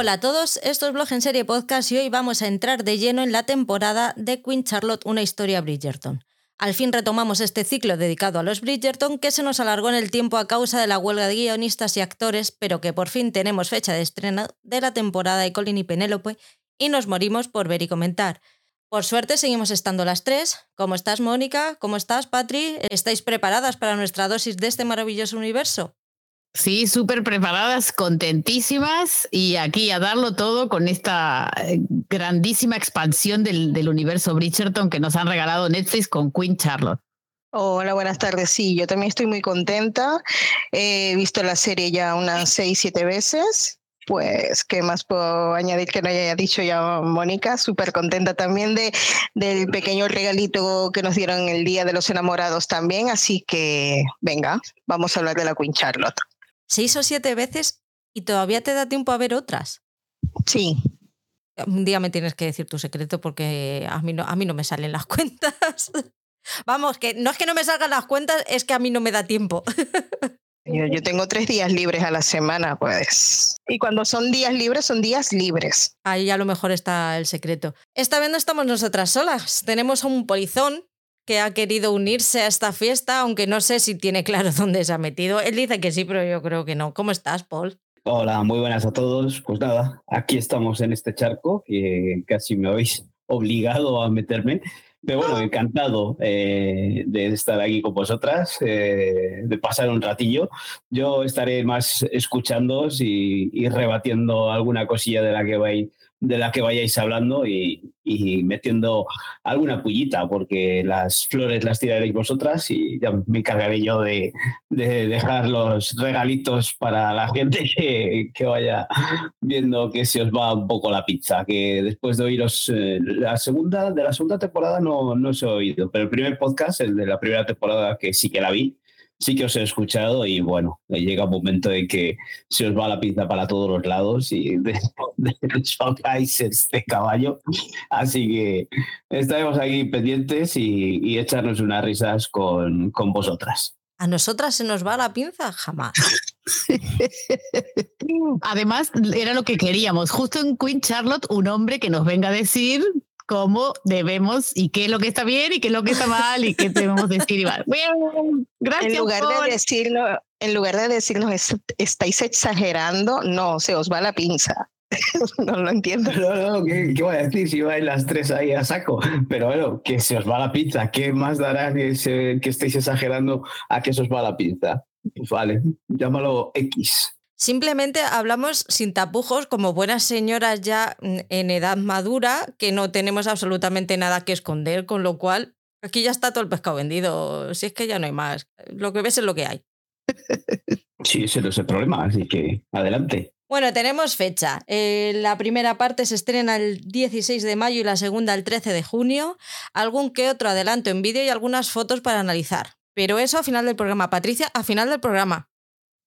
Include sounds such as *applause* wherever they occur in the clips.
Hola a todos, esto es Blog en Serie Podcast y hoy vamos a entrar de lleno en la temporada de Queen Charlotte, una historia Bridgerton. Al fin retomamos este ciclo dedicado a los Bridgerton que se nos alargó en el tiempo a causa de la huelga de guionistas y actores, pero que por fin tenemos fecha de estreno de la temporada de Colin y Penélope y nos morimos por ver y comentar. Por suerte seguimos estando las tres. ¿Cómo estás, Mónica? ¿Cómo estás, Patri? ¿Estáis preparadas para nuestra dosis de este maravilloso universo? Sí, súper preparadas, contentísimas y aquí a darlo todo con esta eh, grandísima expansión del, universo Bridgerton que nos han regalado Netflix con Queen Charlotte. Hola, buenas tardes. Sí, yo también estoy muy contenta. He visto la serie ya unas seis, siete veces. Pues, ¿qué más puedo añadir que no haya dicho ya Mónica? Súper contenta también de, del pequeño regalito que nos dieron el Día de los Enamorados también. Así que, venga, vamos a hablar de la Queen Charlotte seis o siete veces y todavía te da tiempo a ver otras. Sí. Un día me tienes que decir tu secreto porque a mí no, a mí no me salen las *laughs* cuentas. Vamos, que no es que no me salgan las cuentas, es que a mí no me da tiempo. Yo, yo, tengo tres días libres a la semana, pues. Y cuando son días libres, son días libres. Ahí a lo mejor está el secreto. Esta vez no estamos nosotras solas. Tenemos a un polizón que ha querido unirse a esta fiesta, aunque no sé si tiene claro *laughs* dónde se ha metido. Él dice que sí, pero yo creo que no. ¿Cómo estás, Paul? Hola, muy buenas a todos. Pues nada, aquí estamos en este charco que casi me habéis *laughs* obligado a meterme. Pero bueno, encantado eh, de estar aquí con vosotras, eh, de pasar un ratillo. Yo estaré más escuchándoos y, y rebatiendo alguna cosilla de la que vais de la que vayáis hablando y, metiendo alguna pullita, porque las flores las tiraréis vosotras y ya me encargaré yo de, dejar los regalitos para la gente que, vaya viendo que se os va un poco la pizza, que después de oíros eh, la segunda, de la segunda temporada no, no os he oído, pero el primer podcast, el de la primera temporada que sí que la vi, sí que os he escuchado y bueno, llega un momento en que se os va la pizza para todos los lados y *laughs* chocáis este caballo. Así que estaremos aquí pendientes y, echarnos unas risas con, con vosotras. ¿A nosotras se nos va la pinza? Jamás. *laughs* Además, era lo que queríamos. Justo en Queen Charlotte, un hombre que nos venga a decir cómo debemos y qué es lo que está bien y qué es lo que está mal y qué *laughs* debemos decir. gracias. En lugar de decirlo, en lugar de decirnos estáis exagerando, no, se os va la pinza. *laughs* no lo entiendo. No, no, ¿qué, ¿qué, voy a decir si vais las tres ahí a saco? Pero bueno, que se os va la pinza. ¿Qué más dará que, que estéis exagerando a que se os va la pinza? Pues vale, llámalo X. Simplemente hablamos sin tapujos como buenas señoras ya mm, en edad madura que no tenemos absolutamente nada que esconder, con lo cual aquí ya está todo el pescado vendido. Si es que ya no hay más. Lo que ves es lo que hay. *laughs* Sí, ese no es el problema, así que adelante. Bueno, tenemos fecha. Eh, la primera parte se estrena el 16 de mayo y la segunda el 13 de junio. Algún que otro adelanto en vídeo y algunas fotos para analizar. Pero eso a final del programa. Patricia, a final del programa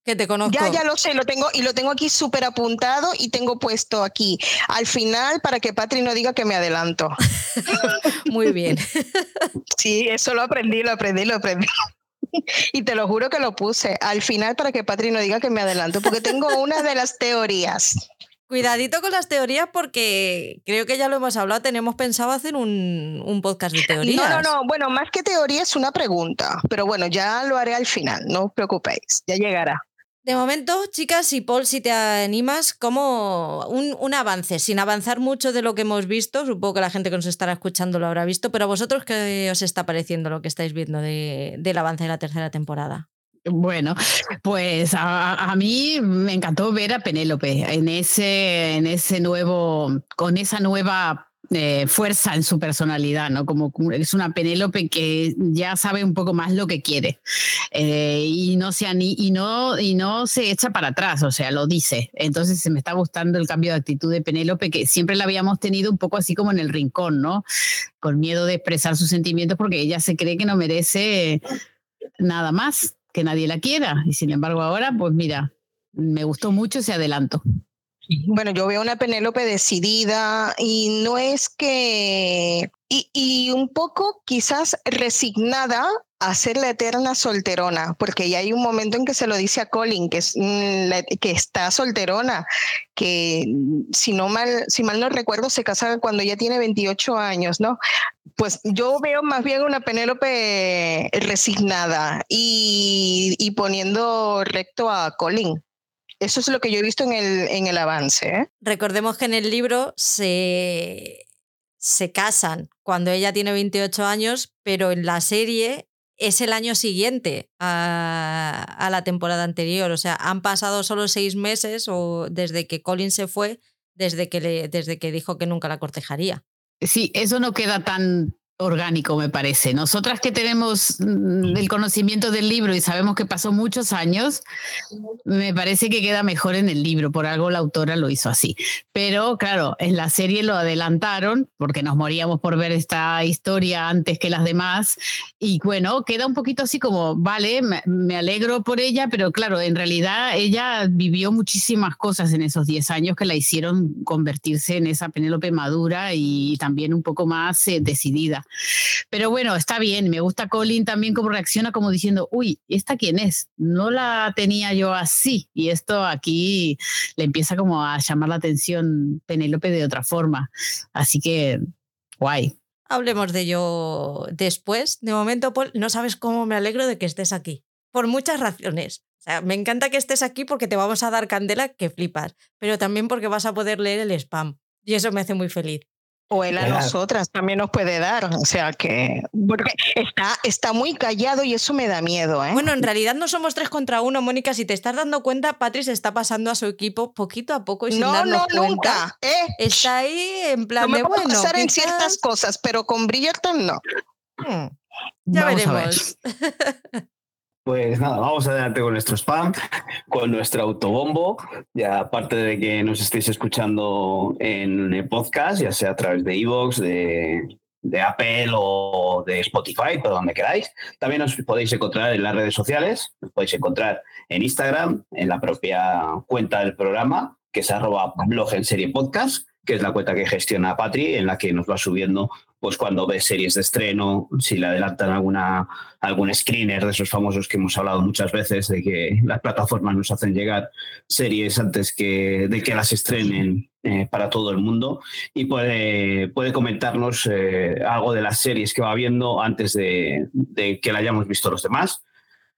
que te conozco. Ya, ya lo sé, lo tengo y lo tengo aquí súper apuntado y tengo puesto aquí al final para que Patri no diga que me adelanto. *laughs* Muy bien. *laughs* sí, eso lo aprendí, lo aprendí, lo aprendí. *laughs* y te lo juro que lo puse al final para que Patri no diga que me adelanto, porque tengo una de las teorías. Cuidadito con las teorías porque creo que ya lo hemos hablado, tenemos pensado hacer un, un, podcast de teorías. No, no, no, bueno, más que teoría es una pregunta, pero bueno, ya lo haré al final, no os preocupéis, ya llegará. De momento, chicas y Paul, si te animas, como un, un, avance, sin avanzar mucho de lo que hemos visto, supongo que la gente que nos estará escuchando lo habrá visto, pero a vosotros, ¿qué os está pareciendo lo que estáis viendo de, del avance de la tercera temporada? Bueno, pues a, a, mí me encantó ver a Penélope en ese, en ese nuevo, con esa nueva eh, fuerza en su personalidad, ¿no? Como es una Penélope que ya sabe un poco más lo que quiere eh, y, no se y, no, se echa para atrás, o sea, lo dice. Entonces se me está gustando el cambio de actitud de Penélope, que siempre la habíamos tenido un poco así como en el rincón, ¿no? Con miedo de expresar sus sentimientos porque ella se cree que no merece nada más, que nadie la quiera. Y sin embargo ahora, pues mira, me gustó mucho ese adelanto. Bueno, yo veo una Penélope decidida y no es que... Y, y, un poco quizás resignada a ser la eterna solterona, porque ya hay un momento en que se lo dice a Colin, que, es, mm, que está solterona, que mm, si, no mal, si mal no recuerdo se casa cuando ya tiene 28 años, ¿no? Pues yo veo más bien una Penélope resignada y, y poniendo recto a Colin. Eso es lo que yo he visto en el, en el avance. ¿eh? Recordemos que en el libro se, se casan cuando ella tiene 28 años, pero en la serie es el año siguiente a, la temporada anterior. O sea, han pasado solo seis meses o desde que Colin se fue, desde que, le, desde que dijo que nunca la cortejaría. Sí, eso no queda tan, orgánico, me parece. Nosotras que tenemos mm, el conocimiento del libro y sabemos que pasó muchos años, me parece que queda mejor en el libro, por algo la autora lo hizo así. Pero claro, en la serie lo adelantaron porque nos moríamos por ver esta historia antes que las demás y bueno, queda un poquito así como, vale, me, alegro por ella, pero claro, en realidad ella vivió muchísimas cosas en esos 10 años que la hicieron convertirse en esa Penélope madura y también un poco más eh, decidida. Pero bueno, está bien, me gusta Colin también como reacciona como diciendo, uy, ¿esta quién es? No la tenía yo así. Y esto aquí le empieza como a llamar la atención Penélope de otra forma. Así que, guay. Hablemos de ello después. De momento, Paul, no sabes cómo me alegro de que estés aquí. Por muchas razones. O sea, me encanta que estés aquí porque te vamos a dar candela que flipas, pero también porque vas a poder leer el spam. Y eso me hace muy feliz. O él a nosotras también nos puede dar. O sea que. Porque está, está muy callado y eso me da miedo. ¿eh? Bueno, en realidad no somos tres contra uno, Mónica. Si te estás dando cuenta, Patrick está pasando a su equipo poquito a poco y sin darnos no, nunca. ¿eh? Está ahí en plan no me puede bueno. pasar en ciertas cosas, pero con Bridgerton no. Hmm, ya veremos. *laughs* Pues nada, vamos adelante con nuestro spam, con nuestro autobombo. Ya aparte de que nos estéis escuchando en podcast, ya sea a través de Evox, de, de Apple o de Spotify, por donde queráis. También os podéis encontrar en las redes sociales, os podéis encontrar en Instagram, en la propia cuenta del programa, que es arroba blog en serie podcast, que es la cuenta que gestiona Patri, en la que nos va subiendo pues cuando ves series de estreno, si le adelantan alguna, algún screener de esos famosos que hemos hablado muchas veces, de que las plataformas nos hacen llegar series antes que, de que las estrenen eh, para todo el mundo y puede, puede comentarnos eh, algo de las series que va viendo antes de, de que la hayamos visto los demás.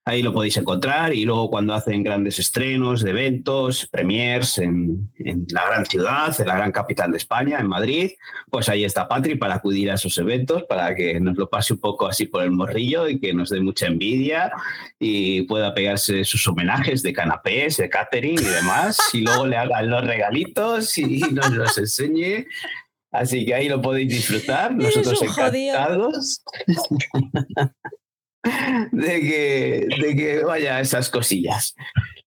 Ahí lo podéis encontrar y luego cuando hacen grandes estrenos de eventos, premiers en, la gran ciudad, en la gran capital de España, en Madrid, pues ahí está Patri para acudir a esos eventos, para que nos lo pase un poco así por el morrillo y que nos dé mucha envidia y pueda pegarse sus homenajes de canapés, de catering y demás, y luego le hagan los regalitos y nos los enseñe. Así que ahí lo podéis disfrutar, nosotros encantados. *laughs* de que, de que vaya esas cosillas.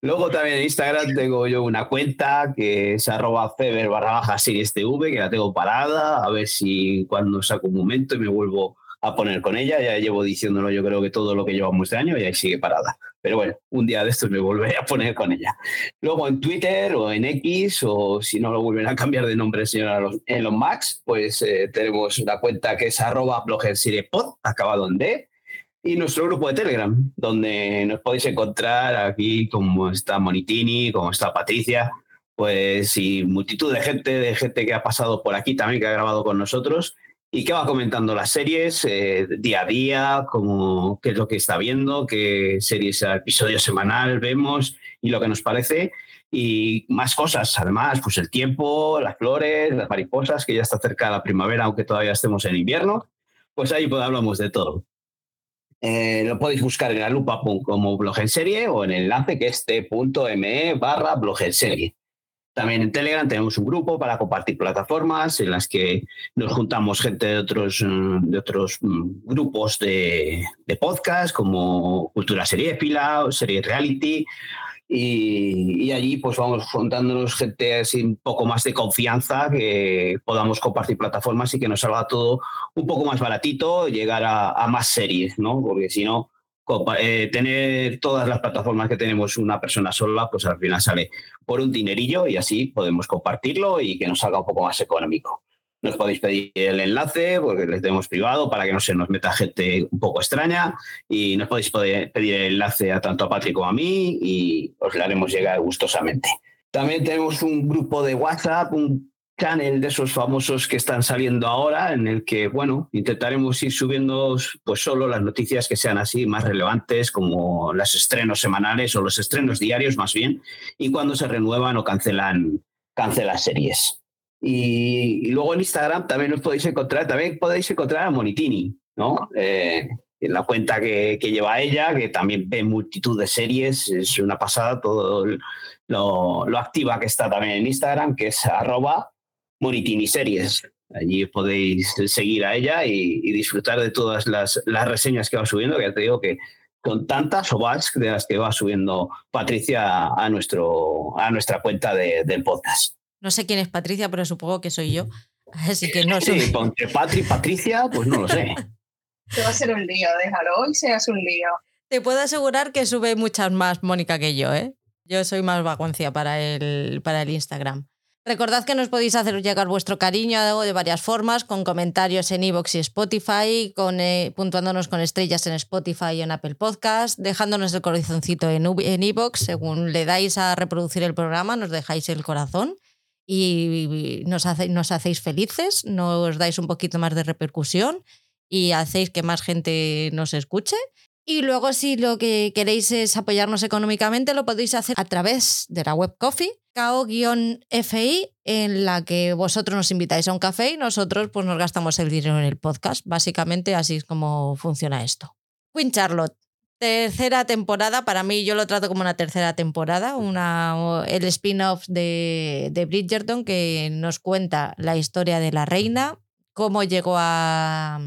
Luego también en Instagram tengo yo una cuenta que es arroba feber barra baja series TV, que la tengo parada, a ver si cuando saco un momento y me vuelvo a poner con ella, ya llevo diciéndolo yo creo que todo lo que llevamos de año y ahí sigue parada. Pero bueno, un día de estos me volveré a poner con ella. Luego en Twitter o en X, o si no lo vuelven a cambiar de nombre señor Elon Max, pues eh, tenemos una cuenta que es arroba blogger acabado en D y nuestro grupo de Telegram, donde nos podéis encontrar aquí como está Monitini, como está Patricia, pues y multitud de gente, de gente que ha pasado por aquí también, que ha grabado con nosotros y que va comentando las series eh, día a día, como qué es lo que está viendo, qué series episodio semanal vemos y lo que nos parece y más cosas. Además, pues el tiempo, las flores, las mariposas, que ya está cerca la primavera, aunque todavía estemos en invierno. Pues ahí hablamos de todo. Eh, lo podéis buscar en la lupa como blog en serie o en el enlace que es t.me barra blog en serie. También en Telegram tenemos un grupo para compartir plataformas en las que nos juntamos gente de otros, mm, de otros mm, grupos de, de podcast como Cultura Serie Pila, Serie Reality y, allí pues vamos juntándonos gente así un poco más de confianza, que podamos compartir plataformas y que nos salga todo un poco más baratito, llegar a, más series, ¿no? Porque si no, eh, tener todas las plataformas que tenemos una persona sola, pues al final sale por un dinerillo y así podemos compartirlo y que nos salga un poco más económico. Nos podéis pedir el enlace porque les tenemos privado para que no se nos meta gente un poco extraña y nos podéis pedir el enlace a tanto a Patrick como a mí y os lo haremos llegar gustosamente. También tenemos un grupo de WhatsApp, un channel de esos famosos que están saliendo ahora, en el que, bueno, intentaremos ir subiendo pues solo las noticias que sean así más relevantes, como los estrenos semanales o los estrenos diarios más bien, y cuando se renuevan o cancelan, cancelan series. Y, luego en Instagram también os podéis encontrar, también podéis encontrar a Monitini, ¿no? Eh, en la cuenta que, que, lleva ella, que también ve multitud de series, es una pasada todo lo, lo activa que está también en Instagram, que es arroba Monitini Series. Allí podéis seguir a ella y, disfrutar de todas las, las, reseñas que va subiendo, que ya te digo que con tantas o más de las que va subiendo Patricia a, nuestro, a nuestra cuenta de, del podcast. No sé quién es Patricia, pero supongo que soy yo. Así que no sé. Sí, entre Patri y Patricia, pues no lo sé. *laughs* Se va a ser un lío, déjalo, hoy se hace un lío. Te puedo asegurar que sube muchas más Mónica que yo, ¿eh? Yo soy más vagoncia para el, para el Instagram. Recordad que nos podéis hacer llegar vuestro cariño de varias formas, con comentarios en iVoox y Spotify, con, eh, puntuándonos con estrellas en Spotify y en Apple Podcast, dejándonos el corazoncito en iVoox, según le dais a reproducir el programa, nos dejáis el corazón y nos, nos hacéis felices, nos dais un poquito más de repercusión y hacéis que más gente nos escuche. Y luego si lo que queréis es apoyarnos económicamente, lo podéis hacer a través de la web Coffee, KO-FI, en la que vosotros nos invitáis a un café y nosotros pues nos gastamos el dinero en el podcast. Básicamente así es como funciona esto. Queen Charlotte. Tercera temporada, para mí yo lo trato como una tercera temporada, una, el spin-off de, de Bridgerton que nos cuenta la historia de la reina, cómo llegó a,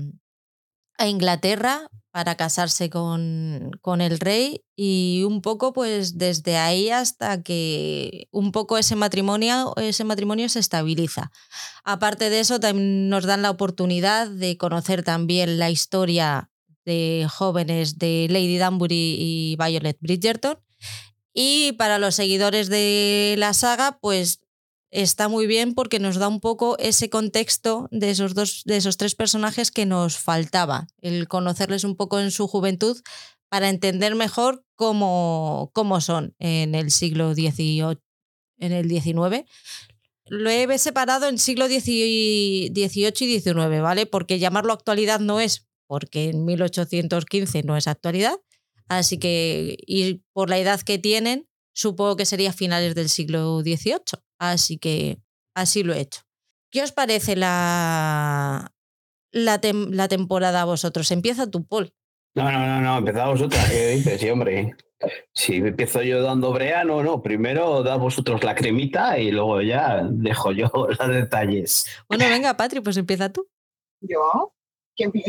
a Inglaterra, para casarse con, con, el rey y un poco pues desde ahí hasta que un poco ese matrimonio, ese matrimonio se estabiliza. Aparte de eso también nos dan la oportunidad de conocer también la historia de jóvenes de Lady Danbury y Violet Bridgerton y para los seguidores de la saga pues está muy bien porque nos da un poco ese contexto de esos dos, de esos tres personajes que nos faltaba, el conocerles un poco en su juventud para entender mejor cómo, cómo son en el siglo XVIII, en el XIX. Lo he separado en siglo XVIII y XIX, ¿vale? Porque llamarlo actualidad no es, porque en 1815 no es actualidad. Así que, y por la edad que tienen, supongo que sería finales del siglo XVIII. Así que así lo he hecho. ¿Qué os parece la, la, la temporada a vosotros? Empieza tu Paul. No, no, no, no, empezad vosotras. ¿Qué dices? Sí, hombre. Si empiezo yo dando brea, no, no. Primero da vosotros la cremita y luego ya dejo yo *laughs* los detalles. Bueno, venga, Patri, pues empieza tú. ¿Yo?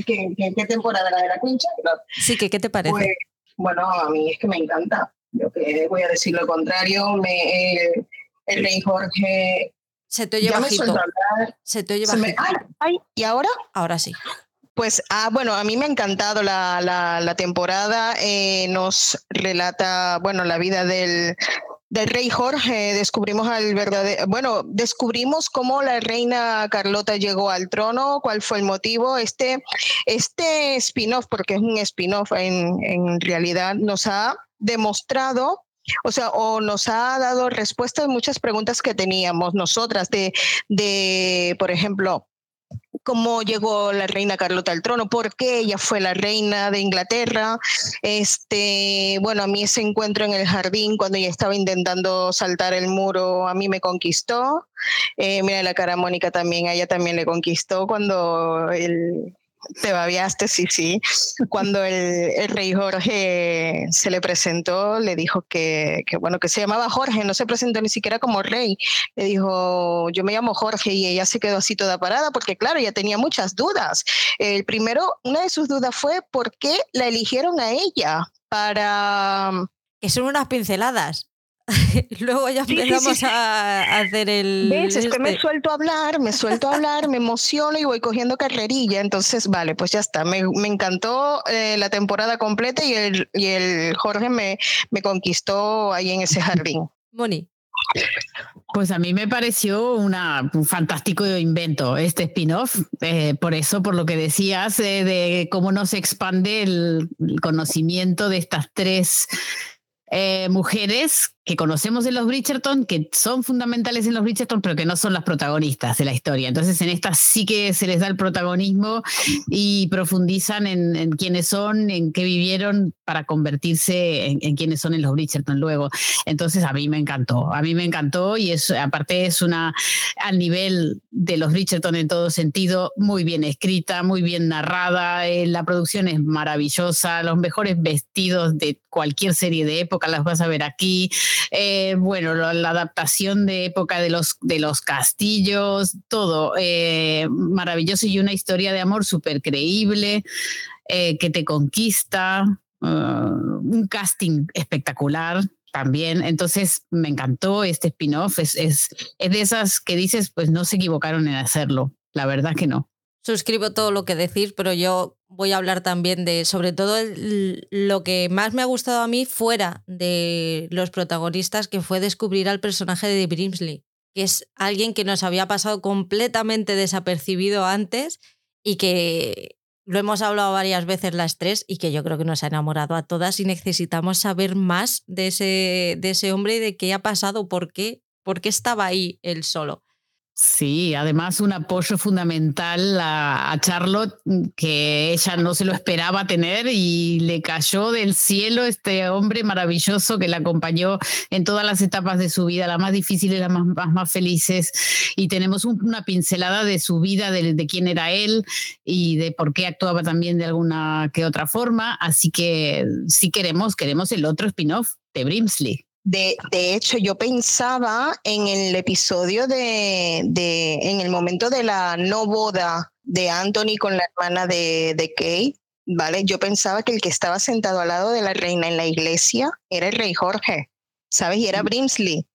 ¿Qué, qué, temporada la de la Quincha? Sí, que ¿qué te parece? Pues, bueno, a mí es que me encanta. Yo que voy a decir lo contrario, me, eh, el rey Jorge. Se te oye bajito. Se te oye bajito. ¿Y ahora? Ahora sí. Pues, ah, bueno, a mí me ha encantado la, la, temporada. Eh, nos relata, bueno, la vida del, del rey Jorge. Descubrimos al verdadero, bueno, descubrimos cómo la reina Carlota llegó al trono, cuál fue el motivo. Este, este spin-off, porque es un spin-off en, en realidad, nos ha demostrado o sea, o nos ha dado respuesta a muchas preguntas que teníamos nosotras de, de, por ejemplo, cómo llegó la reina Carlota al trono, por qué ella fue la reina de Inglaterra. Este, bueno, a mí ese encuentro en el jardín cuando ella estaba intentando saltar el muro, a mí me conquistó. Eh, mira la cara Mónica también, a ella también le conquistó cuando el, te babiaste, sí, sí. Cuando el, rey Jorge se le presentó, le dijo que, bueno, que se llamaba Jorge, no se presentó ni siquiera como rey. Le dijo, yo me llamo Jorge y ella se quedó así toda parada porque, claro, ella tenía muchas dudas. El primero, una de sus dudas fue por qué la eligieron a ella para... Que son unas pinceladas. *laughs* Luego ya empezamos A, hacer el. ¿Ves? Es que me este suelto a hablar, me suelto a hablar, me emociono y voy cogiendo carrerilla. Entonces, vale, pues ya está. Me, me encantó eh, la temporada completa y el, y el Jorge me, me conquistó ahí en ese jardín. Moni. Pues a mí me pareció una, un fantástico invento este spin-off, eh, por eso, por lo que decías, eh, de cómo nos expande el, conocimiento de estas tres eh, mujeres que conocemos en los Bridgerton, que son fundamentales en los Bridgerton, pero que no son las protagonistas de la historia. Entonces, en estas sí que se les da el protagonismo y profundizan en, quiénes son, en qué vivieron para convertirse en, en, quiénes son en los Bridgerton luego. Entonces, a mí me encantó, a mí me encantó y es, aparte es una, al nivel de los Bridgerton en todo sentido, muy bien escrita, muy bien narrada, eh, la producción es maravillosa, los mejores vestidos de cualquier serie de época las vas a ver aquí. Eh, bueno, la, adaptación de época de los, de los castillos, todo eh, maravilloso y una historia de amor súper creíble eh, que te conquista, un casting espectacular también. Entonces me encantó este spin-off. Es, es, es, de esas que dices, pues no se equivocaron en hacerlo. La verdad que no suscribo todo lo que decís, pero yo voy a hablar también de, sobre todo, lo que más me ha gustado a mí fuera de los protagonistas, que fue descubrir al personaje de Brimsley, que es alguien que nos había pasado completamente desapercibido antes y que lo hemos hablado varias veces las tres y que yo creo que nos ha enamorado a todas y necesitamos saber más de ese, de ese hombre y de qué ha pasado, por qué, por qué estaba ahí él solo. Sí, además un apoyo fundamental a, Charlotte que ella no se lo esperaba tener y le cayó del cielo este hombre maravilloso que la acompañó en todas las etapas de su vida, las más difíciles, las más, más, felices. Y tenemos una pincelada de su vida, de, de, quién era él y de por qué actuaba también de alguna que otra forma. Así que si queremos, queremos el otro spin-off de Brimsley. De, de, hecho, yo pensaba en el episodio de, de, en el momento de la no boda de Anthony con la hermana de, de Kate, ¿vale? Yo pensaba que el que estaba sentado al lado de la reina en la iglesia era el rey Jorge, ¿sabes? Y era. Brimsley.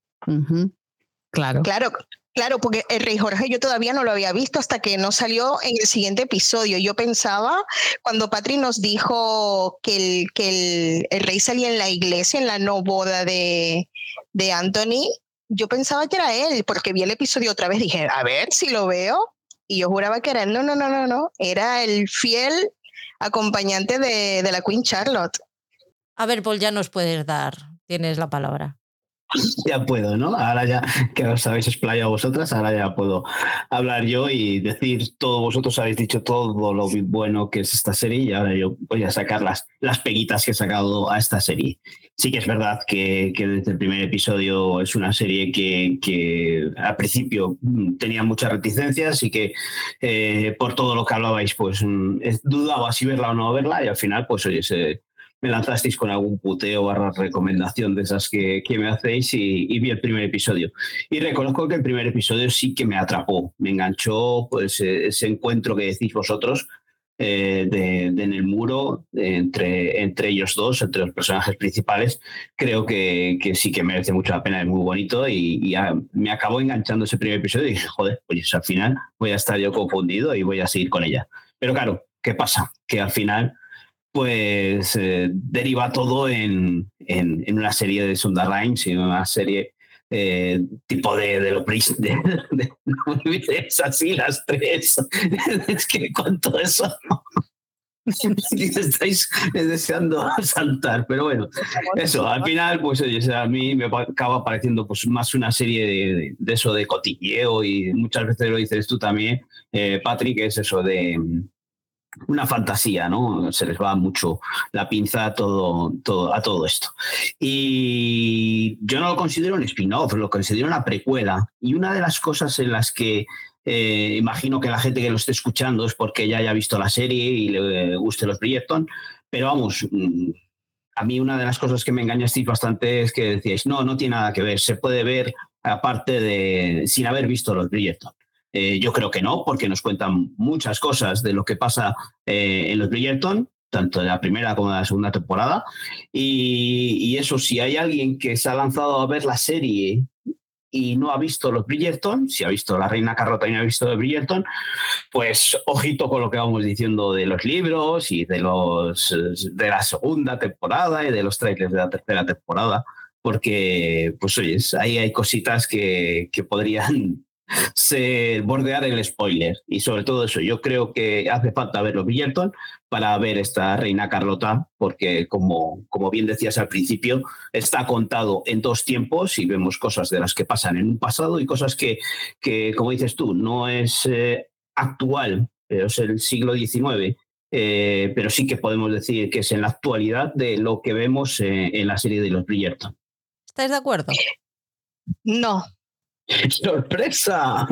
Claro. Claro, Claro, porque el rey Jorge yo todavía no lo había visto hasta que no salió en el siguiente episodio. Yo pensaba, cuando Patri nos dijo que el, que el, rey salía en la iglesia, en la no boda de, de Anthony, yo pensaba que era él, porque vi el episodio otra vez, dije, a ver si lo veo. Y yo juraba que era él. No, no, no, no, no. Era el fiel acompañante de, de la Queen Charlotte. A ver, Paul, ya nos puedes dar. Tienes la palabra ya puedo, ¿no? Ahora ya que os habéis explayado vosotras, ahora ya puedo hablar yo y decir, todos vosotros habéis dicho todo lo bueno que es esta serie y ahora yo voy a sacar las, las peguitas que he sacado a esta serie. Sí que es verdad que, que desde el primer episodio es una serie que, que al principio mm, tenía muchas reticencias y que eh, por todo lo que hablabais, pues mm, dudaba si verla o no verla y al final, pues oye, se, me lanzasteis con algún puteo barra recomendación de esas que, me hacéis y, vi el primer episodio. Y reconozco que el primer episodio sí que me atrapó, me enganchó pues e, ese encuentro que decís vosotros eh, de, en el muro entre, entre ellos dos, entre los personajes principales, creo que, que sí que merece mucho la pena, es muy bonito y, me acabó enganchando ese primer episodio y dije, joder, pues al final voy a estar yo confundido y voy a seguir con ella. Pero claro, ¿qué pasa? Que al final pues eh, deriva todo en, en, una serie de Sunda Rhymes y una serie eh, tipo de, de lo de, de, es así las tres. *laughs* es que con todo eso *laughs* estáis deseando saltar, pero bueno, eso, al final, pues a mí me acaba pareciendo pues más una serie de, de eso de cotilleo y muchas veces lo dices tú también, eh, Patrick, es eso de una fantasía, ¿no? Se les va mucho la pinza a todo, a todo esto. Y yo no lo considero un spin-off, lo considero una precuela. Y una de las cosas en las que eh, imagino que la gente que lo esté escuchando es porque ya haya visto la serie y le guste los Bridgerton, pero vamos, mm, a mí una de las cosas que me engañasteis bastante es que decíais, no, no tiene nada que ver, se puede ver aparte de sin haber visto los Bridgerton. Eh, yo creo que no, porque nos cuentan muchas cosas de lo que pasa eh, en los Bridgerton, tanto de la primera como de la segunda temporada. Y, eso, si hay alguien que se ha lanzado a ver la serie y no ha visto los Bridgerton, si ha visto La Reina Carrota y no ha visto los Bridgerton, pues ojito con lo que vamos diciendo de los libros y de, los, de la segunda temporada y de los trailers de la tercera temporada, porque, pues oyes, ahí hay cositas que, que podrían se bordear el spoiler. Y sobre todo eso, yo creo que hace falta ver los Bridgerton para ver esta reina Carlota, porque como, como bien decías al principio, está contado en dos tiempos y vemos cosas de las que pasan en un pasado y cosas que, que como dices tú, no es eh, actual, pero es el siglo XIX. Eh, pero sí que podemos decir que es en la actualidad de lo que vemos eh, en la serie de los Bridgerton. ¿Estáis de acuerdo? No, *laughs* ¡Sorpresa!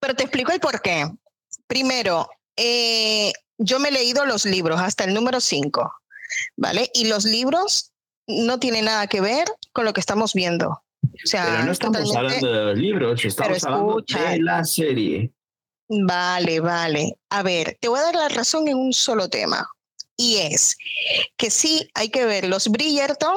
Pero te explico el por qué. Primero, eh, yo me he leído los libros hasta el número 5, ¿vale? Y los libros no tienen nada que ver con lo que estamos viendo. O sea, Pero no estamos totalmente- hablando de los libros, estamos hablando de la serie. Vale, vale. A ver, te voy a dar la razón en un solo tema. Y es que sí hay que ver los Bridgerton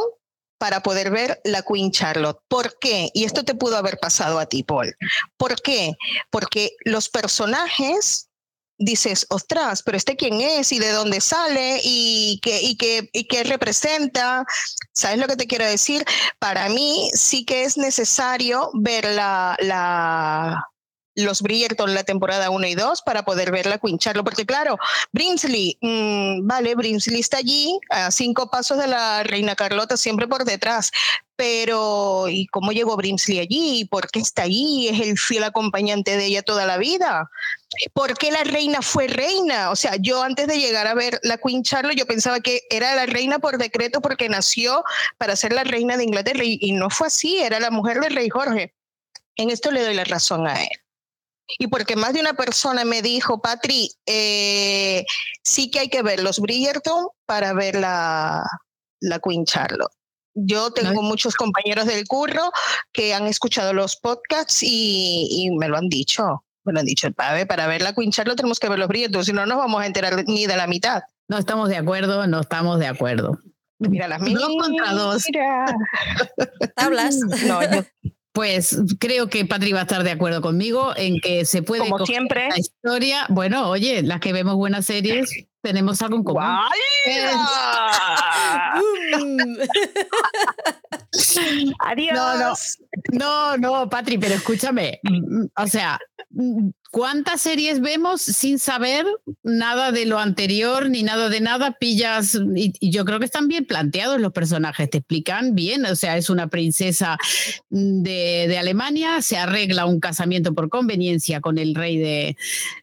para poder ver la Queen Charlotte. ¿Por qué? Y esto te pudo haber pasado a ti, Paul. ¿Por qué? Porque los personajes dices, ostras, pero este quién es y de dónde sale y qué, y qué, y qué representa. ¿Sabes lo que te quiero decir? Para mí sí que es necesario ver la, la, los Bridgerton la temporada 1 y 2 para poder ver la Queen Charlotte, porque claro, Brinsley, mm, vale, Brinsley está allí a cinco pasos de la reina Carlota, siempre por detrás, pero ¿y cómo llegó Brinsley allí? ¿Por qué está allí? ¿Es el fiel acompañante de ella toda la vida? ¿Por qué la reina fue reina? O sea, yo antes de llegar a ver la Queen Charlotte, yo pensaba que era la reina por decreto porque nació para ser la reina de Inglaterra y, y no fue así, era la mujer del rey Jorge. En esto le doy la razón a él. Y porque más de una persona me dijo, Patri, eh, sí que hay que ver los Bridgerton para ver la, la Queen Charlotte. Yo tengo muchos compañeros del curro que han escuchado los podcasts y, y me lo han dicho. Me lo han dicho, "Pave, para ver la Queen Charlotte tenemos que ver los Bridgerton, si no nos vamos a enterar ni de la mitad. No estamos de acuerdo, no estamos de acuerdo. Mira las Dos contra dos. Mira. *laughs* Tablas. No, yo- Pues creo que Patri va a estar de acuerdo conmigo en que se puede como siempre. la historia. Bueno, oye, las que vemos buenas series tenemos algo en común. *laughs* Adiós. No, no. No, no, Patri, pero escúchame. mm, O sea, mm, ¿cuántas series vemos sin saber nada de lo anterior ni nada de nada? Pillas, y, y yo creo que están bien planteados los personajes, te explican bien. O sea, es una princesa de, de Alemania, se arregla un casamiento por conveniencia con el rey de,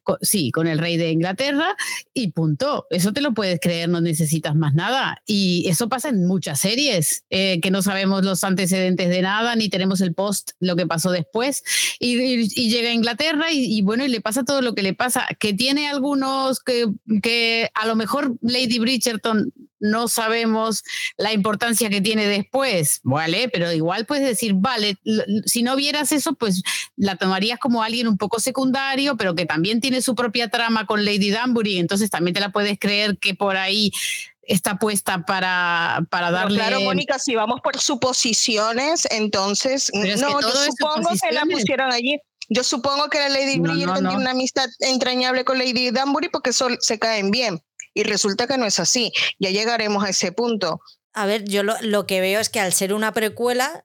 co- sí, con el rey de Inglaterra y punto. Eso te lo puedes creer, no necesitas más nada. Y eso pasa en muchas series, eh, que no sabemos los antecedentes de nada, ni tenemos el post, lo que pasó después. Y, y- y llega a Inglaterra y, y bueno, y le pasa todo lo que le pasa, que tiene algunos que, que a lo mejor Lady Bridgerton no sabemos la importancia que tiene después, ¿vale? Pero igual puedes decir, vale, si no vieras eso, pues la tomarías como alguien un poco secundario, pero que también tiene su propia trama con Lady Danbury, entonces también te la puedes creer que por ahí está puesta para, para Pero darle... claro, Mónica, si vamos por suposiciones, entonces no, yo supongo que la pusieron allí. Yo supongo que la Lady No, no, Bridgerton no. tiene una amistad entrañable con Lady Danbury porque sol- se caen bien. Y resulta que no es así. Ya llegaremos a ese punto. A ver, yo lo, lo que veo es que al ser una precuela,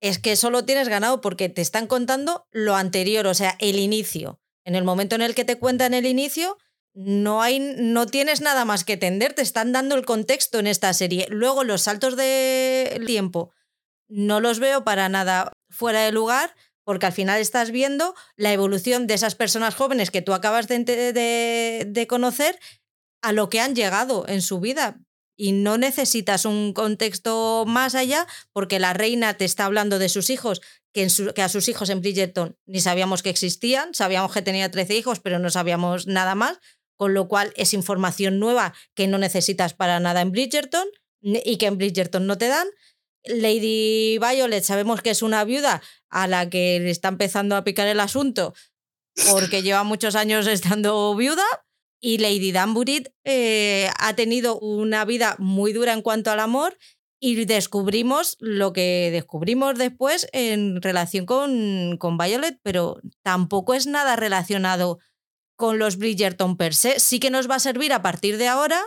es que solo tienes ganado porque te están contando lo anterior, o sea, el inicio. En el momento en el que te cuentan el inicio, no hay, no tienes nada más que tender, te están dando el contexto en esta serie. Luego los saltos de tiempo no los veo para nada fuera de lugar, porque al final estás viendo la evolución de esas personas jóvenes que tú acabas de, conocer a lo que han llegado en su vida. Y no necesitas un contexto más allá, porque la reina te está hablando de sus hijos, que, a sus hijos en Bridgerton ni sabíamos que existían, sabíamos que tenía 13 hijos, pero no sabíamos nada más, con lo cual es información nueva que no necesitas para nada en Bridgerton y que en Bridgerton no te dan. Lady Violet sabemos que es una viuda a la que le está empezando a picar el asunto porque lleva muchos años estando viuda y Lady Danbury eh, ha tenido una vida muy dura en cuanto al amor y descubrimos lo que descubrimos después en relación con, con Violet, pero tampoco es nada relacionado con los Bridgerton per se. Sí que nos va a servir a partir de ahora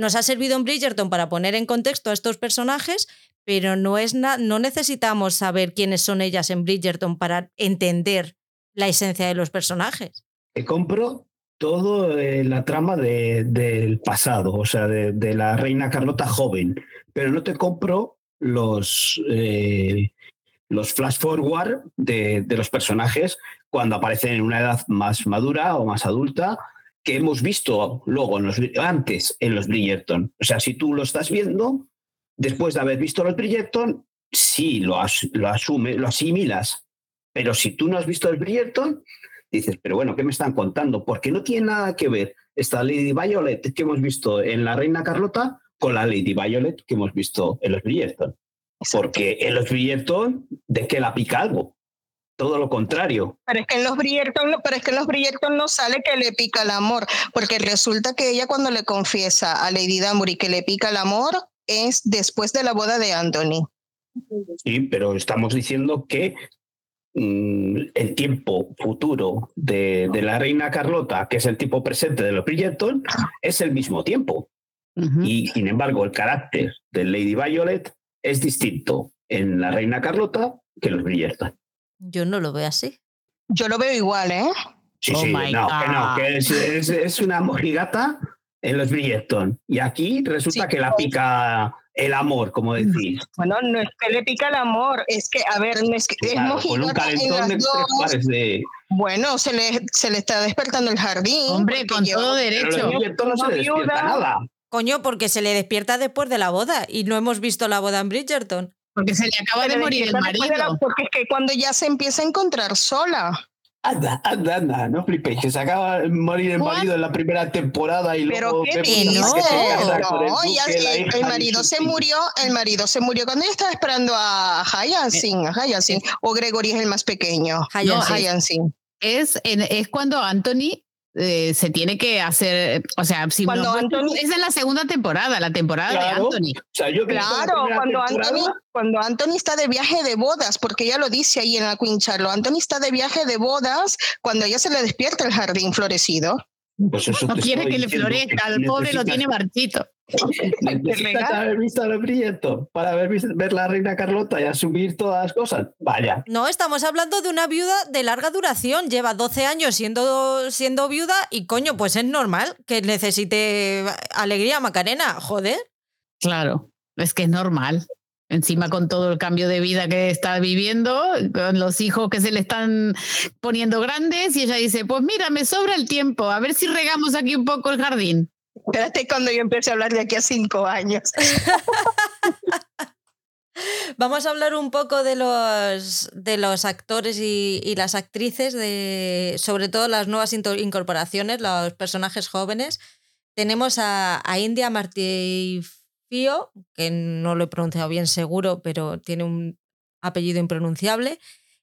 nos ha servido en Bridgerton para poner en contexto a estos personajes, pero no, es no necesitamos saber quiénes son ellas en Bridgerton para entender la esencia de los personajes. Te compro todo eh, la trama de, del pasado, o sea, de, la reina Carlota joven, pero no te compro los, eh, los flash forward de, de, los personajes cuando aparecen en una edad más madura o más adulta que hemos visto luego en los, antes en los Bridgerton. O sea, si tú lo estás viendo, después de haber visto los Bridgerton, sí lo, lo asumes, lo asimilas. Pero si tú no has visto el Bridgerton, dices, pero bueno, ¿qué me están contando? Porque no tiene nada que ver esta Lady Violet que hemos visto en La Reina Carlota con la Lady Violet que hemos visto en los Bridgerton. Porque en los Bridgerton, ¿de qué la pica algo? Todo lo contrario. Pero es que en los Bridgerton, pero es que en los Bridgerton no sale que le pica el amor, porque resulta que ella cuando le confiesa a Lady Danbury que le pica el amor es después de la boda de Anthony. Sí, pero estamos diciendo que mm, el tiempo futuro de, de, la reina Carlota, que es el tiempo presente de los Bridgerton, es el mismo tiempo. Y sin embargo, el carácter de Lady Violet es distinto en la reina Carlota que en los Bridgerton. Yo no lo veo así. Yo lo veo igual, ¿eh? Sí, oh sí, no, que no, que es, es, una mojigata en los Bridgerton. Y aquí resulta que la pica el amor, como decís. Bueno, no es que le pica el amor, es que, a ver, no es que es mojigata en las dos. De... Bueno, se le, se le está despertando el jardín. Hombre, con todo derecho. no se despierta nada. Coño, porque se le despierta después de la boda y no hemos visto la boda en Bridgerton. Porque se le acaba de morir el marido. porque es que cuando ya se empieza a encontrar sola. Anda, anda, anda, no flipéis, que se acaba de morir el marido en la primera temporada y luego ¿Pero qué no, no, el, marido se murió, el marido se murió cuando ella estaba esperando a Hyacinth, a Hyacinth, o Gregory es el más pequeño. Hyacinth. Es, es cuando Anthony eh, se tiene que hacer, o sea, si cuando Anthony, es en la segunda temporada, la temporada de Anthony. claro, cuando Anthony, cuando Anthony está de viaje de bodas, porque ella lo dice ahí en la Queen Charlotte, Anthony está de viaje de bodas cuando ella se le despierta el jardín florecido. Pues no quiere que le florezca, al pobre lo tiene marchito. *laughs* Necesitas haber visto el proyecto para ver, ver la reina Carlota y asumir todas las cosas. Vaya. No, estamos hablando de una viuda de larga duración. Lleva 12 años siendo, siendo viuda y coño, pues es normal que necesite alegría Macarena, joder. Claro, es que es normal. Encima con todo el cambio de vida que está viviendo, con los hijos que se le están poniendo grandes, y ella dice, pues mira, me sobra el tiempo, a ver si regamos aquí un poco el jardín. Espérate cuando yo empiece a hablar de aquí a cinco años. *laughs* Vamos a hablar un poco de los, de los actores y, las actrices, de, sobre todo las nuevas incorporaciones, los personajes jóvenes. Tenemos a, India Martifio, que no lo he pronunciado bien seguro, pero tiene un apellido impronunciable,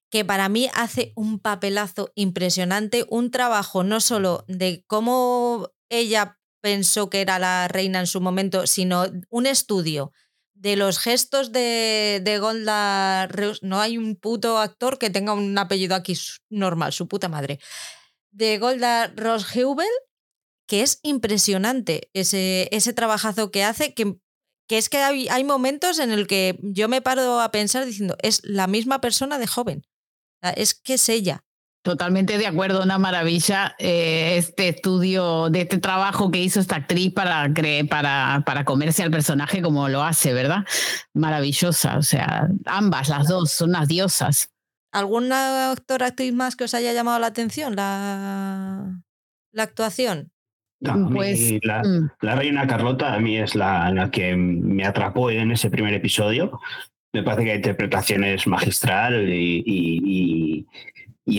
que para mí hace un papelazo impresionante, un trabajo no solo de cómo ella pensó que era la reina en su momento, sino un estudio de los gestos de, de Golda No hay un puto actor que tenga un apellido aquí normal, su puta madre. De Golda Rosheubel, que es impresionante ese, ese trabajazo que hace, que, que es que hay, hay momentos en el que yo me paro a pensar diciendo, es la misma persona de joven. Es que es ella. Totalmente de acuerdo, una maravilla eh, este estudio, de este trabajo que hizo esta actriz para, para, para comerse al personaje como lo hace, ¿verdad? Maravillosa, o sea, ambas, las dos, son unas diosas. ¿Alguna actora actriz más que os haya llamado la atención la, la actuación? pues, la, mm. la, reina Carlota a mí es la, la que me atrapó en ese primer episodio. Me parece que la interpretación es magistral y, y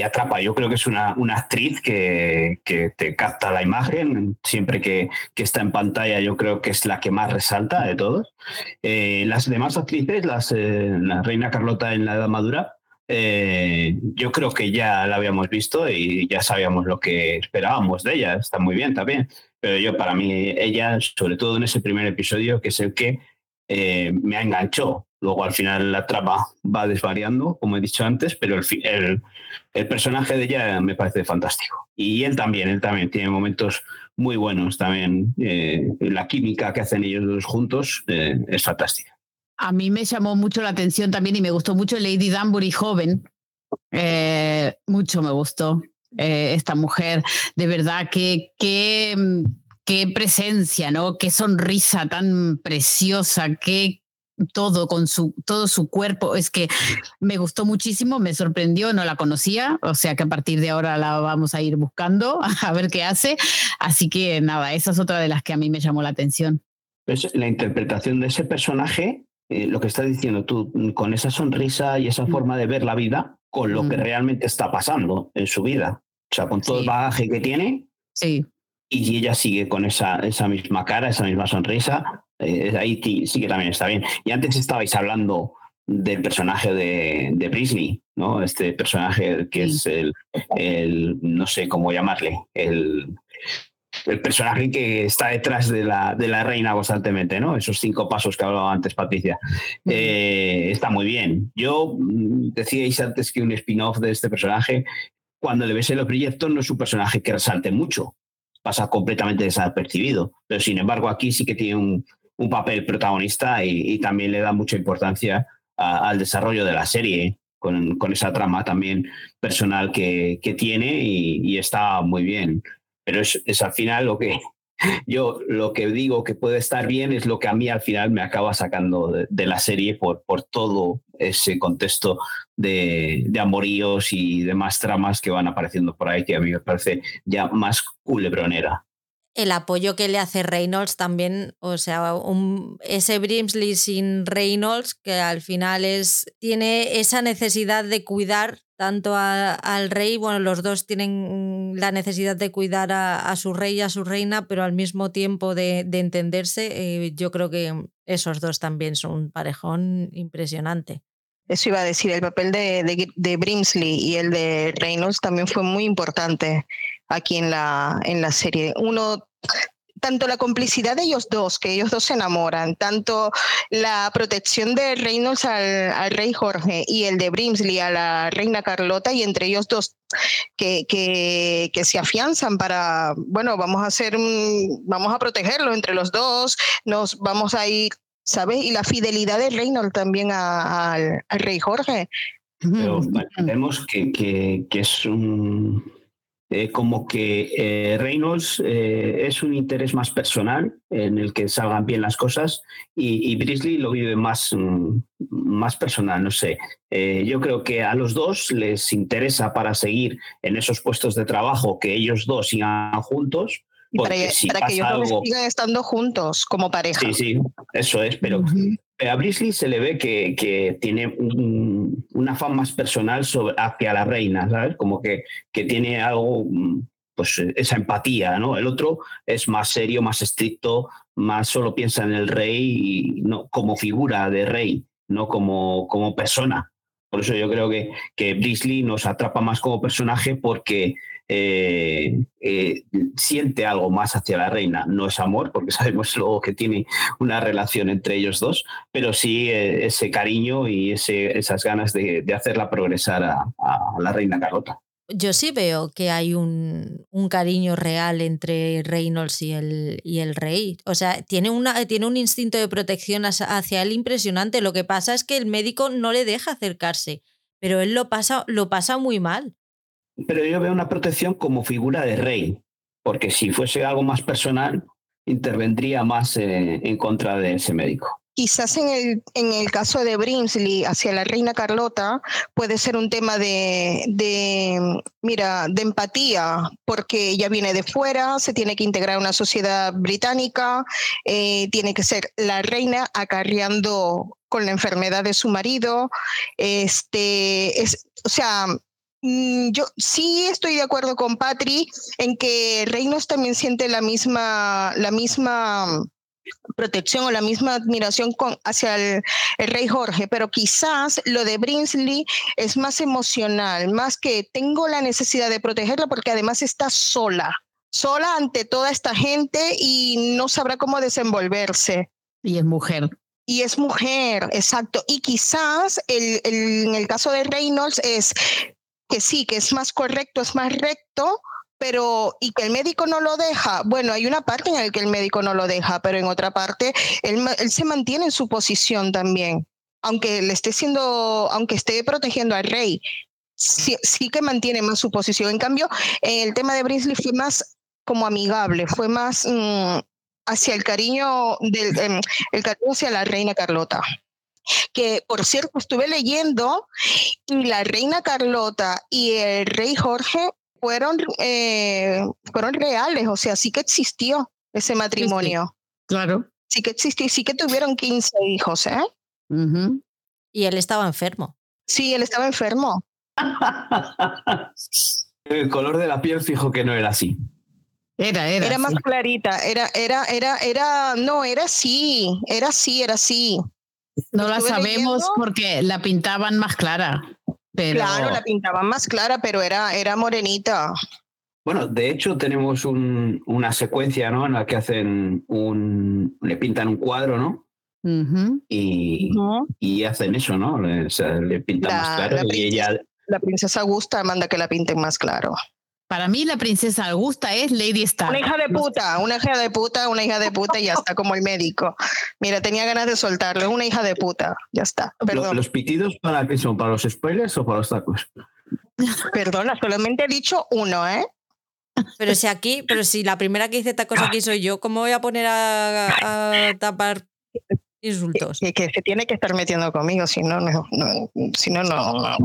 atrapa. Yo creo que es una, una actriz que, que, te capta la imagen. Siempre que, que, está en pantalla, yo creo que es la que más resalta de todos. Eh, las demás actrices, las, eh, la Reina Carlota en la Edad Madura, eh, yo creo que ya la habíamos visto y ya sabíamos lo que esperábamos de ella. Está muy bien también. Pero yo, para mí, ella, sobre todo en ese primer episodio, que es el que eh, me enganchó. Luego al final la trama va desvariando, como he dicho antes, pero el, el, el personaje de ella me parece fantástico. Y él también, él también tiene momentos muy buenos también. Eh, la química que hacen ellos dos juntos eh, es fantástica. A mí me llamó mucho la atención también y me gustó mucho Lady Danbury joven. Mucho me gustó esta mujer. De verdad que, que qué presencia, ¿no? Qué sonrisa tan preciosa, qué todo con su todo su cuerpo es que me gustó muchísimo me sorprendió no la conocía o sea que a partir de ahora la vamos a ir buscando *laughs* a ver qué hace así que nada esa es otra de las que a mí me llamó la atención pues la interpretación de ese personaje eh, lo que estás diciendo tú con esa sonrisa y esa mm. forma de ver la vida con lo que mm. realmente está pasando en su vida o sea con todo el bagaje que tiene sí y ella sigue con esa, esa misma cara, esa misma sonrisa, eh, ahí sí que también está bien. Y antes estabais hablando del personaje de, de Brisney, ¿no? Este personaje que es el, el, no sé cómo llamarle, el, el personaje que está detrás de la, de la reina constantemente, ¿no? Esos cinco pasos que hablaba antes Patricia. Eh, está muy bien. Yo mm, decíais antes que un spin-off de este personaje, cuando le ves en los proyectos, no es un personaje que resalte mucho pasa completamente desapercibido. Pero sin embargo, aquí sí que tiene un, papel protagonista y, también le da mucha importancia al desarrollo de la serie, con, con esa trama también personal que, que tiene y, está muy bien. Pero es, es al final lo que, yo lo que digo que puede estar bien es lo que a mí al final me acaba sacando de, la serie por, por todo ese contexto de, amoríos y demás tramas que van apareciendo por ahí que a mí me parece ya más culebronera. El apoyo que le hace Reynolds también, o sea, un, ese Brimsley sin Reynolds que al final es, tiene esa necesidad de cuidar tanto al rey, bueno, los dos tienen la necesidad de cuidar a, su rey y a su reina, pero al mismo tiempo de, entenderse, eh, yo creo que esos dos también son un parejón impresionante. Eso iba a decir, el papel de, de, Brimsley y el de Reynolds también fue muy importante aquí en la, en la serie. Uno tanto la complicidad de ellos dos, que ellos dos se enamoran, tanto la protección de Reynolds al, rey Jorge y el de Brimsley a la reina Carlota, y entre ellos dos que, que, que, se afianzan para, bueno, vamos a hacer, vamos a protegerlo entre los dos, nos vamos a ir, ¿sabes? Y la fidelidad de Reynolds también al rey Jorge. Pero vemos que, que, que es un eh, como que eh, Reynolds eh, es un interés más personal en el que salgan bien las cosas y, y Brisley lo vive más, mm, más personal, no sé. yo creo que a los dos les interesa para seguir en esos puestos de trabajo que ellos dos sigan juntos. Para, para, que ellos sigan estando juntos como pareja. Sí, sí, eso es, pero a Brisley se le ve que, que tiene un, afán más personal sobre, hacia la reina, ¿sabes? Como que, que tiene algo, pues esa empatía, ¿no? El otro es más serio, más estricto, más solo piensa en el rey y no como figura de rey, no como, como persona. Por eso yo creo que, que Brisley nos atrapa más como personaje porque eh, eh, siente algo más hacia la reina. No es amor, porque *laughs* sabemos luego que tiene una relación entre ellos dos, pero sí eh, ese cariño y ese, esas ganas de, hacerla progresar a, la reina Carlota. Yo sí veo que hay un, un, cariño real entre Reynolds y el, y el rey. O sea, tiene, una, tiene un instinto de protección hacia él impresionante. Lo que pasa es que el médico no le deja acercarse, pero él lo pasa, lo pasa muy mal pero yo veo una protección como figura de rey, porque si fuese algo más personal, intervendría más eh, en contra de ese médico. Quizás en el, en el caso de Brimsley hacia la reina Carlota puede ser un tema de, de, mira, de empatía, porque ella viene de fuera, se tiene que integrar a una sociedad británica, eh, tiene que ser la reina acarreando con la enfermedad de su marido. Este, es, o sea, yo sí estoy de acuerdo con Patri en que Reynolds también siente la misma, la misma protección o la misma admiración con, hacia el, rey Jorge, pero quizás lo de Brinsley es más emocional, más que tengo la necesidad de protegerla porque además está sola, sola ante toda esta gente y no sabrá cómo desenvolverse. Y es mujer. Y es mujer, exacto. Y quizás el, en el caso de Reynolds es que sí, que es más correcto, es más recto, pero y que el médico no lo deja. Bueno, hay una parte en la que el médico no lo deja, pero en otra parte él, él se mantiene en su posición también. Aunque le esté siendo, aunque esté protegiendo al rey, sí, sí que mantiene más su posición. En cambio, el tema de Brinsley fue más como amigable, fue más mm, hacia el cariño del em, el cariño hacia la reina Carlota que por cierto estuve leyendo y la reina Carlota y el rey Jorge fueron, eh, fueron reales, o sea, sí que existió ese matrimonio. Claro. Sí que existió, sí que tuvieron 15 hijos, ¿eh? Y él estaba enfermo. Sí, él estaba enfermo. *laughs* El color de la piel fijo que no era así. Era, era. Era más clarita, era, era, era, era, no, era así, era así, era así. No la sabemos porque la pintaban más clara. Pero... Claro, la pintaban más clara, pero era, era morenita. Bueno, de hecho tenemos un, una secuencia, ¿no? En la que hacen un, le pintan un cuadro, ¿no? y, y, hacen eso, ¿no? Le, le pintan más claro y ella... La princesa Augusta manda que la pinten más claro. Para mí la princesa Augusta es Lady Stark. Una hija de puta, una hija de puta, una hija de puta y ya está, como el médico. Mira, tenía ganas de soltarlo, es una hija de puta, ya está. Perdón. ¿Los pitidos para qué son? ¿Para los spoilers o para los tacos? Perdona, solamente he dicho uno, ¿eh? Pero si aquí, pero si la primera que dice tacos aquí soy yo, ¿cómo voy a poner a, a tapar insultos. Que, se tiene que estar metiendo conmigo, si no, no, si no, no.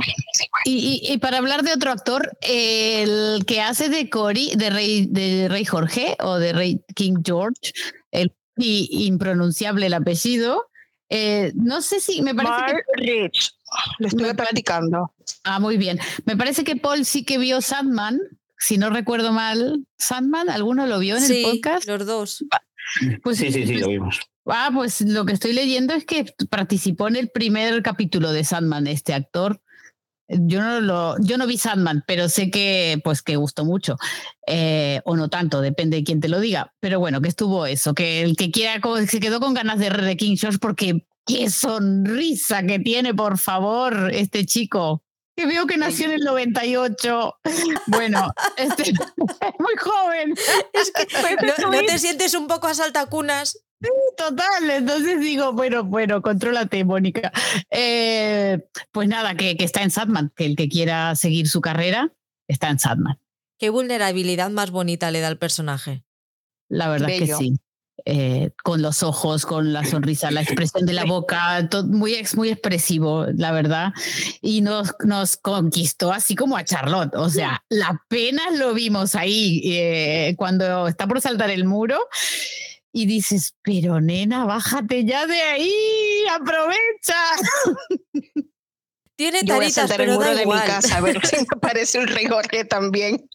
Y, para hablar de otro actor, el que hace de Cory, de Rey, de Rey Jorge o de Rey King George, el impronunciable el apellido, eh, no sé si me parece que. Rich. Lo estuve practicando. Ah, muy bien. Me parece que Paul sí que vio Sandman, si no recuerdo mal. ¿Sandman? ¿Alguno lo vio en el podcast? Los dos. Pues, sí, sí, sí, lo vimos. Ah, pues lo que estoy leyendo es que participó en el primer capítulo de Sandman, este actor. Yo no lo, yo no vi Sandman, pero sé que, pues, que gustó mucho. Eh, o no tanto, depende de quién te lo diga. Pero bueno, que estuvo eso, que el que quiera se quedó con ganas de, de King George porque qué sonrisa que tiene, por favor, este chico. Que veo que nació en el 98. Bueno, este, es *laughs* muy joven. Es que, ¿no, ¿no, te sientes un poco a saltacunas? Sí, total. Entonces digo, bueno, bueno, contrólate, Mónica. Eh, pues nada, que, que, está en Sadman, que el que quiera seguir su carrera está en Sadman. ¿Qué vulnerabilidad más bonita le da al personaje? La verdad que sí. Eh, con los ojos, con la sonrisa, la expresión de la *laughs* boca, todo muy, muy expresivo, la verdad. Y nos, nos conquistó así como a Charlotte. O sea, *laughs* la pena lo vimos ahí eh, cuando está por saltar el muro y dices, pero nena, bájate ya de ahí, aprovecha. *laughs* Tiene taritas, Yo pero da de mi casa a ver si me *laughs* parece un rey Jorge también.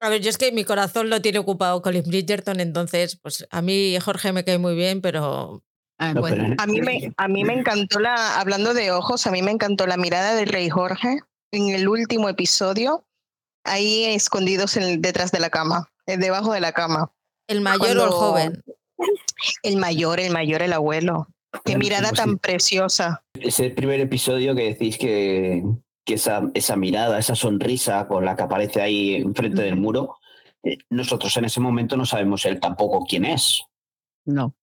A ver, yo es que mi corazón lo tiene ocupado Colin Bridgerton, entonces, pues a mí Jorge me cae muy bien, pero Ah, a, mí me, a mí me encantó la, hablando de ojos, a mí me encantó la mirada del rey Jorge en el último episodio, ahí escondidos en, detrás de la cama, eh, debajo de la cama. ¿El mayor o el joven? El mayor, el mayor, el abuelo. Qué mirada pues tan preciosa. Ese primer episodio que decís que, que esa, esa mirada, esa sonrisa con la que aparece ahí enfrente del muro, eh, nosotros en ese momento no sabemos él tampoco quién es. No.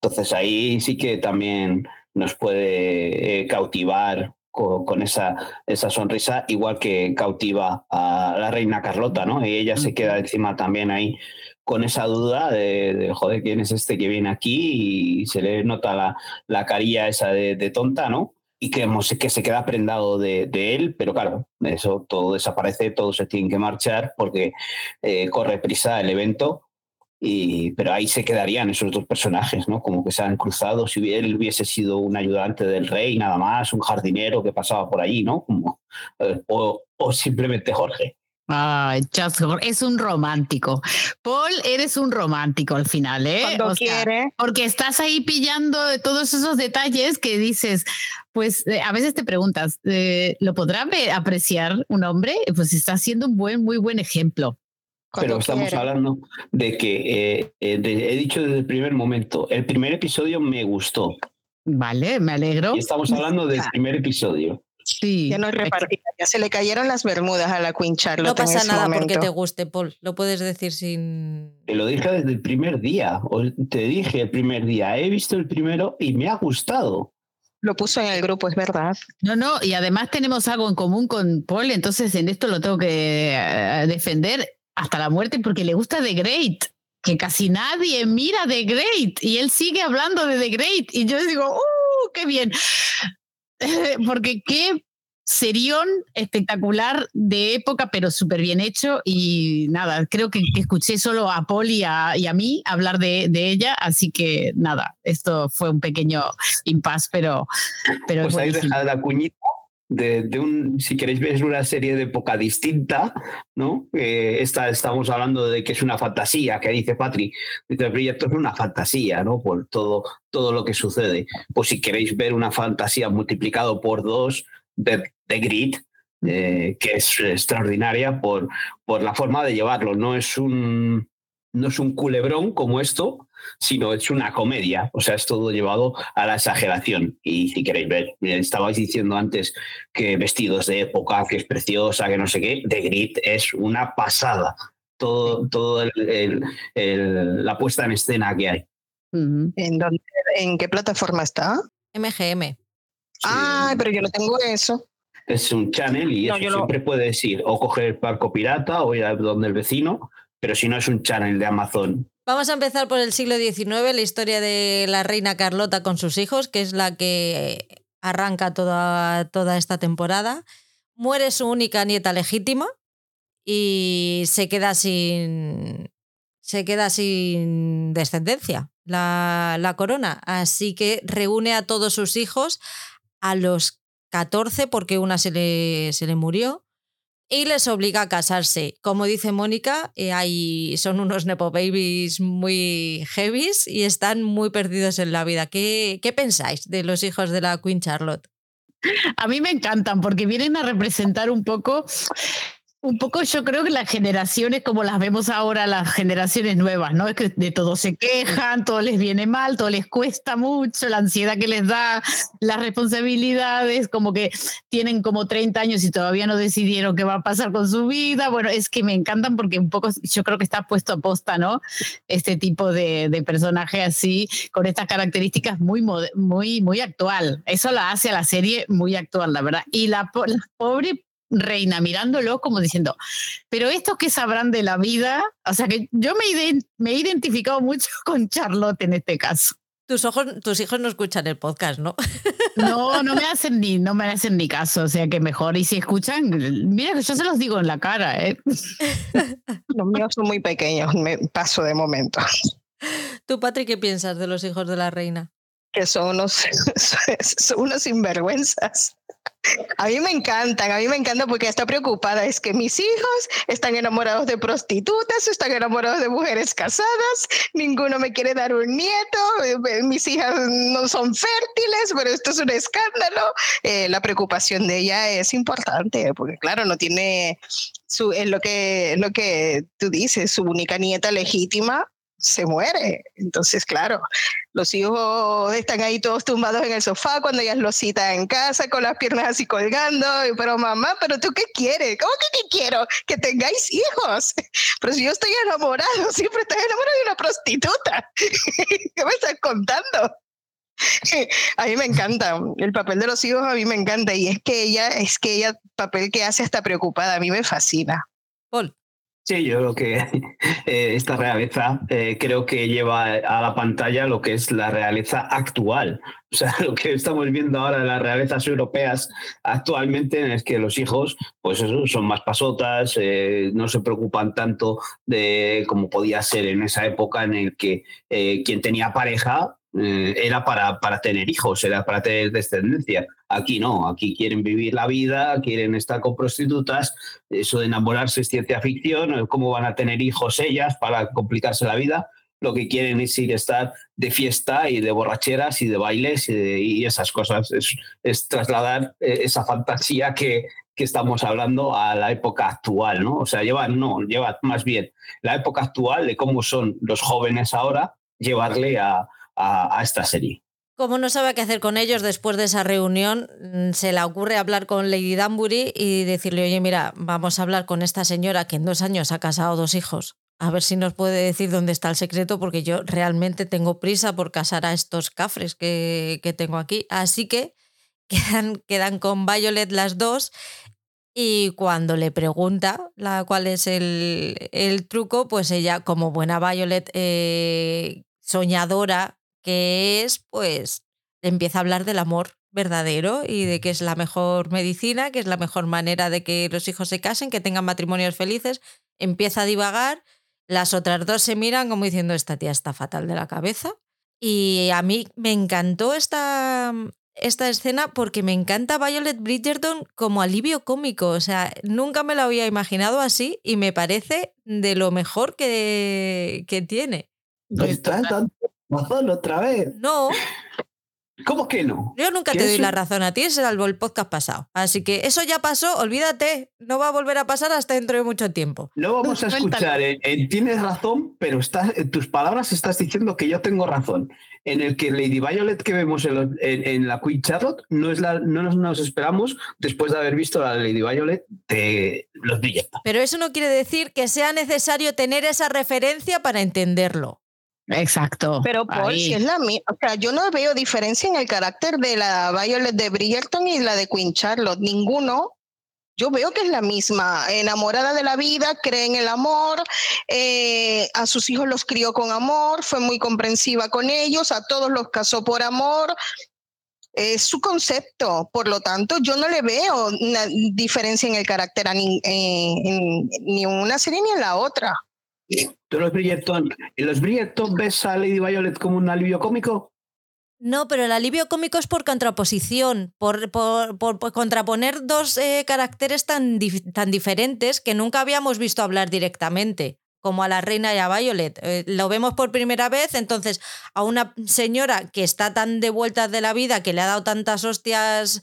Entonces ahí sí que también nos puede eh, cautivar con, esa, esa sonrisa, igual que cautiva a la reina Carlota, ¿no? Y ella se queda encima también ahí con esa duda de, joder, ¿quién es este que viene aquí? Y se le nota la, la carilla esa de, tonta, ¿no? Y que, que se queda prendado de, él, pero claro, eso todo desaparece, todos se tienen que marchar porque eh, corre prisa el evento. Y, pero ahí se quedarían esos dos personajes, ¿no? Como que se han cruzado. Si él hubiese sido un ayudante del rey, nada más, un jardinero que pasaba por ahí, ¿no? Eh, o, o simplemente Jorge. Ay, es un romántico. Paul, eres un romántico al final, ¿eh? Cuando quiere. Porque estás ahí pillando todos esos detalles que dices, pues eh, a veces te preguntas, eh, ¿lo podrá apreciar un hombre? Pues está siendo un buen, muy buen ejemplo. pero estamos hablando de que eh, eh, he dicho desde el primer momento, el primer episodio me gustó. Vale, me alegro. Y estamos hablando del primer episodio. Sí. Ya no es repartida, ya se le cayeron las bermudas a la Queen Charlotte. No pasa nada porque te guste, Paul. Lo puedes decir sin. Te lo dije desde el primer día. Te dije el primer día. He visto el primero y me ha gustado. Lo puso en el grupo, es verdad. No, no, y además tenemos algo en común con Paul, entonces en esto lo tengo que eh, defender hasta la muerte porque le gusta The Great, que casi nadie mira The Great y él sigue hablando de The Great y yo digo, ¡uh, qué bien! *laughs* porque qué serión espectacular de época, pero súper bien hecho. Y nada, creo que, escuché solo a Paul y a, mí hablar de, ella, así que nada, esto fue un pequeño impasse, pero. pero pues ahí deja la cuñita. De, un, si queréis ver una serie de época distinta, ¿no? esta, estamos hablando de que es una fantasía, que dice Patri, el proyecto es una fantasía, ¿no? Por todo, todo lo que sucede. Pues si queréis ver una fantasía multiplicado por dos, de, de Grid, eh, que es extraordinaria por, por la forma de llevarlo. No es un, no es un culebrón como esto, sino es una comedia. O sea, es todo llevado a la exageración. Y si queréis ver, estabais diciendo antes que vestidos de época, que es preciosa, que no sé qué, The Grid es una pasada. Todo, todo la puesta en escena que hay. ¿En, ¿En qué plataforma está? MGM. Ah, pero yo no tengo eso. Es un channel y eso siempre puedes ir o coger el barco pirata o ir a donde el vecino, pero si no es un channel de Amazon. Vamos a empezar por el siglo XIX, la historia de la reina Carlota con sus hijos, que es la que arranca toda, toda esta temporada. Muere su única nieta legítima y se queda sin, se queda sin descendencia la, la corona. Así que reúne a todos sus hijos a los 14 porque una se le, se le murió y les obliga a casarse. Como dice Mónica, eh, hay, son unos Nepo Babies muy heavies y están muy perdidos en la vida. ¿Qué, ¿Qué pensáis de los hijos de la Queen Charlotte? A mí me encantan porque vienen a representar un poco un poco yo creo que las generaciones como las vemos ahora, las generaciones nuevas, ¿no? Es que de todo se quejan, todo les viene mal, todo les cuesta mucho, la ansiedad que les da, las responsabilidades, como que tienen como 30 años y todavía no decidieron qué va a pasar con su vida. Bueno, es que me encantan porque un poco yo creo que está puesto a posta, ¿no? Este tipo de, de personaje así, con estas características muy, muy, muy actual. Eso la hace a la serie muy actual, la verdad. Y la, la pobre reina mirándolo como diciendo, pero estos que sabrán de la vida, o sea que yo me, me he identificado mucho *laughs* con Charlotte en este caso. Tus, ojos, tus hijos no escuchan el podcast, ¿no? No, no *laughs* me hacen ni, no me hacen ni caso, o sea que mejor. Y si escuchan, mira que yo se los digo en la cara, ¿eh? *laughs* Los míos son muy pequeños, me paso de momento. ¿Tú, Patrick, qué piensas de los hijos de la reina? Que son unos, *laughs* son unos sinvergüenzas. A mí me encantan, a mí me encanta porque está preocupada. Es que mis hijos están enamorados de prostitutas, están enamorados de mujeres casadas, ninguno me quiere dar un nieto, eh, mis hijas no son fértiles, pero esto es un escándalo. Eh, la preocupación de ella es importante porque, claro, no tiene su, es lo que, lo que tú dices, su única nieta legítima se muere. Entonces, claro, los hijos están ahí todos tumbados en el sofá cuando ellas los citan en casa con las piernas así colgando. Pero mamá, ¿pero tú qué quieres? ¿Cómo que qué quiero? Que tengáis hijos. *laughs* Pero si yo estoy enamorado, *laughs* siempre estoy enamorado de una prostituta. *laughs* ¿Qué me estás contando? A mí me encanta, el papel de los hijos a mí me encanta y es que ella, es que ella, papel que hace hasta preocupada, a mí me fascina. Paul. Sí, yo creo que *laughs* eh, esta realeza eh, creo que lleva a la pantalla lo que es la realeza actual. O sea, *laughs* lo que estamos viendo ahora de las realezas europeas actualmente es que los hijos, pues eso, son más pasotas, eh, no se preocupan tanto de como podía ser en esa época en el que quien tenía pareja eh, era para, para tener hijos, era para tener descendencia. Aquí no, aquí quieren vivir la vida, quieren estar con prostitutas, eso de enamorarse es ciencia ficción, cómo van a tener hijos ellas para complicarse la vida. Lo que quieren es ir a estar de fiesta y de borracheras y de bailes y, esas cosas. Es, es, trasladar eh, esa fantasía que, que estamos hablando a la época actual, ¿no? O sea, lleva, no, lleva más bien la época actual de cómo son los jóvenes ahora, llevarle a, a, esta serie. Como no sabe qué hacer con ellos después de esa reunión, mm, se le ocurre hablar con Lady Danbury y decirle, oye, mira, vamos a hablar con esta señora que en dos años ha casado dos hijos. A ver si nos puede decir dónde está el secreto, porque yo realmente tengo prisa por casar a estos cafres que, que tengo aquí. Así que *laughs* quedan, quedan con Violet las dos y cuando le pregunta la, cuál es el, el, truco, pues ella, como buena Violet eh, soñadora que es, pues empieza a hablar del amor verdadero y de que es la mejor medicina, que es la mejor manera de que los hijos se casen, que tengan matrimonios felices. Empieza a divagar, las otras dos se miran como diciendo, esta tía está fatal de la cabeza. Y a mí me encantó esta, esta escena porque me encanta Violet Bridgerton como alivio cómico. O sea, nunca me lo había imaginado así y me parece de lo mejor que, que tiene. Está razón otra vez. No. ¿Cómo que no? Yo nunca te doy la razón a ti, salvo el podcast pasado. Así que eso ya pasó, olvídate. No va a volver a pasar hasta dentro de mucho tiempo. No vamos a escuchar. tienes razón, pero estás, en tus palabras estás diciendo que yo tengo razón en el que Lady Violet que vemos en, la Queen Charlotte no, es la, no nos, esperamos después de haber visto la Lady Violet de los billetes. Pero eso no quiere decir que sea necesario tener esa referencia para entenderlo. Exacto. Pero Paul, si es la misma, o sea, yo no veo diferencia en el carácter de la Violet de Bridgerton y la de Queen Charlotte, ninguno yo veo que es la misma, enamorada de la vida, cree en el amor, eh, a sus hijos los crió con amor, fue muy comprensiva con ellos, a todos los casó por amor. Es su concepto, por lo tanto, yo no le veo una diferencia en el carácter ni, eh, en, ni una serie ni en la otra. ¿Tú los Bridgerton, los Bridgerton ves a Lady Violet como un alivio cómico? No, pero el alivio cómico es por contraposición, por, contraponer dos eh, caracteres tan, tan diferentes que nunca habíamos visto hablar directamente, como a la reina y a Violet. Eh, lo vemos por primera vez, entonces a una señora que está tan de vueltas de la vida, que le ha dado tantas hostias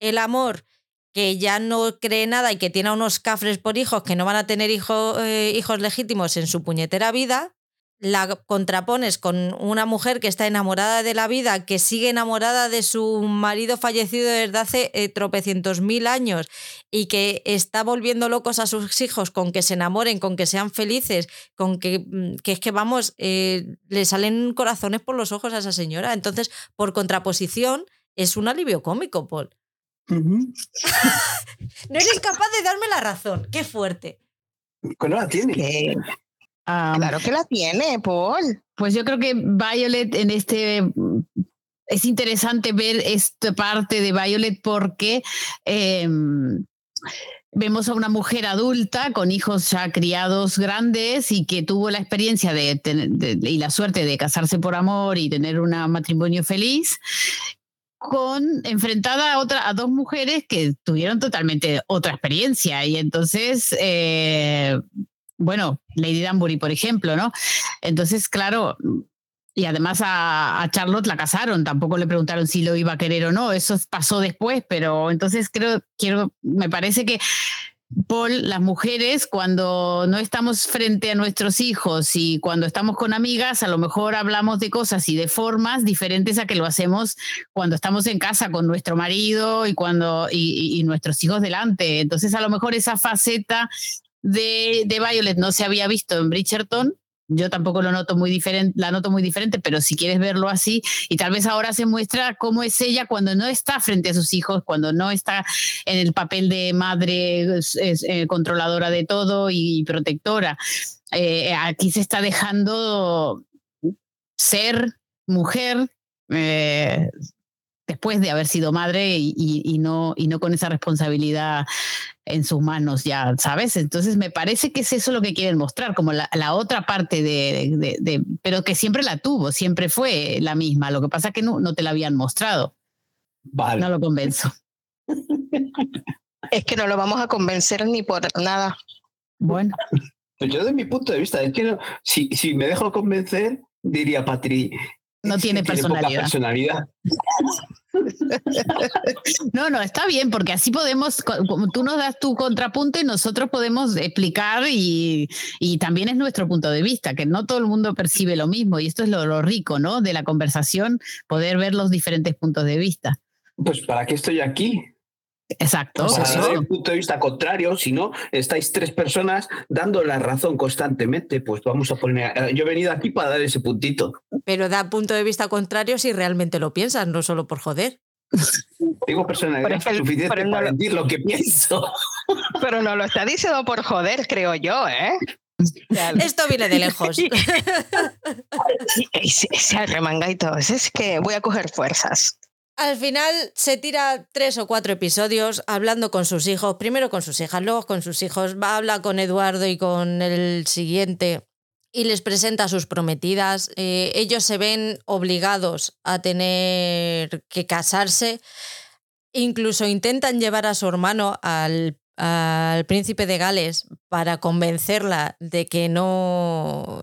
el amor, que ya no cree nada y que tiene unos cafres por hijos que no van a tener eh, hijos legítimos en su puñetera vida, la contrapones con una mujer que está enamorada de la vida, que sigue enamorada de su marido fallecido desde hace eh, tropecientos mil años y que está volviendo locos a sus hijos con que se enamoren, con que sean felices, con que, mm, que es que vamos, eh, le salen corazones por los ojos a esa señora. Entonces, por contraposición, es un alivio cómico, Paul. *laughs* no eres capaz de darme la razón. Qué fuerte. Pues no la tiene claro que la tiene, Paul. Pues yo creo que Violet en este es interesante ver esta parte de Violet porque em, vemos a una mujer adulta con hijos ya criados grandes y que tuvo la experiencia de, y la suerte de casarse por amor y tener un matrimonio feliz con enfrentada a otra a dos mujeres que tuvieron totalmente otra experiencia y entonces eh, bueno, Lady Danbury, por ejemplo, ¿no? Entonces, claro, y además a, Charlotte la casaron, tampoco le preguntaron si lo iba a querer o no, eso pasó después, pero entonces creo, quiero, me parece que Paul, las mujeres, cuando no estamos frente a nuestros hijos y cuando estamos con amigas, a lo mejor hablamos de cosas y de formas diferentes a que lo hacemos cuando estamos en casa con nuestro marido y cuando y nuestros hijos delante. Entonces, a lo mejor esa faceta de, de Violet no se había visto en Bridgerton, yo tampoco lo noto muy diferente, la noto muy diferente, pero si quieres verlo así, y tal vez ahora se muestra cómo es ella cuando no está frente a sus hijos, cuando no está en el papel de madre eh, controladora de todo y protectora. Eh, aquí se está dejando ser mujer, eh, después de haber sido madre y, no, y no con esa responsabilidad en sus manos ya, ¿sabes? Entonces me parece que es eso lo que quieren mostrar, como la, otra parte de, pero que siempre la tuvo, siempre fue la misma, lo que pasa es que no, no te la habían mostrado. Vale. No lo convenzo. es que no lo vamos a convencer ni por nada. Bueno. Pues yo de mi punto de vista, es que si, si me dejo convencer, diría Patri, no tiene personalidad. personalidad. *laughs* No, no, está bien, porque así podemos, como tú nos das tu contrapunto y nosotros podemos explicar y, y también es nuestro punto de vista, que no todo el mundo percibe lo mismo y esto es lo, lo rico, ¿no? De la conversación, poder ver los diferentes puntos de vista. Pues para qué estoy aquí, Exacto. para eso. dar el punto de vista contrario, si no, estáis tres personas dando la razón constantemente, pues vamos a poner, eh, yo he venido aquí para dar ese puntito. Pero da punto de vista contrario si realmente lo piensas, no solo por joder. Tengo personalidad el- suficiente pero no para lo- decir lo que pienso. Pero no lo está diciendo por joder, creo yo, ¿eh? O sea, Esto viene de lejos. *laughs* ese arremangaito, es que voy a coger fuerzas. Al final se tira tres o cuatro episodios hablando con sus hijos, primero con sus hijas, luego con sus hijos, va a hablar con Eduardo y con el siguiente y les presenta sus prometidas. Eh, ellos se ven obligados a tener que casarse, incluso intentan llevar a su hermano al, al príncipe de Gales para convencerla de que no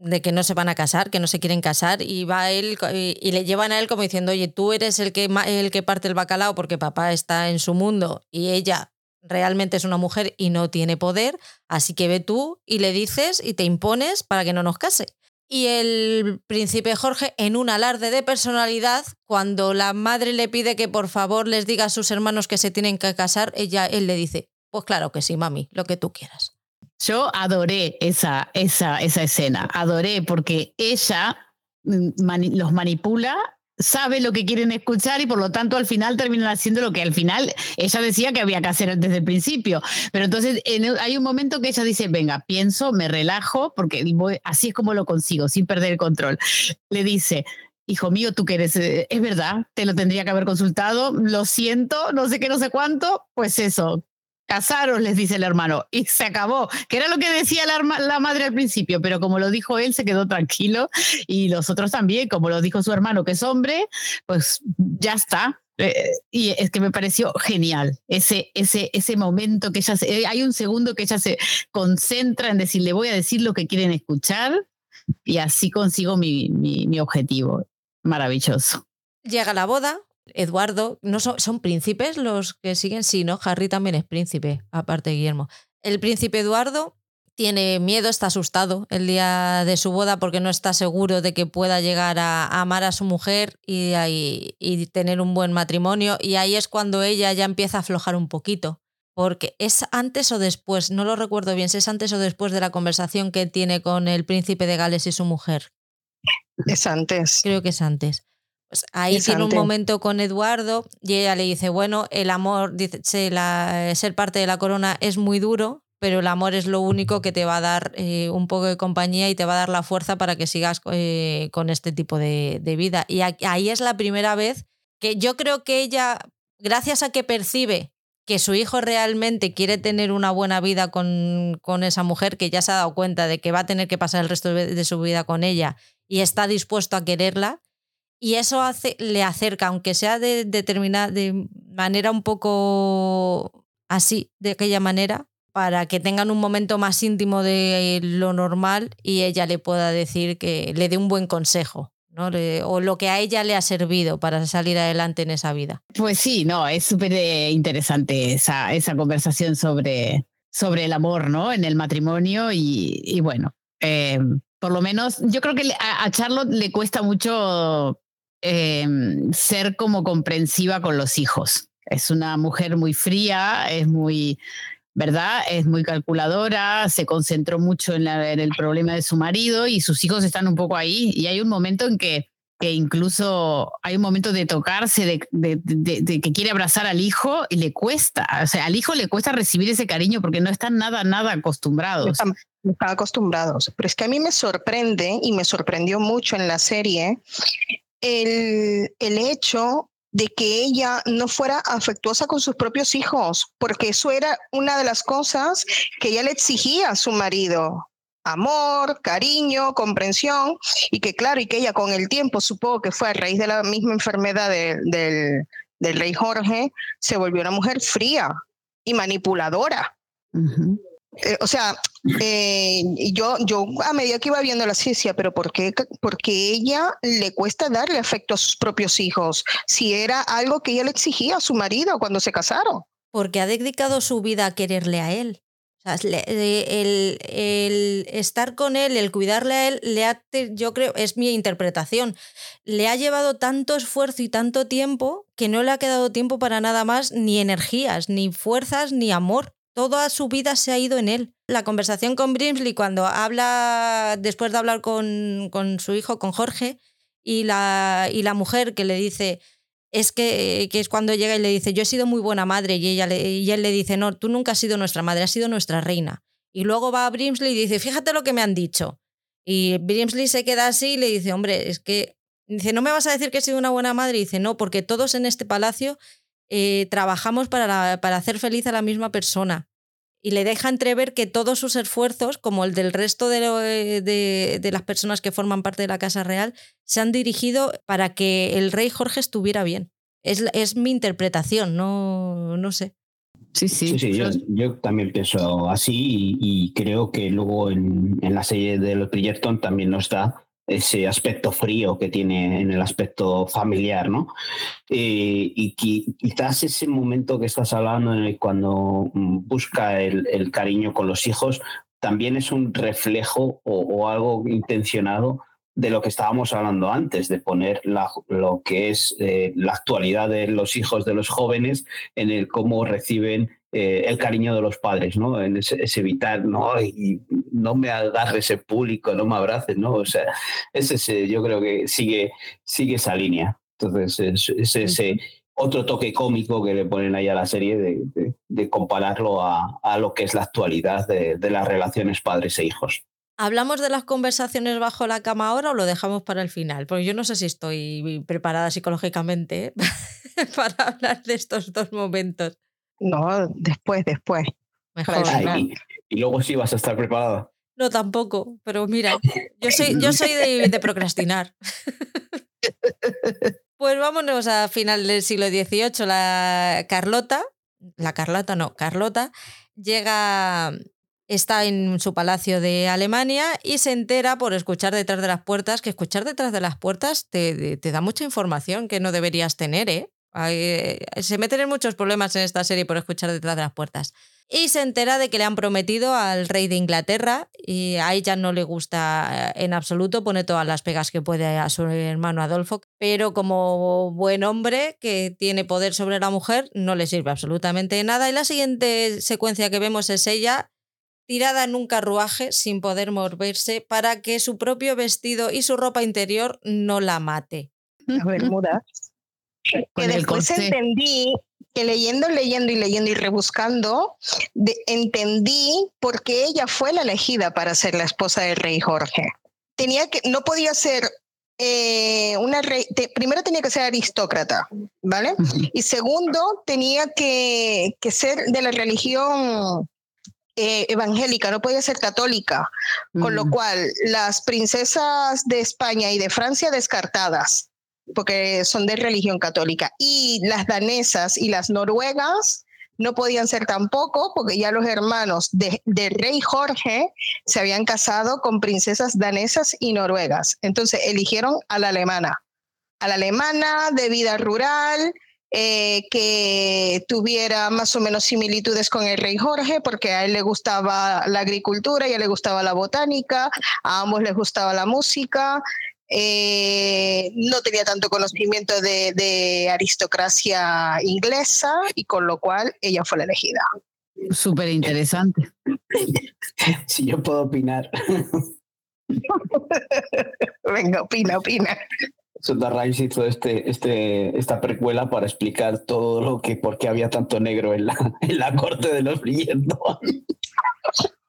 de que no se van a casar, que no se quieren casar, y va él y, le llevan a él como diciendo, oye, tú eres el que, el que parte el bacalao porque papá está en su mundo y ella realmente es una mujer y no tiene poder, así que ve tú y le dices y te impones para que no nos case. Y el príncipe Jorge, en un alarde de personalidad, cuando la madre le pide que por favor les diga a sus hermanos que se tienen que casar, ella, él le dice, pues claro que sí, mami, lo que tú quieras. Yo adoré esa, esa, esa escena, adoré porque ella mm, los manipula, sabe lo que quieren escuchar y por lo tanto al final terminan haciendo lo que al final ella decía que había que hacer desde el principio. Pero entonces en- hay un momento que ella dice, venga, pienso, me relajo, porque voy- así es como lo consigo, sin perder el control. Le dice, hijo mío, tú que eres, eh, es verdad, te lo tendría que haber consultado, lo siento, no sé qué, no sé cuánto, pues eso, casaros, les dice el hermano, y se acabó, que era lo que decía la, madre al principio, pero como lo dijo él, se quedó tranquilo, y los otros también, como lo dijo su hermano, que es hombre, pues ya está. Eh, y es que me pareció genial ese, ese, ese momento que ella eh, hay un segundo que ella se concentra en decir, le voy a decir lo que quieren escuchar y así consigo mi, mi, mi objetivo. Maravilloso. Llega la boda, Eduardo, no son, son príncipes los que siguen, sí, ¿no? Harry también es príncipe, aparte de Guillermo. El príncipe Eduardo tiene miedo, está asustado el día de su boda porque no está seguro de que pueda llegar a, a amar a su mujer y, y tener un buen matrimonio. Y ahí es cuando ella ya empieza a aflojar un poquito. Porque es antes o después, no lo recuerdo bien, si es antes o después de la conversación que tiene con el príncipe de Gales y su mujer. Es antes. Creo que es antes. Pues ahí tiene un momento con Eduardo y ella le dice, bueno, el amor, dice, "se la- ser parte de la corona es muy duro, pero el amor es lo único que te va a dar eh, un poco de compañía y te va a dar la fuerza para que sigas eh, con este tipo de, de vida. Y ahí es la primera vez que yo creo que ella, gracias a que percibe que su hijo realmente quiere tener una buena vida con, con esa mujer, que ya se ha dado cuenta de que va a tener que pasar el resto de su vida con ella y está dispuesto a quererla, y eso le acerca, aunque sea de determinada de manera un poco así, de aquella manera, para que tengan un momento más íntimo de lo normal y ella le pueda decir que le dé un buen consejo, ¿no? O lo que a ella le ha servido para salir adelante en esa vida. Pues sí, no, es súper eh, interesante esa, esa conversación sobre, sobre el amor, ¿no? En el matrimonio y, bueno, eh, por lo menos yo creo que a Charlotte le cuesta mucho eh, ser como comprensiva con los hijos. Es una mujer muy fría, es muy, ¿verdad? Es muy calculadora, se concentró mucho en, la- en el problema de su marido y sus hijos están un poco ahí y hay un momento en que que incluso hay un momento de tocarse, de, de- de- de que quiere abrazar al hijo y le cuesta, o sea, al hijo le cuesta recibir ese cariño porque no están nada, nada acostumbrados. Están, están acostumbrados. Pero es que a mí me sorprende y me sorprendió mucho en la serie el, el hecho de que ella no fuera afectuosa con sus propios hijos, porque eso era una de las cosas que ella le exigía a su marido. Amor, cariño, comprensión, y que claro, y que ella con el tiempo, supongo que fue a raíz de la misma enfermedad de- del, del rey Jorge, se volvió una mujer fría y manipuladora. Ujú. Eh, o sea, Eh, yo, yo a medida que iba viendo la ciencia, pero ¿por qué, porque ella le cuesta darle afecto a sus propios hijos? Si era algo que ella le exigía a su marido cuando se casaron. Porque ha dedicado su vida a quererle a él. el, el, estar con él, el cuidarle a él, le ha, yo creo, es mi interpretación, le ha llevado tanto esfuerzo y tanto tiempo que no le ha quedado tiempo para nada más, ni energías, ni fuerzas, ni amor toda su vida se ha ido en él. La conversación con Brimsley cuando habla, después de hablar con, su hijo, con Jorge, y la, mujer que le dice, es que, es cuando llega y le dice, yo he sido muy buena madre, y, ella y él le dice, no, tú nunca has sido nuestra madre, has sido nuestra reina. Y luego va a Brimsley y dice, fíjate lo que me han dicho. Y Brimsley se queda así y le dice, hombre, es que, dice, ¿no me vas a decir que he sido una buena madre? Y dice, no, porque todos en este palacio eh, trabajamos para hacer feliz a la misma persona. Y le deja entrever que todos sus esfuerzos, como el del resto de, de, las personas que forman parte de la Casa Real, se han dirigido para que el rey Jorge estuviera bien. Es, es mi interpretación, no, no sé. Sí, sí. sí, yo, yo, también pienso así y, y creo que luego en, en, la serie de los Bridgerton también nos da ese aspecto frío que tiene en el aspecto familiar, ¿no? Eh, y quizás ese momento que estás hablando cuando mm, busca el, cariño con los hijos también es un reflejo o, algo intencionado de lo que estábamos hablando antes, de poner lo que es eh, la actualidad de los hijos de los jóvenes en el cómo reciben eh, el cariño de los padres, ¿no? En ese, evitar, ¿no? Y no me agarre ese público, no me abraces, ¿no? O sea, es ese, yo creo que sigue, sigue esa línea. Entonces, es, ese otro toque cómico que le ponen ahí a la serie de, de, compararlo a, a, lo que es la actualidad de, de las relaciones padres e hijos. ¿Hablamos de las conversaciones bajo la cama ahora o lo dejamos para el final? Porque yo no sé si estoy preparada psicológicamente ¿eh? *laughs* para hablar de estos dos momentos. No, después, después. Mejor. y, y, luego sí vas a estar preparada. No, tampoco. Pero mira, yo soy, yo *laughs* soy de, de procrastinar. *laughs* pues vámonos a final del siglo XVIII. La Carlota, la Carlota no, Carlota, llega está en su palacio de Alemania y se entera por escuchar detrás de las puertas, que escuchar detrás de las puertas te, te da mucha información que no deberías tener, ¿eh? Eh se meten en muchos problemas en esta serie por escuchar detrás de las puertas. Y se entera de que le han prometido al rey de Inglaterra y a ella no le gusta eh, en absoluto, pone todas las pegas que puede a su hermano Adolfo, pero como buen hombre que tiene poder sobre la mujer no le sirve absolutamente nada. Y la siguiente secuencia que vemos es ella tirada en un carruaje sin poder moverse para que su propio vestido y su ropa interior no la mate. La bermuda. Que después entendí que leyendo, leyendo y leyendo y rebuscando, de, entendí por qué ella fue la elegida para ser la esposa del rey Jorge. Tenía que, no podía ser eh, una rey, te, primero tenía que ser aristócrata, ¿vale? Y segundo, tenía que, que ser de la religión eh, evangélica, no podía ser católica, con lo cual las princesas de España y de Francia descartadas, porque son de religión católica, y las danesas y las noruegas no podían ser tampoco, porque ya los hermanos de, de rey Jorge se habían casado con princesas danesas y noruegas. Entonces eligieron a la alemana, a la alemana de vida rural, eh, que tuviera más o menos similitudes con el rey Jorge, porque a él le gustaba la agricultura a él le gustaba la botánica, a ambos les gustaba la música. Eh, no tenía tanto conocimiento de, de, aristocracia inglesa y con lo cual ella fue la elegida. Súper interesante. *laughs* Si yo puedo opinar. *laughs* Venga, opina, opina. Sunda Rhimes hizo este, este, esta precuela para explicar todo lo que, por qué había tanto negro en la, en la corte de los Bridgerton. *laughs*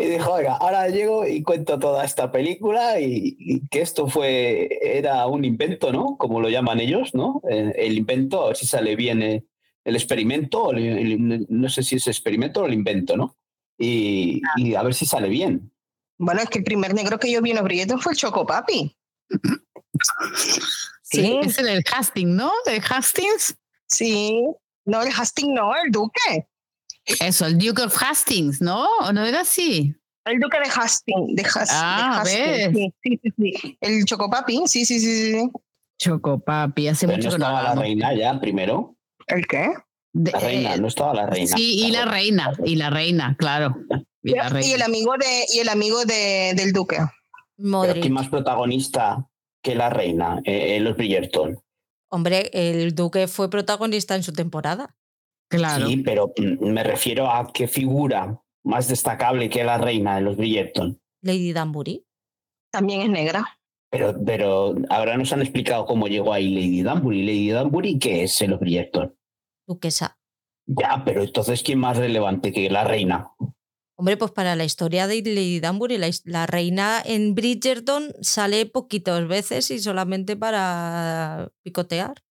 y dijo, oiga, ahora llego y cuento toda esta película y, y, que esto fue, era un invento, ¿no? Como lo llaman ellos, ¿no? El, el invento, a ver si sale bien el, el experimento, el, el, no sé si es experimento o el invento, ¿no? Y, y, a ver si sale bien. Bueno, es que el primer negro que yo vi en los fue el Choco Papi. Sí, es en el Hastings, ¿no? ¿El Hastings? Sí, no, el Hastings no, el Duque. Eso, el Duke of Hastings, ¿no? ¿O no era así? El duque de Hastings. De Hastings Ah, de Sí, sí, sí, sí. El Chocopapi, sí, sí, sí, sí. Chocopapi, hace Pero no mucho que no estaba la reina ya primero. ¿El qué? De- La reina, eh, no estaba la reina. Sí, y la reina, y la reina, claro. Y la Y reina. el amigo de, y el amigo de, del duque. Pero. ¿quién más protagonista que la reina? Eh, eh, los Bridgerton. Hombre, el duque fue protagonista en su temporada. Claro. Sí, pero mm, me refiero a qué figura más destacable que la reina de los Bridgerton. Lady Danbury. También es negra. Pero, pero ahora nos han explicado cómo llegó ahí Lady Danbury. Lady Danbury, ¿qué es en los Bridgerton? Duquesa. Ya, pero entonces, ¿quién más relevante que la reina? Hombre, pues para la historia de Lady Danbury, la, la reina en Bridgerton sale poquitas veces y solamente para picotear.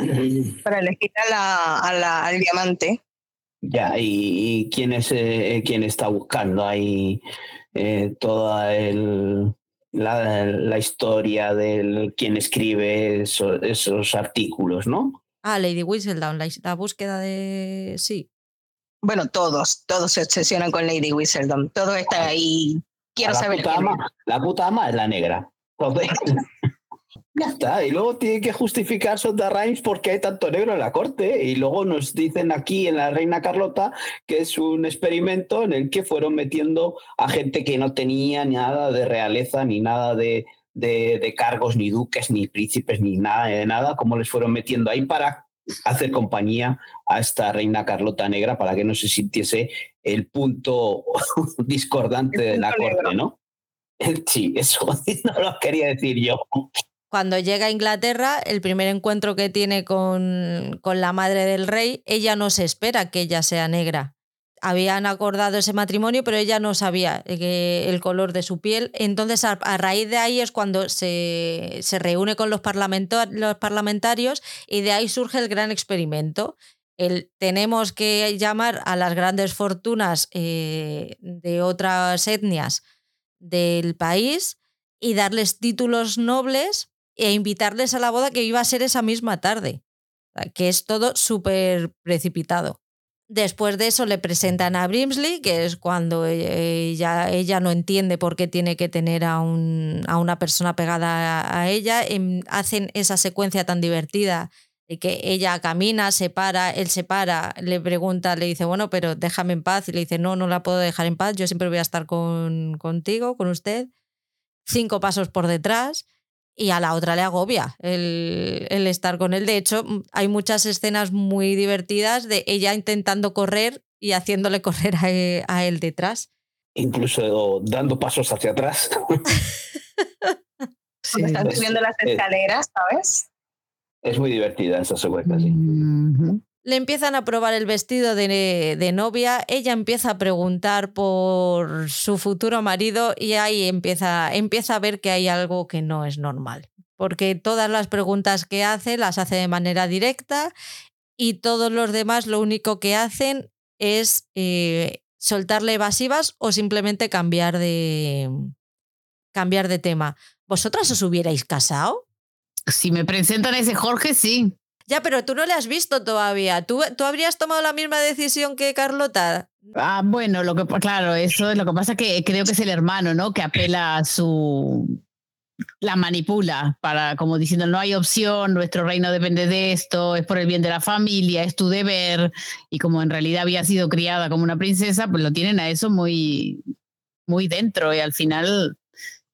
*clears throat* Para elegir a la, a la, al diamante. Ya, ¿y, y quién es eh, quién está buscando ahí eh, toda el, la, la historia del quién escribe eso- esos artículos, ¿no? Ah, Lady Whistledown, la, la búsqueda de... Sí. Bueno, todos, todos se obsesionan con Lady Whistledown. Todos están ahí. Quiero la saber puta quién es. ama, la puta ama es la negra. Joder. *laughs* ya está. Y luego tiene que justificar Sonda Rhimes porque hay tanto negro en la corte. Y luego nos dicen aquí en la Reina Carlota que es un experimento en el que fueron metiendo a gente que no tenía nada de realeza ni nada de, de, de cargos, ni duques, ni príncipes, ni nada de nada, como les fueron metiendo ahí para hacer compañía a esta reina Carlota Negra para que no se sintiese el punto *laughs* discordante El de la corte. ¿no? *laughs* Sí, eso *laughs* no lo quería decir yo. Cuando llega a Inglaterra, el primer encuentro que tiene con, con la madre del rey, ella no se espera que ella sea negra. Habían acordado ese matrimonio, pero ella no sabía eh, el color de su piel. Entonces, a, raíz de ahí es cuando se, se reúne con los, los parlamentarios y de ahí surge el gran experimento. Tenemos que llamar a las grandes fortunas eh, de otras etnias del país y darles títulos nobles e invitarles a la boda que iba a ser esa misma tarde. Que es todo súper precipitado. Después de eso le presentan a Brimsley, que es cuando ella, ella no entiende por qué tiene que tener a, un- a una persona pegada a, a ella. Em, hacen esa secuencia tan divertida de que ella camina, se para, él se para, le pregunta, le dice, bueno, pero déjame en paz. Y le dice, no, no la puedo dejar en paz, yo siempre voy a estar con, contigo, con usted. Cinco pasos por detrás y a la otra le agobia el, el estar con él. De hecho, hay muchas escenas muy divertidas de ella intentando correr y haciéndole *laughs* correr a e- a él detrás. Incluso dando pasos hacia atrás. *laughs* Sí. Cuando están es- subiendo las es- escaleras, ¿sabes? Es muy divertida esa secuencia, sí. Ujú. Le empiezan a probar el vestido de, de novia, ella empieza a preguntar por su futuro marido y ahí empieza, empieza a ver que hay algo que no es normal. Porque todas las preguntas que hace las hace de manera directa y todos los demás lo único que hacen es eh, soltarle evasivas o simplemente cambiar de, cambiar de tema. ¿Vosotras os hubierais casado? Si me presentan a ese Jorge, sí. Ya, pero tú no le has visto todavía. ¿Tú, ¿Tú habrías tomado la misma decisión que Carlota? Ah, bueno, lo que claro, eso es lo que pasa que creo que es el hermano, ¿no? Que apela a su la manipula para como diciendo no hay opción, nuestro reino depende de esto, es por el bien de la familia, es tu deber y como en realidad había sido criada como una princesa, pues lo tienen a eso muy muy dentro y al final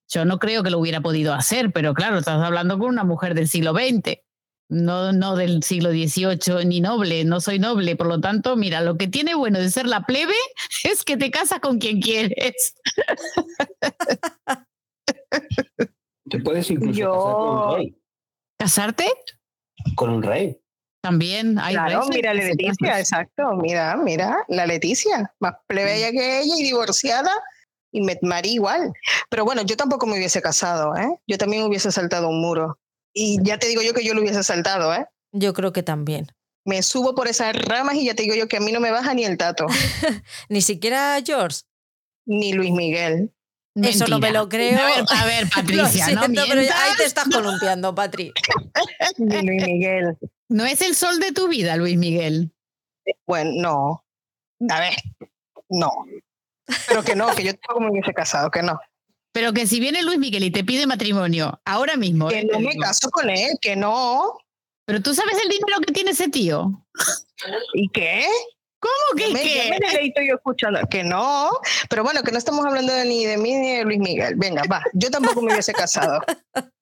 yo no creo que lo hubiera podido hacer, pero claro, estás hablando con una mujer del siglo XX. No, no del siglo XVIII, ni noble, no soy noble. Por lo tanto, mira, lo que tiene bueno de ser la plebe *laughs* es que te casas con quien quieres. Te puedes incluso Yo- casar con un rey. ¿Casarte? Con un rey. También hay Claro, reyes mira Leticia, exacto. Mira, mira, la Leticia, más plebeya que ella y divorciada y me marí igual. Pero bueno, yo tampoco me hubiese casado, ¿eh? Yo también hubiese saltado un muro. Y ya te digo yo que yo lo hubiese saltado, ¿eh? Yo creo que también. Me subo por esas ramas y ya te digo yo que a mí no me baja ni el tato, *laughs* Ni siquiera George. ni Luis Miguel. Eso no me lo creo. A ver, a *laughs* ver, Lo Patricia, no siento, pero mientas. ahí te estás columpiando, Patri. *laughs* Ni Luis Miguel. No es el sol de tu vida, Luis Miguel. Bueno, no. A ver, no. Pero que no, que yo tampoco me hubiese casado, que no. Pero que si viene Luis Miguel y te pide matrimonio ahora mismo. Que eh, no me digo. caso con él, que no. Pero tú sabes el dinero que tiene ese tío. ¿Y qué? ¿Cómo que me, qué? me deleito yo escuchando que no, pero bueno, que no estamos hablando de- ni de mí ni de Luis Miguel. Venga, va, yo tampoco me hubiese casado. *laughs*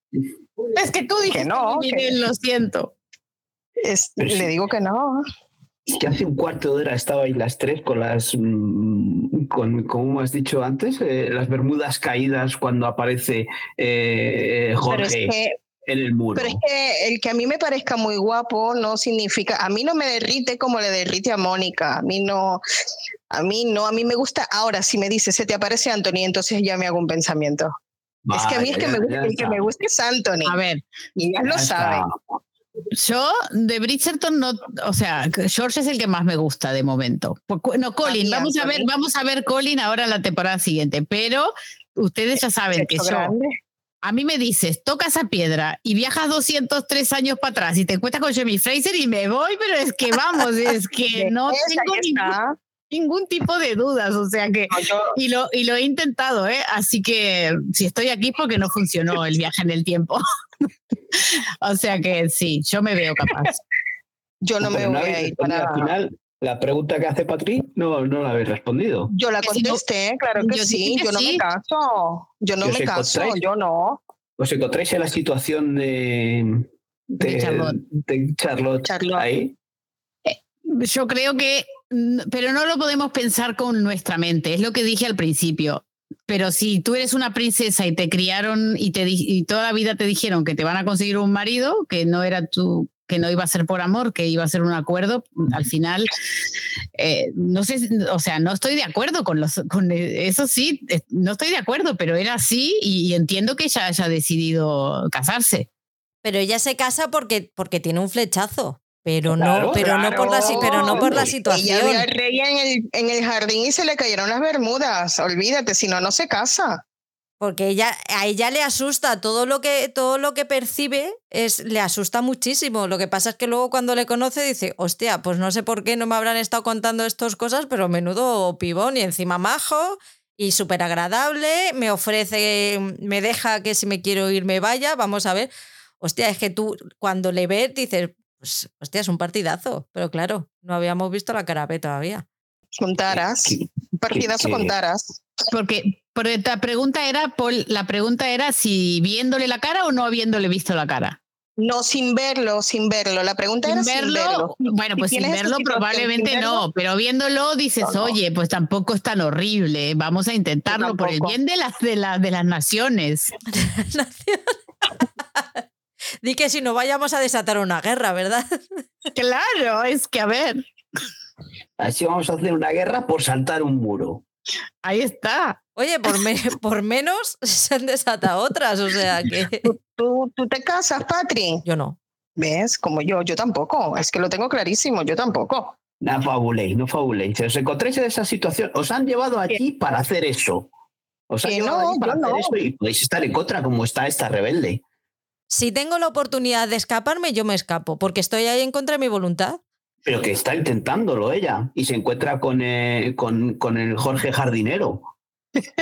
Es que tú dijiste no, que- Miguel, lo siento. Es- le digo que no. Que hace un cuarto de hora estabais las tres con las, mm, con, como has dicho antes, eh, las bermudas caídas cuando aparece eh, Pero es, Jorge que, en el muro. pero es que el que a mí me parezca muy guapo no significa, a mí no me derrite como le derrite a Mónica, a mí no, a mí no, a mí me gusta. Ahora, si me dice, se te aparece Anthony, entonces ya me hago un pensamiento. es que a mí es Vaya, que me gusta, el que me gusta es Anthony, A ver, y ya Ya lo está. sabe. Yo de Bridgerton no, o sea, George es el que más me gusta de momento. No, Colin, vamos a ver, vamos a ver Colin ahora en la temporada siguiente, pero ustedes ya saben que yo, grande. a mí me dices, toca esa piedra y viajas 203 años para atrás y te encuentras con Jamie Fraser y me voy, pero es que vamos, es que *laughs* no tengo ningún. Ningún tipo de dudas, o sea que y lo, y lo he intentado, ¿eh? Así que si estoy aquí es porque no funcionó el viaje en el tiempo. *laughs* o sea que sí, yo me veo capaz. Yo no me voy a ir para. Al final, la pregunta que hace Patrick no, no la habéis respondido. Yo la no- contesté, claro que yo sí, que yo no sí. me caso. Yo no me caso, encontráis. yo no. ¿Os encontráis en la situación de, de, De Charlotte. de Charlotte Charlotte. ahí? Yo creo que, pero no lo podemos pensar con nuestra mente, es lo que dije al principio. Pero si tú eres una princesa y te criaron y, te, toda la vida te dijeron que te van a conseguir un marido, que no era tu que no iba a ser por amor, que iba a ser un acuerdo, al final, eh, no sé, o sea, no estoy de acuerdo con, con eso, sí, no estoy de acuerdo, pero era así y, y entiendo que ella haya decidido casarse. Pero ella se casa porque, porque tiene un flechazo. Pero Claro, no, pero no por la, pero no por la Ella situación. Ella vio al rey en el, en el jardín y se le cayeron las bermudas. Olvídate, si no, no se casa. Porque ella, a ella le asusta todo lo que todo lo que percibe es le asusta muchísimo. Lo que pasa es que luego cuando le conoce dice, hostia, pues no sé por qué no me habrán estado contando estas cosas, pero menudo pibón y encima majo y súper agradable. Me ofrece, me deja que si me quiero ir me vaya. Vamos a ver. Hostia, es que tú cuando le ves dices, pues, hostia, es un partidazo. Pero claro, no habíamos visto la cara B todavía. Con taras. Un partidazo con taras. Porque, porque la pregunta era, Paul, la pregunta era si viéndole la cara o no habiéndole visto la cara. No, sin verlo, sin verlo. La pregunta Sin era sin verlo. bueno, pues sin verlo probablemente sin no, verlo, pero viéndolo dices, No, no. oye, pues tampoco es tan horrible, ¿eh? vamos a intentarlo por el bien de las, de, las de las naciones. *laughs* Di que si no vayamos a desatar una guerra, ¿verdad? *laughs* Claro, es que a ver, Así vamos a hacer una guerra por saltar un muro. ahí está. Oye, por, me- *laughs* por menos se han desatado otras, o sea que *laughs* ¿Tú, tú te casas, Patri. yo no. ¿Ves? Como yo, yo tampoco. Es que lo tengo clarísimo, yo tampoco. No fabuléis, no fabuléis. Si os encontráis en esa situación, os han llevado aquí para hacer eso. Os han Que llevado no, aquí para yo hacer no. eso y podéis estar en contra como está esta rebelde. Si tengo la oportunidad de escaparme, yo me escapo, porque estoy ahí en contra de mi voluntad. Pero que está intentándolo ella y se encuentra con, eh, con, con el Jorge Jardinero.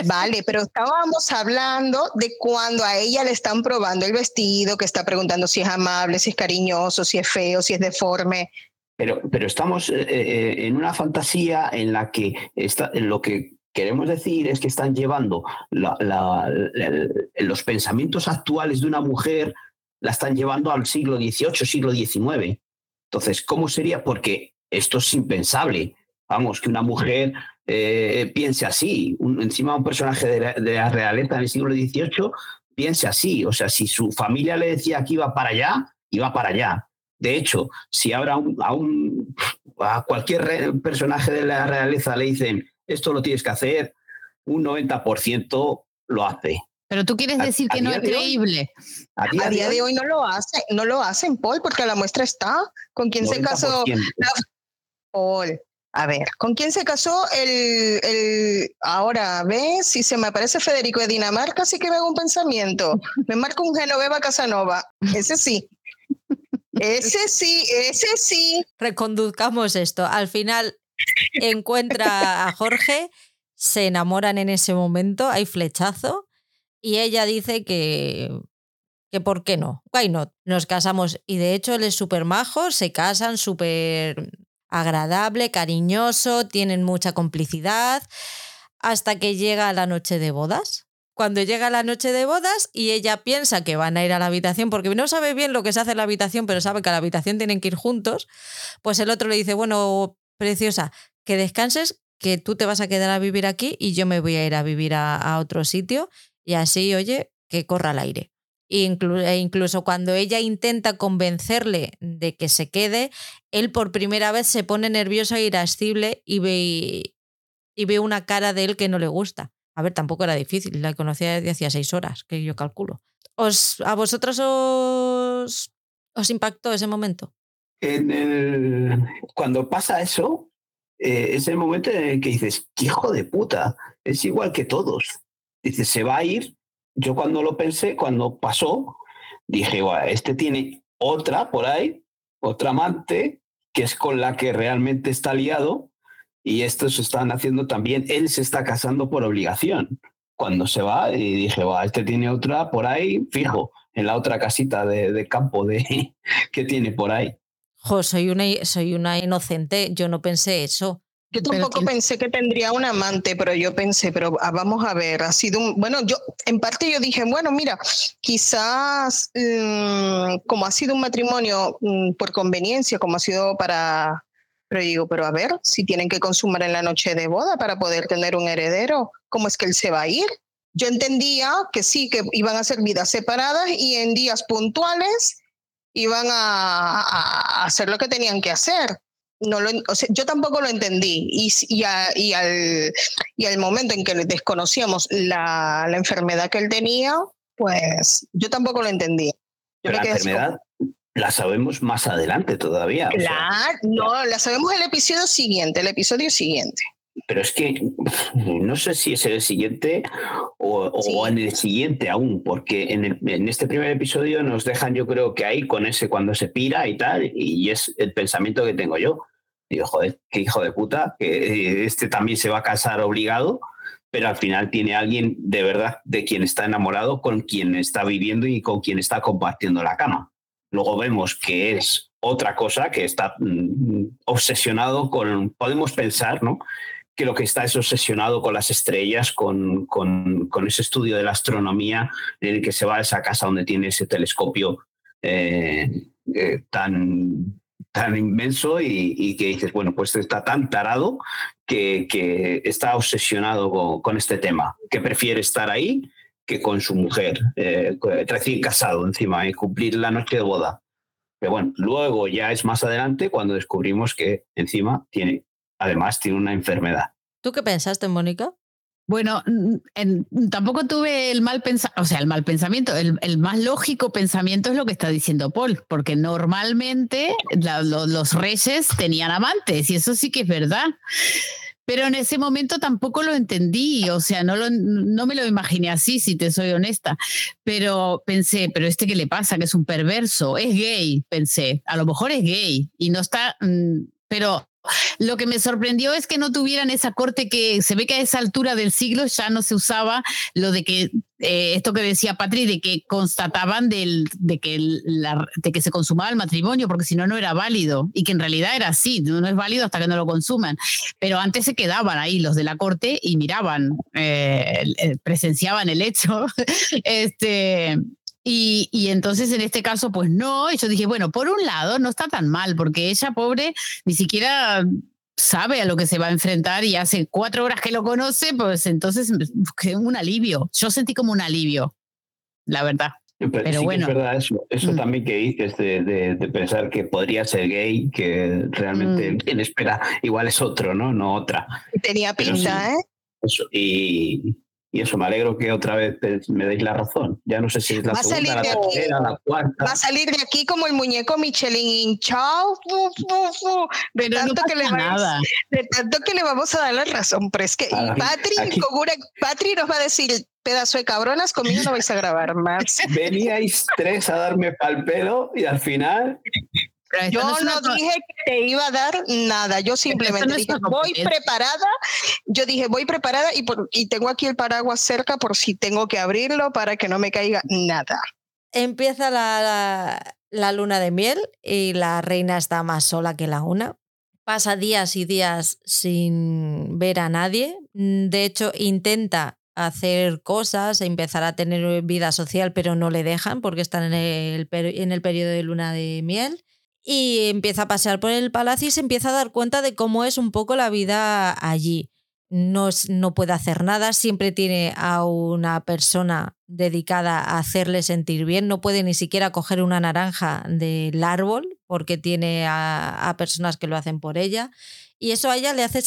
Vale, pero estábamos hablando de cuando a ella le están probando el vestido, que está preguntando si es amable, si es cariñoso, si es feo, si es deforme. Pero, pero estamos eh, eh, en una fantasía en la que está, en lo que queremos decir es que están llevando los pensamientos actuales de una mujer, la están llevando al siglo XVIII, siglo XIX. Entonces, ¿cómo sería? Porque esto es impensable. Vamos, que una mujer eh, piense así. Un- encima un personaje de la, de la realeza en el siglo XVIII piense así. O sea, si su familia le decía que iba para allá, iba para allá. De hecho, si ahora a, un- a, cualquier personaje de la realeza le dicen esto lo tienes que hacer, un 90% lo hace. Pero tú quieres decir a que no es hoy- creíble. A día, A día de hoy no lo hacen, no lo hacen, Paul, porque la muestra está. ¿Con quién se casó 90%. Paul? A ver, ¿con quién se casó el, el ahora, ves? Si se me aparece Federico de Dinamarca, sí que me hago un pensamiento. Me marco un Genoveva Casanova. Ese sí. *laughs* Ese sí, ese sí. Reconduzcamos esto. Al final, encuentra a Jorge, se enamoran en ese momento, hay flechazo, y ella dice que, que por qué no, why not, nos casamos. Y de hecho él es súper majo, se casan súper agradable, cariñoso, tienen mucha complicidad, hasta que llega la noche de bodas. Cuando llega la noche de bodas y ella piensa que van a ir a la habitación, porque no sabe bien lo que se hace en la habitación, pero sabe que a la habitación tienen que ir juntos, pues el otro le dice, bueno, preciosa, que descanses, que tú te vas a quedar a vivir aquí y yo me voy a ir a vivir a, otro sitio y así, oye, que corra el aire. E incluso cuando ella intenta convencerle de que se quede, él por primera vez se pone nervioso e irascible y ve, y ve una cara de él que no le gusta. A ver, tampoco era difícil, la conocía desde hacía seis horas, que yo calculo. ¿Os, ¿A vosotros os, os impactó ese momento? Cuando pasa eso, eh, es el momento en el que dices, ¡qué hijo de puta! Es igual que todos. Dices, se va a ir yo cuando lo pensé, cuando pasó, dije, este tiene otra por ahí, otra amante, que es con la que realmente está liado, y estos están haciendo también, él se está casando por obligación. Cuando se va, y dije, este tiene otra por ahí, fijo, en la otra casita de, campo de, *laughs* que tiene por ahí. Jo, soy una, soy una inocente, yo no pensé eso. Yo tampoco pensé que tendría un amante, pero yo pensé, pero ah, vamos a ver, ha sido un, bueno, yo en parte yo dije, bueno, mira, quizás mm, como ha sido un matrimonio mm, por conveniencia, como ha sido para, pero digo, pero a ver, si tienen que consumar en la noche de boda para poder tener un heredero, ¿cómo es que él se va a ir? Yo entendía que sí, que iban a ser vidas separadas y en días puntuales iban a, a hacer lo que tenían que hacer no lo, yo tampoco lo entendí y, y, y, al, y al momento en que desconocíamos la, la, enfermedad que él tenía, pues yo tampoco lo entendí. la enfermedad la sabemos más adelante todavía. Claro, no, la sabemos el episodio siguiente, el episodio siguiente. Pero es que *laughs* no sé si es el siguiente o, o en el siguiente aún, porque en, el, en, este primer episodio nos dejan, yo creo que ahí con ese cuando se pira y tal, y es el pensamiento que tengo yo digo, joder, qué hijo de puta, que este también se va a casar obligado, pero al final tiene alguien de verdad de quien está enamorado, con quien está viviendo y con quien está compartiendo la cama. Luego vemos que es otra cosa, que está mm, obsesionado con, podemos pensar, ¿no? Que lo que está es obsesionado con las estrellas, con, con, con, ese estudio de la astronomía en el que se va a esa casa donde tiene ese telescopio eh, eh, tan tan inmenso y, que dices, bueno, pues está tan tarado que, que está obsesionado con, este tema, que prefiere estar ahí que con su mujer, eh, recién casado encima, y cumplir la noche de boda. Pero bueno, luego ya es más adelante cuando descubrimos que encima tiene, además tiene una enfermedad. ¿Tú qué pensaste, Mónica? Bueno, tampoco tuve el mal pensamiento, o sea, el mal pensamiento, el, más lógico pensamiento es lo que está diciendo Paul, porque normalmente los reyes tenían amantes y eso sí que es verdad. Pero en ese momento tampoco lo entendí, o sea, no, no me lo imaginé así, si te soy honesta. Pero pensé, pero este qué le pasa, que es un perverso, es gay, pensé, a lo mejor es gay y no está, mm, pero lo que me sorprendió es que no tuvieran esa corte que se ve que a esa altura del siglo ya no se usaba lo de que eh, esto que decía Patri, de que constataban del, de, que de que se consumaba el matrimonio, porque si no, no era válido. Y que en realidad era así, no, es válido hasta que no lo consuman. Pero antes se quedaban ahí los de la corte y miraban, eh, presenciaban el hecho. *laughs* este, y, y, entonces en este caso, pues no, y yo dije, bueno, por un lado no está tan mal, porque ella, pobre, ni siquiera sabe a lo que se va a enfrentar y hace cuatro horas que lo conoce, pues entonces un alivio. Yo sentí como un alivio, la verdad. Pero, bueno. es verdad eso, eso mm. también que dices de, de, pensar que podría ser gay, que realmente mm. quien espera igual es otro, ¿no? No otra. Tenía pinta, ¿eh? Eso, y, y eso, me alegro que otra vez me deis la razón. Ya no sé si es la segunda, la tercera, la cuarta. Va a salir de aquí como el muñeco Michelin hinchado. De, tanto que le nada. de tanto que le vamos a dar la razón. Pero es que y Patri, Patri nos va a decir, pedazo de cabronas, conmigo no vais a grabar más. Veníais tres a darme pal pelo y al final Yo no, dije que te iba a dar nada, yo simplemente dije, voy preparada, yo dije, voy preparada y, y tengo aquí el paraguas cerca por si tengo que abrirlo para que no me caiga nada. Empieza la, la luna de miel y la reina está más sola que la una. Pasa días y días sin ver a nadie. De hecho, intenta hacer cosas, empezar a tener vida social, pero no le dejan porque están en el, en el periodo de luna de miel. Y empieza a pasear por el palacio y se empieza a dar cuenta de cómo es un poco la vida allí. No, no puede hacer nada, siempre tiene a una persona dedicada a hacerle sentir bien, no puede ni siquiera coger una naranja del árbol porque tiene a, a personas que lo hacen por ella. Y eso a ella le hace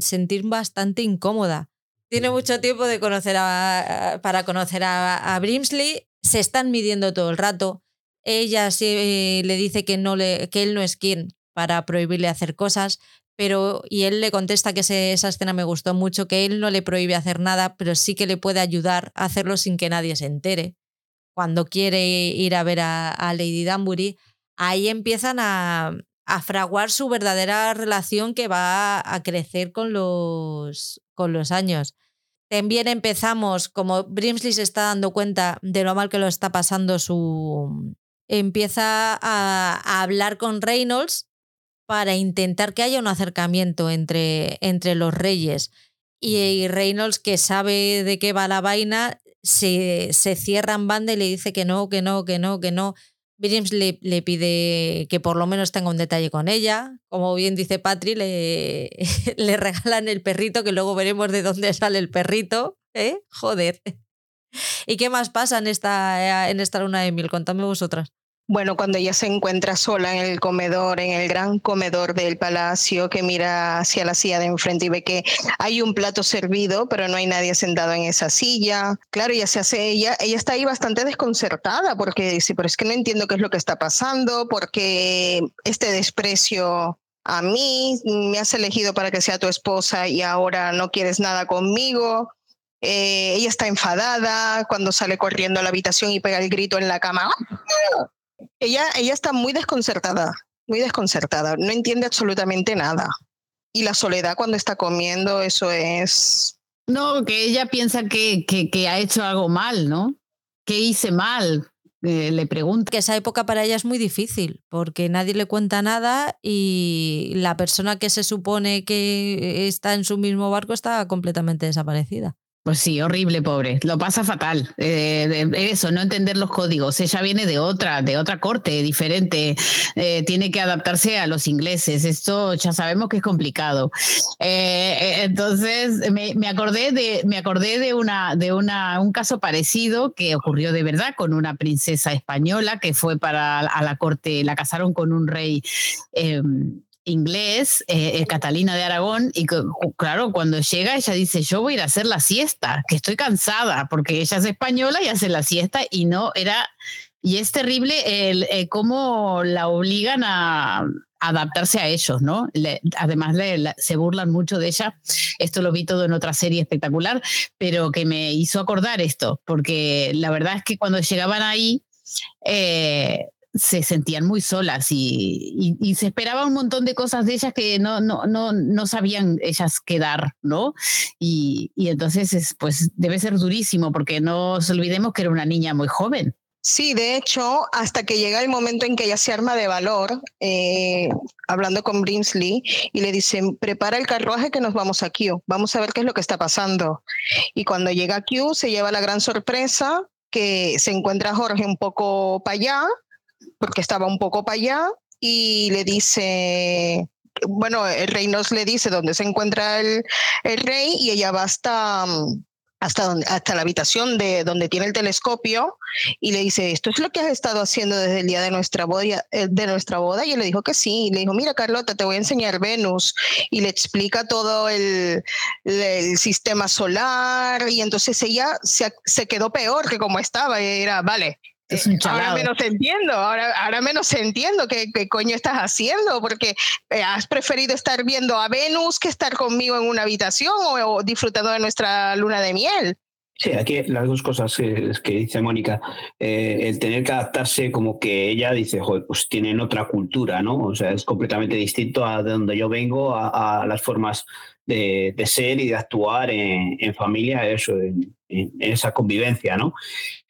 sentir bastante incómoda tiene mucho tiempo de conocer a, para conocer a, Brimsley. Se están midiendo todo el rato. Ella sí, le dice que, no le, que él no es quien para prohibirle hacer cosas, pero y él le contesta que esa escena me gustó mucho, que él no le prohíbe hacer nada, pero sí que le puede ayudar a hacerlo sin que nadie se entere. Cuando quiere ir a ver a, Lady Danbury, ahí empiezan a, a fraguar su verdadera relación que va a crecer con los, con los años. También empezamos, como Brimsley se está dando cuenta de lo mal que lo está pasando su... Empieza a, hablar con Reynolds para intentar que haya un acercamiento entre, entre los reyes. Y, Reynolds, que sabe de qué va la vaina, se, se cierra en banda y le dice que no, que no, que no, que no. Williams le, le, pide que por lo menos tenga un detalle con ella. Como bien dice Patri, le, *laughs* le regalan el perrito, que luego veremos de dónde sale el perrito. ¿Eh? Joder. ¿Y qué más pasa en esta, en esta luna de mil? Contadme vosotras. Bueno, cuando ella se encuentra sola en el comedor, en el gran comedor del palacio, que mira hacia la silla de enfrente y ve que hay un plato servido, pero no hay nadie sentado en esa silla. Claro, ella se hace, ella, ella está ahí bastante desconcertada porque dice, pero es que no entiendo qué es lo que está pasando, porque este desprecio a mí, me has elegido para que sea tu esposa y ahora no quieres nada conmigo. Eh, ella está enfadada cuando sale corriendo a la habitación y pega el grito en la cama. Ella, ella está muy desconcertada, muy desconcertada, no entiende absolutamente nada. Y la soledad cuando está comiendo, eso es... No, que ella piensa que, que, ha hecho algo mal, ¿no? ¿Qué hice mal? Eh, le pregunta. Que esa época para ella es muy difícil, porque nadie le cuenta nada y la persona que se supone que está en su mismo barco está completamente desaparecida. Pues sí, horrible, pobre. Lo pasa fatal. Eh, eso, no entender los códigos. Ella viene de otra, de otra corte diferente. Eh, tiene que adaptarse a los ingleses. Esto ya sabemos que es complicado. Eh, entonces me, acordé de, me acordé de una, de una, un caso parecido que ocurrió de verdad con una princesa española que fue para a la corte, la casaron con un rey em, inglés, eh, eh, Catalina de Aragón, y claro, cuando llega ella dice, yo voy a ir a hacer la siesta, que estoy cansada, porque ella es española y hace la siesta y no era, y es terrible el, eh, cómo la obligan a adaptarse a ellos, ¿no? además se burlan mucho de ella, esto lo vi todo en otra serie espectacular, pero que me hizo acordar esto, porque la verdad es que cuando llegaban ahí, se sentían muy solas y, se esperaba un montón de cosas de ellas que no, no, no, no sabían ellas qué dar, ¿no? Y, entonces, es, pues debe ser durísimo porque no nos olvidemos que era una niña muy joven. Sí, de hecho, hasta que llega el momento en que ella se arma de valor, eh, hablando con Brimsley, y le dicen, prepara el carruaje que nos vamos a Q, vamos a ver qué es lo que está pasando. Y cuando llega a Q, se lleva la gran sorpresa que se encuentra Jorge un poco para allá, porque estaba un poco para allá y le dice, bueno, el rey nos le dice dónde se encuentra el, el rey y ella va hasta, hasta, donde, hasta la habitación de donde tiene el telescopio y le dice, esto es lo que has estado haciendo desde el día de nuestra boda, eh, de nuestra boda. y él le dijo que sí. Y le dijo, mira Carlota, te voy a enseñar Venus. Y le explica todo el, el sistema solar. Y entonces ella se, se, quedó peor que como estaba. Y era, vale, es un ahora menos entiendo, ahora, ahora menos entiendo qué, qué coño estás haciendo, porque eh, has preferido estar viendo a Venus que estar conmigo en una habitación o, disfrutando de nuestra luna de miel. Sí, aquí las dos cosas que, dice Mónica, eh, el tener que adaptarse como que ella dice, Joder, pues tienen otra cultura, ¿no? O sea, es completamente distinto a de donde yo vengo, a, las formas de, ser y de actuar en, familia, eso, en, esa convivencia, ¿no?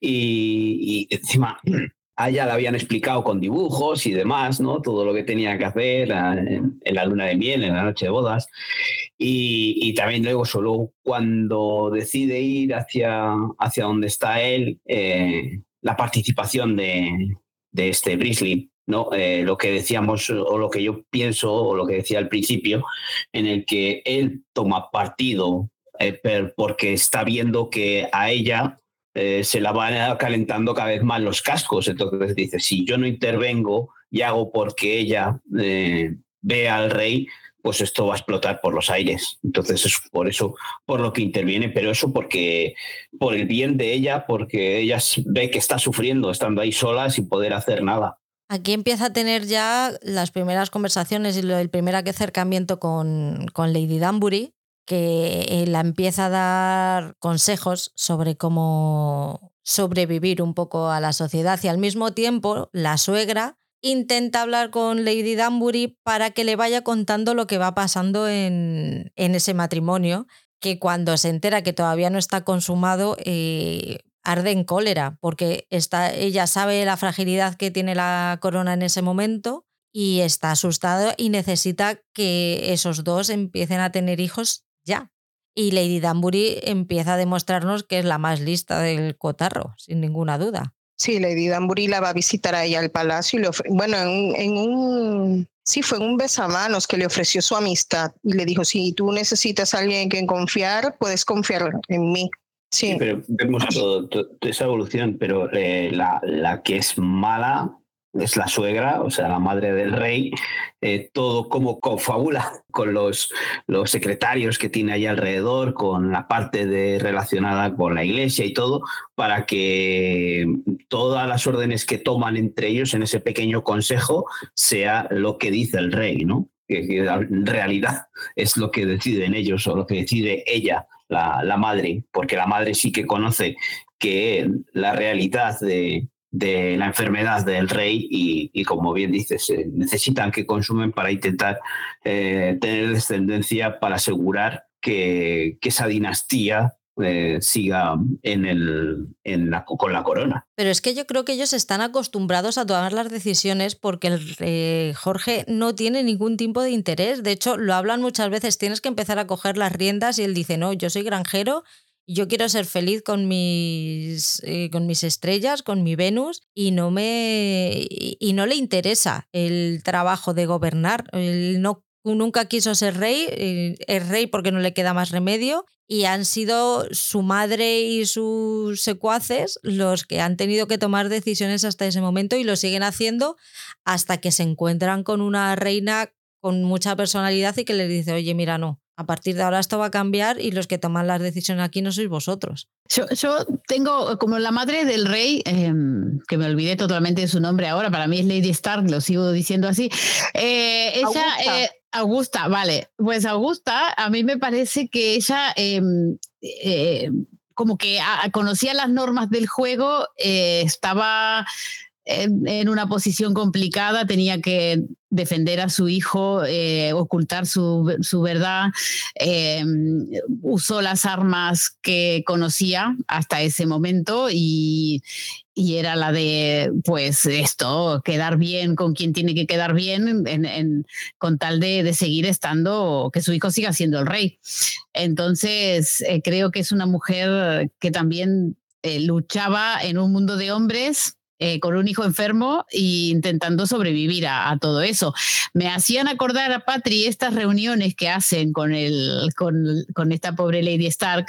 Y encima *clears throat* a ella le habían explicado con dibujos y demás, ¿no? Todo lo que tenía que hacer en, la luna de miel, en la noche de bodas. Y, también luego solo cuando decide ir hacia, hacia donde está él, eh, la participación de, de este Brisley, ¿no? Eh, lo que decíamos o lo que yo pienso o lo que decía al principio, en el que él toma partido eh, porque está viendo que a ella eh, se la van calentando cada vez más los cascos. Entonces dice, si yo no intervengo y hago porque ella eh, ve al rey, pues esto va a explotar por los aires. Entonces es por eso por lo que interviene, pero eso porque por el bien de ella, porque ella ve que está sufriendo estando ahí sola sin poder hacer nada. Aquí empieza a tener ya las primeras conversaciones y el primer acercamiento con, con Lady Danbury, que la empieza a dar consejos sobre cómo sobrevivir un poco a la sociedad y al mismo tiempo la suegra intenta hablar con Lady Danbury para que le vaya contando lo que va pasando en, ese matrimonio, que cuando se entera que todavía no está consumado, eh, arde en cólera, porque está, ella sabe la fragilidad que tiene la corona en ese momento y está asustado y necesita que esos dos empiecen a tener hijos ya. Y Lady Danbury empieza a demostrarnos que es la más lista del cotarro, sin ninguna duda. Sí, Lady Danbury la va a visitar a ella al palacio y le bueno, en, un sí fue en un besamanos que le ofreció su amistad y le dijo, si tú necesitas a alguien en quien confiar, puedes confiar en mí. Sí, pero vemos esa evolución, pero eh, la, la que es mala es la suegra, o sea, la madre del rey, eh, todo como confabula con los, los secretarios que tiene ahí alrededor, con la parte de, relacionada con la iglesia y todo, para que todas las órdenes que toman entre ellos en ese pequeño consejo sea lo que dice el rey, ¿no? Que, en realidad es lo que deciden ellos o lo que decide ella, la, la madre, porque la madre sí que conoce que la realidad de, de la enfermedad del rey y, como bien dices, eh, necesitan que consumen para intentar eh, tener descendencia para asegurar que, esa dinastía eh, siga en el, en la, con la corona. Pero es que yo creo que ellos están acostumbrados a tomar las decisiones porque el, Jorge no tiene ningún tipo de interés. De hecho, lo hablan muchas veces, tienes que empezar a coger las riendas y él dice, no, yo soy granjero yo quiero ser feliz con mis, eh, con mis estrellas, con mi Venus, y no, me, y no le interesa el trabajo de gobernar. No, nunca quiso ser rey, eh, es rey porque no le queda más remedio, y han sido su madre y sus secuaces los que han tenido que tomar decisiones hasta ese momento y lo siguen haciendo hasta que se encuentran con una reina con mucha personalidad y que le dice, oye, mira, no, a partir de ahora esto va a cambiar y los que toman las decisiones aquí no sois vosotros. Yo, tengo como la madre del rey, em, que me olvidé totalmente de su nombre ahora, para mí es Lady Stark, lo sigo diciendo así. Eh, ella, Augusta. Eh, Augusta. vale. Pues Augusta, a mí me parece que ella em, eh, como que ah, conocía las normas del juego, estaba en, una posición complicada, tenía que defender a su hijo, eh, ocultar su, su verdad, eh, usó las armas que conocía hasta ese momento y, y, era la de, pues esto, quedar bien con quien tiene que quedar bien en, con tal de, de, seguir estando, que su hijo siga siendo el rey. Entonces, eh, creo que es una mujer que también luchaba en un mundo de hombres eh, con un hijo enfermo e intentando sobrevivir a, todo eso. Me hacían acordar a Patri estas reuniones que hacen con, el, con, con, esta pobre Lady Stark,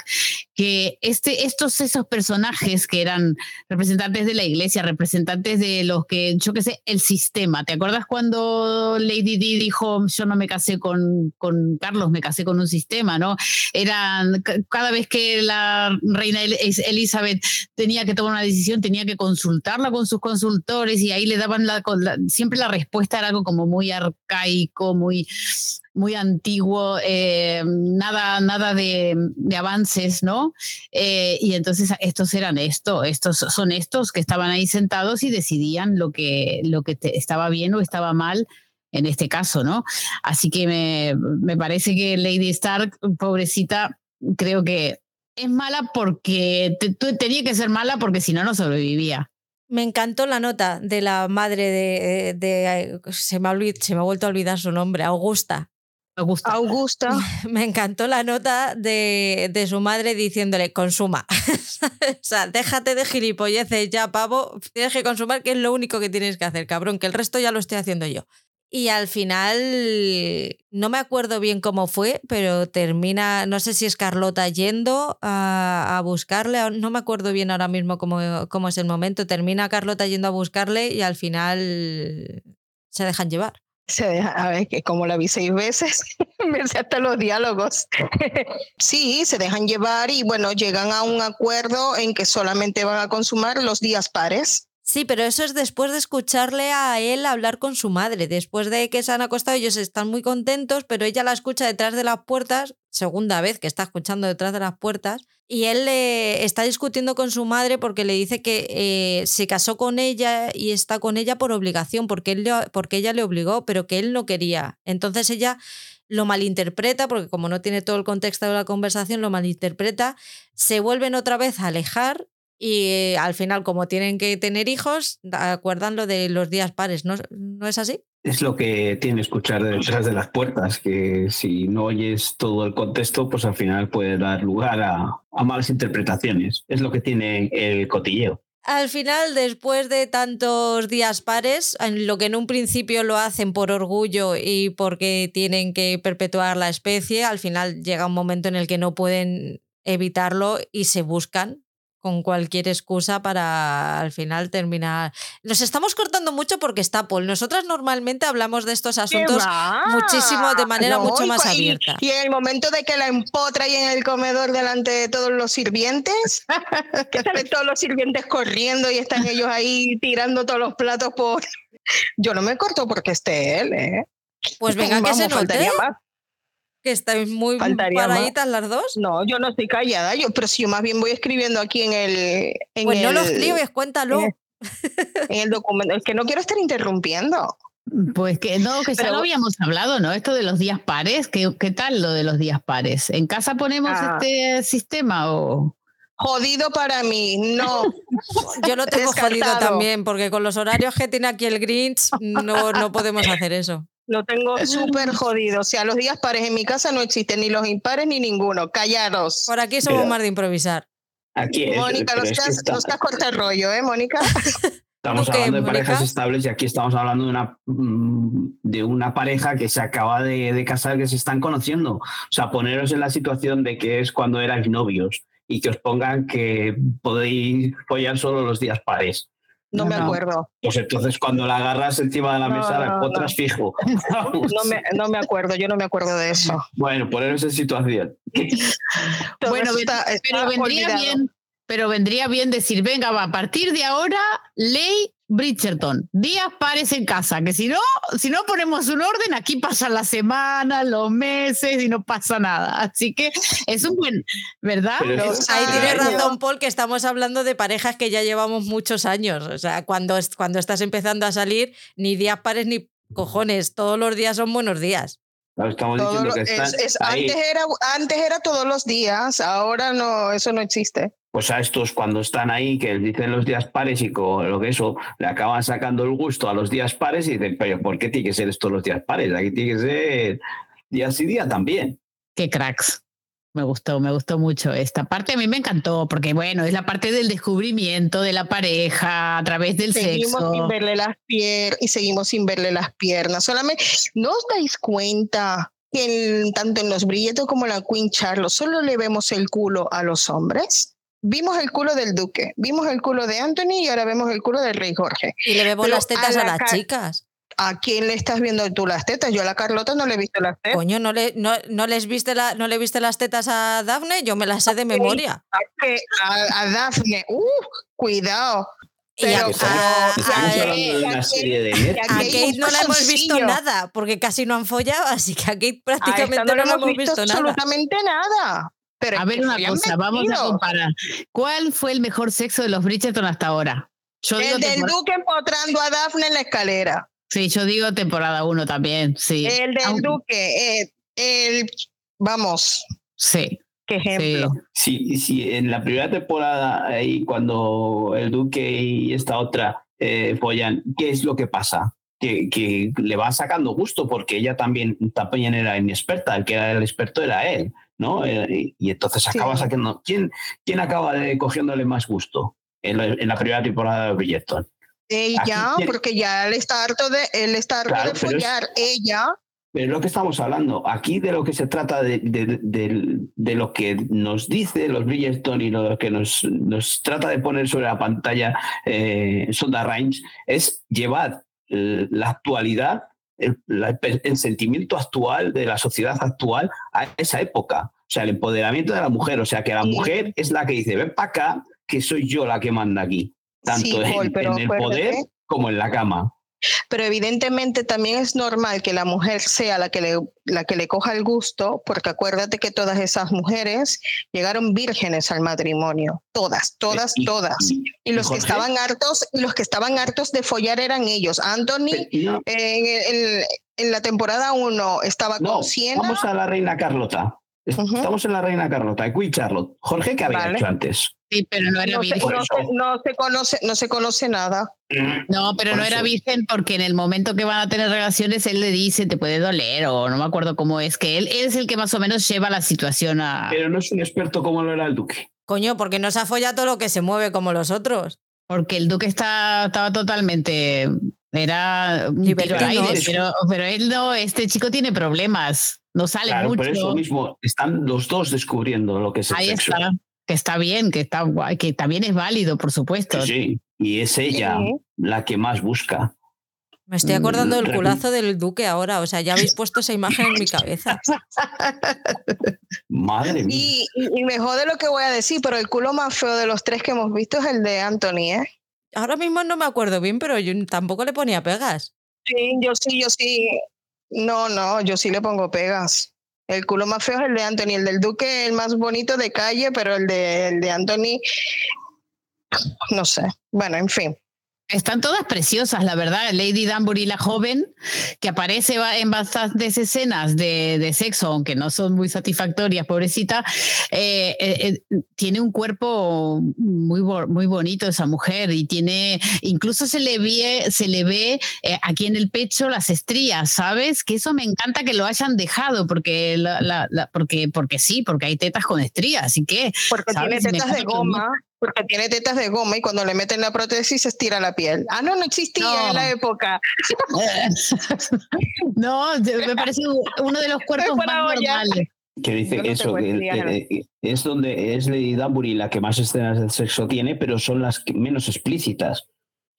que este, estos esos personajes que eran representantes de la iglesia, representantes de los que, yo qué sé, el sistema. ¿Te acuerdas cuando Lady Di dijo, yo no me casé con, con Carlos, me casé con un sistema, ¿no? Eran, cada vez que la reina Elizabeth tenía que tomar una decisión, tenía que consultarla con sus consultores y ahí le daban la, siempre la respuesta era algo como muy arcaico, muy muy antiguo, eh, nada, nada de, avances, ¿no? Eh, y entonces estos eran esto, estos son estos que estaban ahí sentados y decidían lo que, lo que estaba bien o estaba mal en este caso, ¿no? Así que me, me parece que Lady Stark, pobrecita, creo que es mala porque tenía que ser mala porque si no, no sobrevivía. Me encantó la nota de la madre de. de, se, me ha se me ha vuelto a olvidar su nombre, Augusta. Augusta. Augusta. *laughs* Me encantó la nota de, de su madre diciéndole, consuma. *laughs* o sea, déjate de gilipolleces ya, pavo. Tienes que consumar, que es lo único que tienes que hacer, cabrón, que el resto ya lo estoy haciendo yo. Y al final, no me acuerdo bien cómo fue, pero termina, no sé si es Carlota yendo a, buscarle, no me acuerdo bien ahora mismo cómo, cómo, es el momento, termina Carlota yendo a buscarle y al final se dejan llevar. A ver, que como la vi seis veces, *laughs* me sé hasta los diálogos. *laughs* sí, se dejan llevar y bueno, llegan a un acuerdo en que solamente van a consumar los días pares Sí, pero eso es después de escucharle a él hablar con su madre. Después de que se han acostado, ellos están muy contentos, pero ella la escucha detrás de las puertas, segunda vez que está escuchando detrás de las puertas, y él le está discutiendo con su madre porque le dice que eh, se casó con ella y está con ella por obligación, porque, él porque ella le obligó, pero que él no quería. Entonces ella lo malinterpreta, porque como no tiene todo el contexto de la conversación, lo malinterpreta, se vuelven otra vez a alejar y al final, como tienen que tener hijos, acuerdan lo de los días pares, ¿no, ¿No es así? Es lo que tiene escuchar detrás de las puertas, que si no oyes todo el contexto, pues al final puede dar lugar a, a malas interpretaciones. Es lo que tiene el cotilleo. Al final, después de tantos días pares, en lo que en un principio lo hacen por orgullo y porque tienen que perpetuar la especie, al final llega un momento en el que no pueden evitarlo y se buscan con cualquier excusa para al final terminar. Nos estamos cortando mucho porque está Paul. Nosotras normalmente hablamos de estos asuntos muchísimo, de manera mucho más abierta. Y en el momento de que la empotra ahí en el comedor delante de todos los sirvientes, *laughs* que salen todos los sirvientes corriendo y están ellos ahí tirando todos los platos por... Yo no me corto porque esté él, ¿eh? Pues venga, que se note. Más que estáis muy paraditas las dos. No, yo no estoy callada, yo, pero si yo más bien voy escribiendo aquí en el. En pues no lo escribes, cuéntalo. En el, documento, es que no quiero estar interrumpiendo. Pues que no, que ya lo habíamos hablado, ¿no? Esto de los días pares, ¿qué, qué tal lo de los días pares? ¿En casa ponemos ah. este sistema o...? Jodido para mí, no. *laughs* Yo lo tengo jodido también, porque con los horarios que tiene aquí el Grinch no, no podemos hacer eso. Lo tengo súper jodido. O sea, los días pares en mi casa no existen ni los impares ni ninguno. Callaros. Por aquí somos más de improvisar. Aquí Mónica, no estás, corta el rollo, ¿eh, Mónica? *laughs* Estamos hablando de parejas estables y aquí estamos hablando de una, mm, de una pareja que se acaba de, de, casar, que se están conociendo. O sea, poneros en la situación de que es cuando eran novios y que os pongan que podéis follar solo los días pares. No, me acuerdo. Pues entonces cuando la agarras encima de la mesa, la potras fijo. *laughs* No me, no me acuerdo, yo no me acuerdo de eso. Bueno, poneros en situación. *laughs* bueno, pero vendría bien, pero vendría bien decir, venga, va, a partir de ahora, ley Bridgerton, días pares en casa, que si no, si no ponemos un orden, aquí pasan las semanas, los meses y no pasa nada. Así que es un buen, ¿verdad? ahí tiene razón Paul que estamos hablando de parejas que ya llevamos muchos años. O sea, cuando, cuando estás empezando a salir, ni días pares ni cojones, todos los días son buenos días. estamos diciendo que antes, era, antes era todos los días, ahora no, eso no existe pues a estos cuando están ahí, que dicen los días pares y con lo que eso, le acaban sacando el gusto a los días pares y dicen, pero ¿por qué tiene que ser esto los días pares? Aquí tiene que ser días y día también. Qué cracks. Me gustó, me gustó mucho esta parte. A mí me encantó porque, bueno, es la parte del descubrimiento de la pareja a través del seguimos Sin verle las piernas y seguimos sin verle las piernas. Solamente, ¿no os dais cuenta que tanto en los brilletos como en la Queen Charlotte solo le vemos el culo a los hombres? Vimos el culo del duque, vimos el culo de Anthony y ahora vemos el culo del rey Jorge. Y le vemos las tetas a, las chicas. ¿A quién le estás viendo tú las tetas? Yo a la Carlota no le he visto las tetas. Coño, ¿no le, no, no les viste la, ¿no le viste las tetas a Daphne? Yo me las sé de memoria. A, a, Daphne, uh, cuidado. Pero, a- a- Estamos a- hablando de una serie de Netflix. A Kate no la hemos visto nada, porque casi no han follado, así que a Kate A prácticamente no no le la hemos visto nada. absolutamente nada. Pero A ver una cosa, vamos a comparar. ¿Cuál fue el mejor sexo de los Bridgerton hasta ahora? Yo digo El del duque empotrando a Daphne en la escalera. Sí, yo digo temporada 1 también, sí. El del Aunque- duque. eh, el, vamos, Sí, qué sí. ejemplo. Sí, sí, en la primera temporada, ahí cuando el Duque y esta otra eh, follan, ¿qué es lo que pasa? Que, que le va sacando gusto porque ella también, también era inexperta, el que era el experto era él, ¿no? Eh, y, entonces Sí. acaba sacando. ¿Quién, quién acaba de- cogiéndole más gusto en la, en la primera temporada de Bridgerton? Ella, Aquí- porque ya él está harto de, él está harto Claro, de es- follar. Ella, Pero es lo que estamos hablando. Aquí de lo que se trata de, de- de- de lo que nos dice los Bridgerton y lo que nos, nos trata de poner sobre la pantalla eh, Sonda Rhimes es llevar eh, la actualidad, el, el sentimiento actual de la sociedad actual a esa época. O sea, el empoderamiento de la mujer. O sea, que la Sí. mujer es la que dice, ven para acá, que soy yo la que manda aquí. Tanto Sí, en, Paul, pero en el acuérdate- poder como en la cama. Pero evidentemente también es normal que la mujer sea la que le, la que le coja el gusto, porque acuérdate que todas esas mujeres llegaron vírgenes al matrimonio. Todas, todas, Y- todas. y- Y los que Jorge, estaban hartos, y los que estaban hartos de follar eran ellos. Anthony no- en, la temporada 1 estaba No, con Siena. vamos a la reina Carlota. Estamos en la reina Carlota, en Queen Charlotte. Jorge, ¿qué había Vale. hecho antes? Sí, pero no era No se, virgen. no se- no se conoce, no se conoce nada. No, pero Por no era virgen porque en el momento que van a tener relaciones él le dice te puede doler o no me acuerdo cómo es que él, él es el que más o menos lleva la situación a Pero no es un experto como lo era el duque. Coño, porque no se ha follado todo lo que se mueve como los otros. porque el duque está, estaba totalmente era un pero, pero él no, este chico tiene problemas, no sale Claro, mucho. por eso mismo están los dos descubriendo lo que es el Ahí sexo. está, que está bien, que está guay, que también es válido, por supuesto. Sí, sí. Y es ella Sí. la que más busca. Me estoy Mm, acordando del realmente- culazo del duque ahora, o sea, ya habéis puesto esa imagen en mi cabeza. *laughs* Madre mía. Y, y, y me jode lo que voy a decir, pero el culo más feo de los tres que hemos visto es el de Anthony, ¿eh? Ahora mismo no me acuerdo bien, pero yo tampoco le ponía pegas. Sí, yo sí, yo sí. No, no, yo sí le pongo pegas. El culo más feo es el de Anthony, el del Duque el más bonito de calle, pero el de, el de Anthony, no sé. Bueno, en fin. Están todas preciosas, la verdad. Lady Danbury, la joven, que aparece en bastantes escenas de, de sexo, aunque no son muy satisfactorias, pobrecita, eh, eh, eh, tiene un cuerpo muy, muy bonito esa mujer y tiene, incluso se le ve, se le ve aquí en el pecho las estrías, ¿sabes? Que eso me encanta que lo hayan dejado, porque, la- la- la- porque, porque sí, porque hay tetas con estrías, así que Porque ¿Sabes? tiene tetas de goma, porque tiene tetas de goma y cuando le meten la prótesis se estira la piel. Ah, no, no existía No. en la época. *laughs* no, me parece uno de los cuerpos más olla. normales. Que dice no eso, que eh, eh, es donde es Lady Danbury la que más escenas de sexo tiene, pero son las que menos explícitas.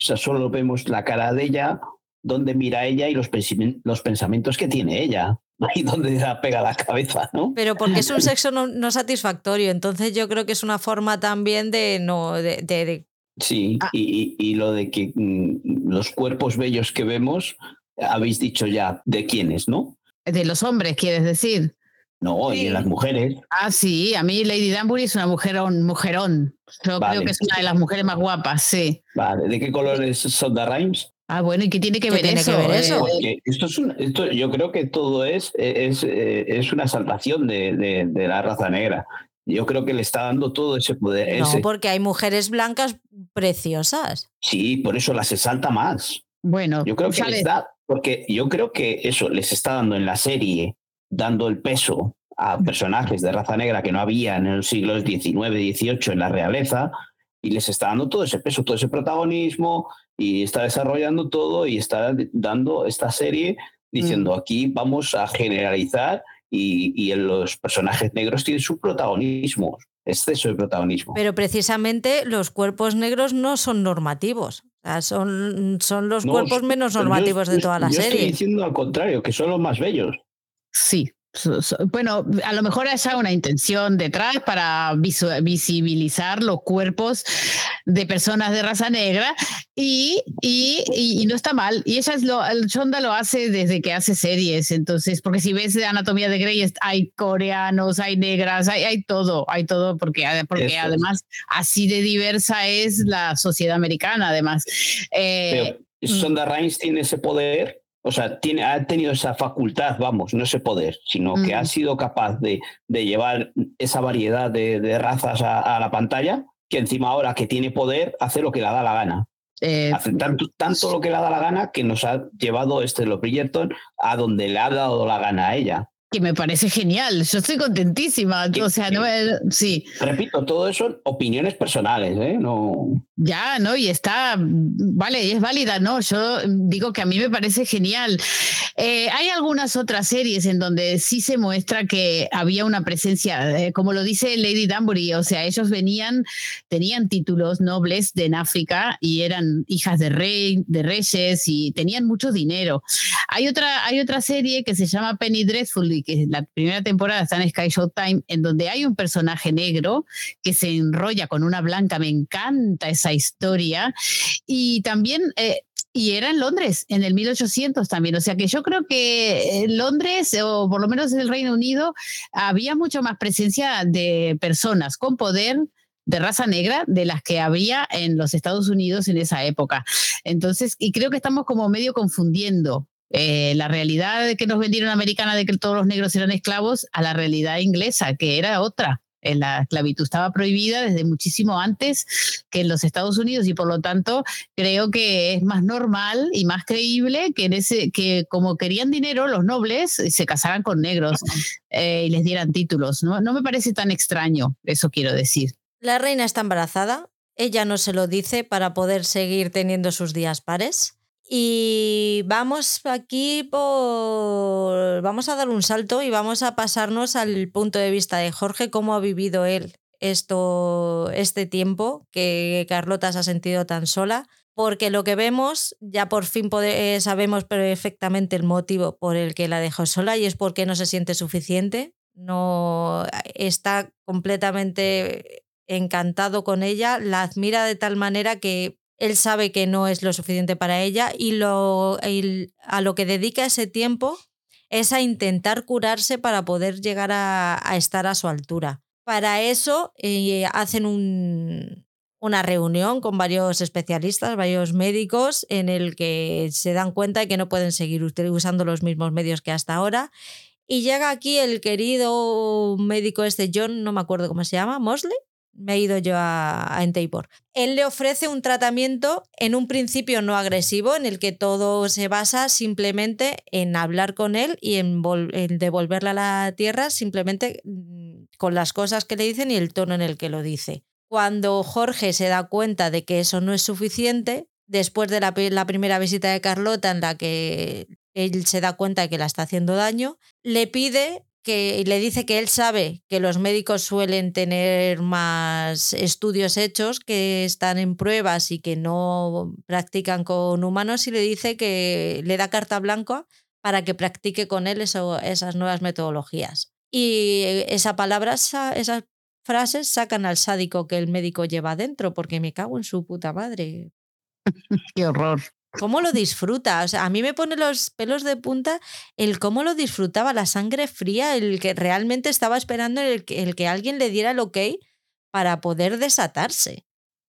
O sea, solo vemos la cara de ella, donde mira ella y los, pensi- los pensamientos que tiene ella. *laughs* Ahí donde la pega la cabeza, ¿no? Pero porque es un *laughs* sexo no, no satisfactorio, entonces yo creo que es una forma también de no de, de- de- Sí, Ah. y, y- y lo de que mm, los cuerpos bellos que vemos, habéis dicho ya de quiénes, ¿no? De los hombres, quieres decir. No, y de las mujeres. Ah, sí, a mí Lady Danbury es una mujerón, mujerón. Yo Vale. creo que es una de las mujeres más guapas, sí. Vale, ¿de qué colores son The Rhymes? Ah, bueno, ¿y qué tiene que ¿Qué ver tiene eso? que ver eso? Eh, Porque esto es un- esto, yo creo que todo es, es, eh, es una salvación de, de- de la raza negra. Yo creo que le está dando todo ese poder. No, ese- porque hay mujeres blancas preciosas. Sí, por eso las exalta más. bueno, Yo creo que sale- les da, porque yo creo que eso les está dando en la serie, dando el peso a personajes de raza negra que no había en los siglos XIX, XVIII en la realeza, y les está dando todo ese peso, todo ese protagonismo, y está desarrollando todo y está dando esta serie diciendo aquí vamos a generalizar y, y en los personajes negros tienen su protagonismo, exceso de protagonismo. Pero precisamente los cuerpos negros no son normativos. O sea, son, son los No, cuerpos menos yo- normativos de toda la yo Estoy serie. diciendo al contrario, que son los más bellos. Sí. Bueno, a lo mejor haya una intención detrás para visibilizar los cuerpos de personas de raza negra y, y, y, no está mal. Y ella es lo, Shonda lo hace desde que hace series, entonces, porque si ves Anatomía de Grey, hay coreanos, hay negras, hay, hay todo, hay todo, porque, porque además así de diversa es la sociedad americana, además. Eh, Rhimes tiene ese poder o sea, tiene, ha tenido esa facultad, vamos, no ese poder, sino que ha sido capaz de, de llevar esa variedad de, de razas a, a, la pantalla, que encima ahora que tiene poder, hace lo que le da la gana. Eh, hace tanto, tanto, lo que le da la gana que nos ha llevado este los Bridgerton a donde le ha dado la gana a ella que me parece genial. Yo estoy contentísima. o sea, no sí. Repito, todo eso opiniones personales, ¿eh? No. Ya, ¿no? Y está, vale, y es válida, ¿no? Yo digo que a mí me parece genial. Eh, hay algunas otras series en donde sí se muestra que había una presencia, eh, como lo dice Lady Danbury, o sea, ellos venían, tenían títulos nobles de en África y eran hijas de, rey, de reyes y tenían mucho dinero. Hay otra, hay otra serie que se llama Penny Dreadful que la primera temporada está en Sky Showtime, en donde hay un personaje negro que se enrolla con una blanca. Me encanta esa historia. Y también... Eh, y era en Londres, en el 1800 también. O sea que yo creo que en Londres, o por lo menos en el Reino Unido, había mucho más presencia de personas con poder de raza negra de las que había en los Estados Unidos en esa época. Entonces, y creo que estamos como medio confundiendo eh, la realidad que nos vendieron americana de que todos los negros eran esclavos a la realidad inglesa, que era otra. Eh, la esclavitud estaba prohibida desde muchísimo antes que en los Estados Unidos y por lo tanto creo que es más normal y más creíble que, en ese, que como querían dinero los nobles se casaran con negros eh, y les dieran títulos. ¿no? no me parece tan extraño, eso quiero decir. La reina está embarazada, ella no se lo dice para poder seguir teniendo sus días pares. Y vamos aquí por. Vamos a dar un salto y vamos a pasarnos al punto de vista de Jorge, cómo ha vivido él esto, este tiempo que Carlota se ha sentido tan sola. Porque lo que vemos, ya por fin eh, sabemos perfectamente el motivo por el que la dejó sola y es porque no se siente suficiente. No está completamente encantado con ella, la admira de tal manera que él sabe que no es lo suficiente para ella y, lo, a lo que dedica ese tiempo es a intentar curarse para poder llegar a, estar a su altura. Para eso eh, hacen un, una reunión con varios especialistas, varios médicos, en el que se dan cuenta de que no pueden seguir usando los mismos medios que hasta ahora. Y llega aquí el querido médico este John, no me acuerdo cómo se llama, Mosley, me he ido yo a, a Él le ofrece un tratamiento en un principio no agresivo, en el que todo se basa simplemente en hablar con él y en, devolverle a la tierra simplemente mm, con las cosas que le dicen y el tono en el que lo dice. Cuando Jorge se da cuenta de que eso no es suficiente, después de la, la primera visita de Carlota en la que él se da cuenta de que la está haciendo daño, le pide que le dice que él sabe que los médicos suelen tener más estudios hechos que están en pruebas y que no practican con humanos y le dice que le da carta blanca para que practique con él esas nuevas metodologías. Y esa palabra, esas frases sacan al sádico que el médico lleva dentro, porque me cago en su puta madre. *laughs* Qué horror cómo lo disfruta. O sea, a mí me pone los pelos de punta el cómo lo disfrutaba, la sangre fría, el que realmente estaba esperando el que, el que alguien le diera el ok para poder desatarse.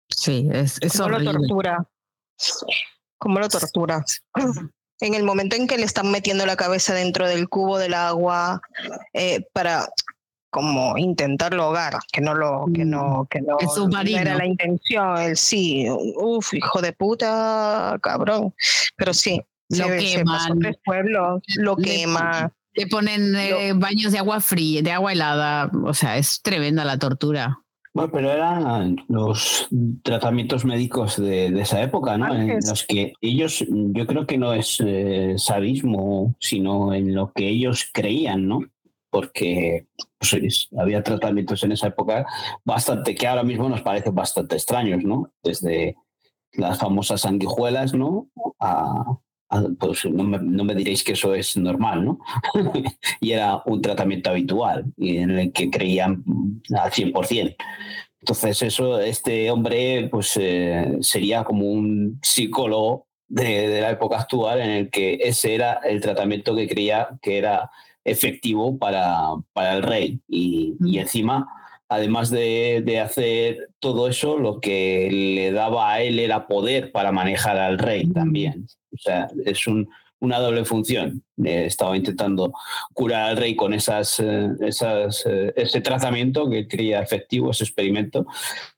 Sí, es, es ¿Cómo lo tortura? ¿Cómo lo tortura? *laughs* En el momento en que le están metiendo la cabeza dentro del cubo del agua eh, para como intentarlo hogar, que no lo, que no, mm, que no, era la intención, el sí, uff, hijo de puta, cabrón. Pero sí, lo queman. pueblos, lo quema. Le ponen eh, baños de agua fría, de agua helada, o sea, es tremenda la tortura. Bueno, pero eran los tratamientos médicos de, esa época, ¿no? En los que ellos, yo creo que no es eh, sadismo, sino en lo que ellos creían, ¿no? Porque pues, había tratamientos en esa época bastante que ahora mismo nos parecen bastante extraños, ¿no? Desde las famosas sanguijuelas, ¿no? pues no me, diréis que eso es normal, ¿no? *laughs* y era un tratamiento habitual y en el que creían al 100%. Entonces, eso, este hombre, pues eh, sería como un psicólogo de, la época actual en el que ese era el tratamiento que creía que era efectivo para, para el rey. Y, y encima, además de, de, hacer todo eso, lo que le daba a él era poder para manejar al rey también. O sea, es un, una doble función. Eh, estaba intentando curar al rey con esas, eh, esas, eh, ese tratamiento que creía efectivo, ese experimento,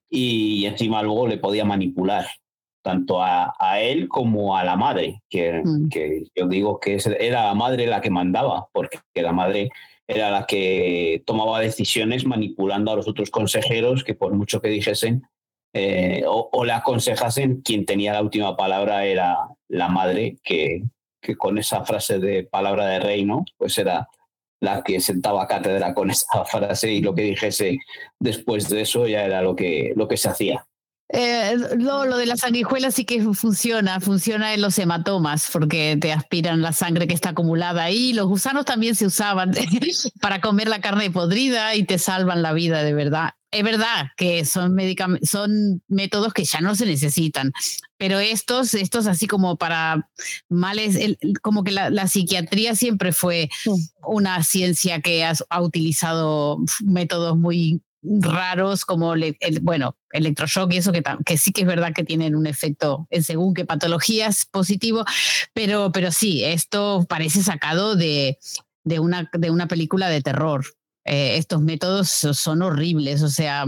y encima luego le podía manipular tanto a, a él como a la madre, que, mm. que, yo digo que era la madre la que mandaba, porque la madre era la que tomaba decisiones manipulando a los otros consejeros que por mucho que dijesen o, o, le aconsejasen, quien tenía la última palabra era la madre que, que con esa frase de palabra de reino, pues era la que sentaba cátedra con esa *laughs* frase y lo que dijese después de eso ya era lo que, lo que se hacía. Eh, lo, lo, de la sanguijuela sí que funciona, funciona en los hematomas porque te aspiran la sangre que está acumulada ahí. Los gusanos también se usaban *laughs* para comer la carne podrida y te salvan la vida de verdad. Es verdad que son, son métodos que ya no se necesitan, pero estos, estos así como para males, como que la, psiquiatría siempre fue una ciencia que ha utilizado métodos muy raros como, el, bueno, electroshock y eso que, que sí que es verdad que tienen un efecto en según qué patologías positivo, pero, pero sí, esto parece sacado de, de, una, de una película de terror. Eh, estos métodos son horribles, o sea,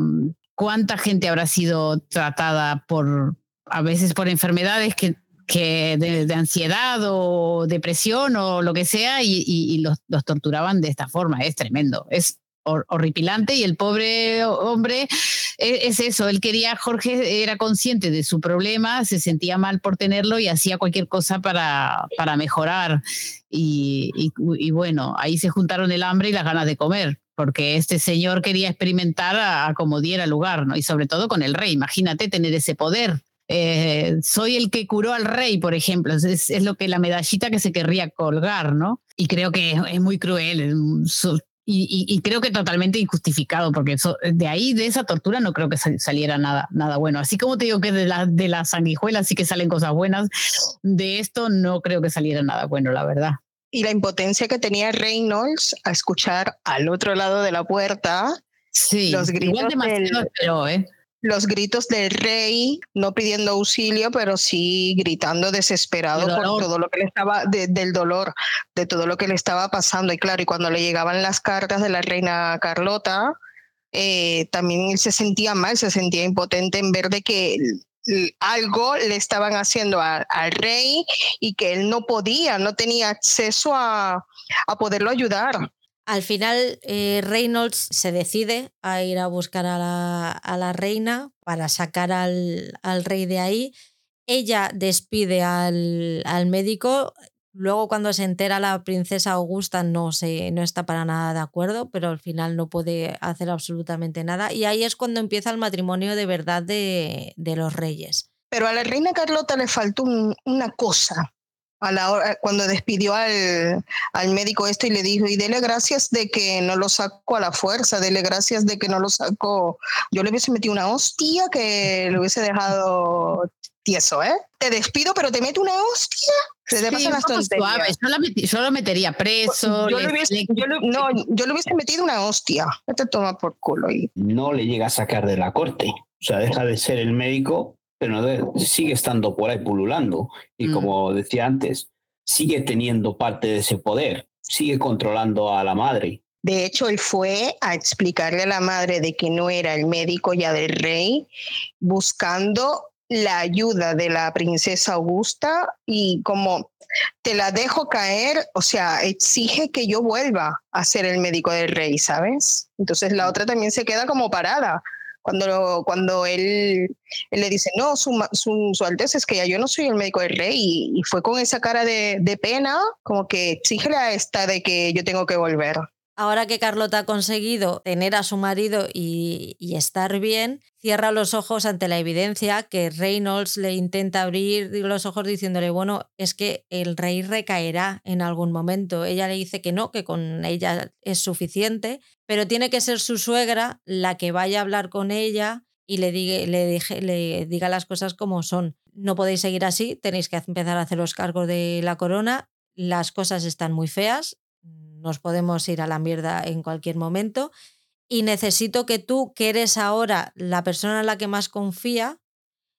¿cuánta gente habrá sido tratada por, a veces por enfermedades que que de, ansiedad o depresión o lo que sea y, y, los, los, torturaban de esta forma. Es tremendo. Es horripilante y el pobre hombre e, es, eso, él quería, Jorge era consciente de su problema, se sentía mal por tenerlo y hacía cualquier cosa para, para mejorar. Y, bueno, ahí se juntaron el hambre y las ganas de comer, porque este señor quería experimentar a, como diera lugar, ¿no? Y sobre todo con el rey, imagínate tener ese poder. Eh, soy el que curó al rey, por ejemplo, es, lo que la medallita que se querría colgar, ¿no? Y creo que es muy cruel, y, creo que totalmente injustificado, porque de ahí, de esa tortura, no creo que saliera nada, nada bueno. Así como te digo que de la, de la sanguijuela sí que salen cosas buenas, de esto no creo que saliera nada bueno, la verdad. Y la impotencia que tenía Reynolds a escuchar al otro lado de la puerta sí, los gritos del, ¿eh? Los gritos del rey, no pidiendo auxilio, pero sí gritando desesperado por todo lo que le estaba, del dolor, de todo lo que le estaba pasando. Y claro, y cuando le llegaban las cartas de la reina Carlota, eh, también él se sentía mal, se sentía impotente en ver de que algo le estaban haciendo al rey y que él no podía, no tenía acceso a, a poderlo ayudar. Al final, eh, Reynolds se decide a ir a buscar a la, reina para sacar al, rey de ahí. Ella despide al, médico. Luego, cuando se entera la princesa Augusta, no, se, no está para nada de acuerdo, pero al final no puede hacer absolutamente nada. Y ahí es cuando empieza el matrimonio de verdad de, los reyes. Pero a la reina Carlota le faltó una cosa a la hora, cuando despidió al, al, médico este y le dijo, y dele gracias de que no lo sacó a la fuerza, dele gracias de que no lo sacó. Yo le hubiese metido una hostia que le hubiese dejado tieso, ¿eh? Te despido, pero te meto una hostia. Se te pasan las tonterías. Yo, lo metería preso. Yo, le, hubiese, yo no, yo le hubiese metido una hostia. Te toma por culo. Y... No le llega a sacar de la corte. O sea, deja de ser el médico pero sigue estando por ahí pululando. Y mm. como decía antes, sigue teniendo parte de ese poder, sigue controlando a la madre. De hecho, él fue a explicarle a la madre de que no era el médico ya del rey, buscando la ayuda de la princesa Augusta y como te la dejo caer, o sea, exige que yo vuelva a ser el médico del rey, ¿sabes? Entonces la otra también se queda como parada, cuando, cuando él, le dice, no, su, su, su, Alteza es que ya yo no soy el médico del rey, y, fue con esa cara de, de, pena, como que exige a esta de que yo tengo que volver. Ahora que Carlota ha conseguido tener a su marido y, estar bien, cierra los ojos ante la evidencia que Reynolds le intenta abrir los ojos diciéndole, bueno, es que el rey recaerá en algún momento. Ella le dice que no, que con ella es suficiente, pero tiene que ser su suegra la que vaya a hablar con ella y le, diga, le, le diga las cosas como son. No podéis seguir así, tenéis que empezar a hacer los cargos de la corona, las cosas están muy feas, nos podemos ir a la mierda en cualquier momento y necesito que tú, que eres ahora la persona en la que más confía,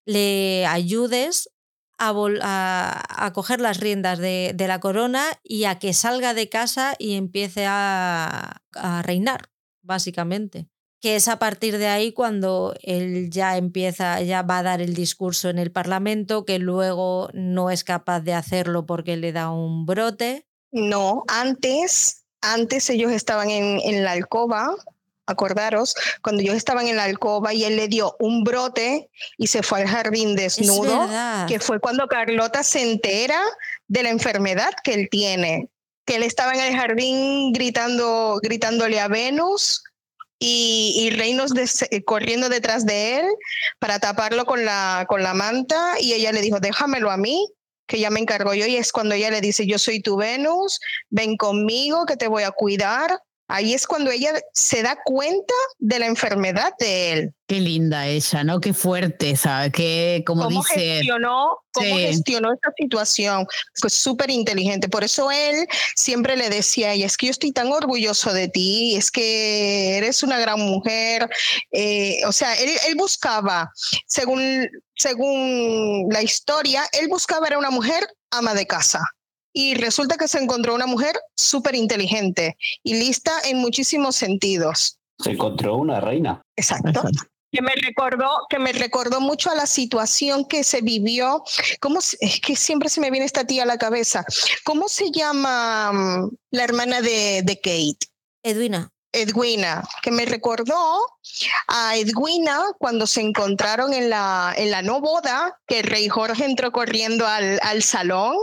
le ayudes a, coger las riendas de, la corona y a que salga de casa y empiece a reinar, básicamente que es a partir de ahí cuando él ya empieza, ya va a dar el discurso en el Parlamento, que luego no es capaz de hacerlo porque le da un brote. No, antes, antes ellos estaban en, en la alcoba, acordaros, cuando ellos estaban en la alcoba y él le dio un brote y se fue al jardín desnudo, que fue cuando Carlota se entera de la enfermedad que él tiene, que él estaba en el jardín gritando, gritándole a Venus y, y Reinos eh, corriendo detrás de él para taparlo con la, con la manta y ella le dijo, déjamelo a mí, que ya me encargo yo y es cuando ella le dice, yo soy tu Venus, ven conmigo, que te voy a cuidar. Ahí es cuando ella se da cuenta de la enfermedad de él. Qué linda ella, ¿no? Qué fuerte, ¿sabes? Que, como ¿Cómo dice. Gestionó, ¿Cómo gestionó esta situación? Fue súper inteligente. Por eso él siempre le decía, y es que yo estoy tan orgulloso de ti, es que eres una gran mujer. Eh, o sea, él, él, buscaba, según, según la historia, él buscaba era una mujer ama de casa y resulta que se encontró una mujer súper inteligente y lista en muchísimos sentidos. Se encontró una reina. Exacto. Que me recordó, que me recordó mucho a la situación que se vivió. ¿Cómo es que siempre se me viene esta tía a la cabeza? ¿Cómo se llama um, la hermana de, de Kate? Edwina. Edwina, que me recordó a Edwina cuando se encontraron en la, en la no boda, que el rey Jorge entró corriendo al, al salón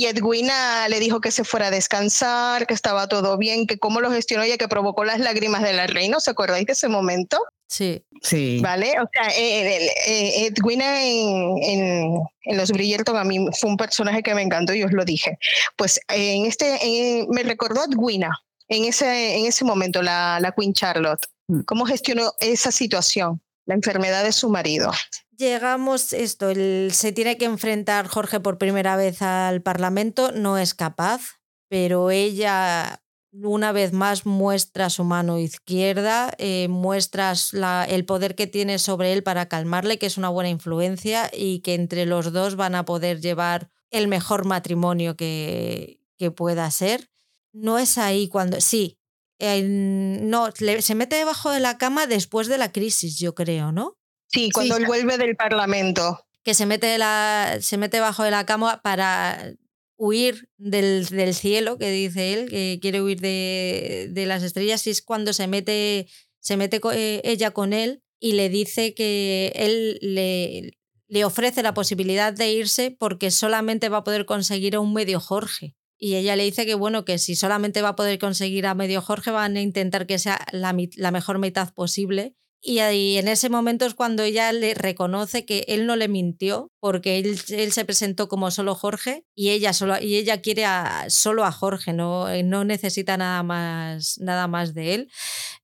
y Edwina le dijo que se fuera a descansar, que estaba todo bien, que cómo lo gestionó ella, que provocó las lágrimas de la reina. ¿Se acordáis de ese momento? Sí. Sí. ¿Vale? O sea, eh, eh, Edwina en, en, en, Los Bridgerton a mí fue un personaje que me encantó y os lo dije. Pues en este, me recordó a Edwina en ese, en ese momento, la, la Queen Charlotte. Mm. ¿Cómo gestionó esa situación? La enfermedad de su marido llegamos esto, el, se tiene que enfrentar Jorge por primera vez al Parlamento, no es capaz, pero ella una vez más muestra su mano izquierda, eh, muestra la, el poder que tiene sobre él para calmarle, que es una buena influencia y que entre los dos van a poder llevar el mejor matrimonio que, pueda ser. No es ahí cuando, sí, no, se mete debajo de la cama después de la crisis, yo creo, ¿no? Sí, cuando sí. él vuelve del Parlamento. Que se mete, la, se mete bajo de la cama para huir del, del, cielo, que dice él, que quiere huir de, de, las estrellas, y es cuando se mete, se mete eh, ella con él y le dice que él le, le ofrece la posibilidad de irse porque solamente va a poder conseguir a un medio Jorge. Y ella le dice que bueno, que si solamente va a poder conseguir a medio Jorge, van a intentar que sea la, la mejor mitad posible y ahí en ese momento es cuando ella le reconoce que él no le mintió, porque él, él se presentó como solo Jorge y ella, solo, y ella quiere solo a Jorge, no, no necesita nada más, nada más de él.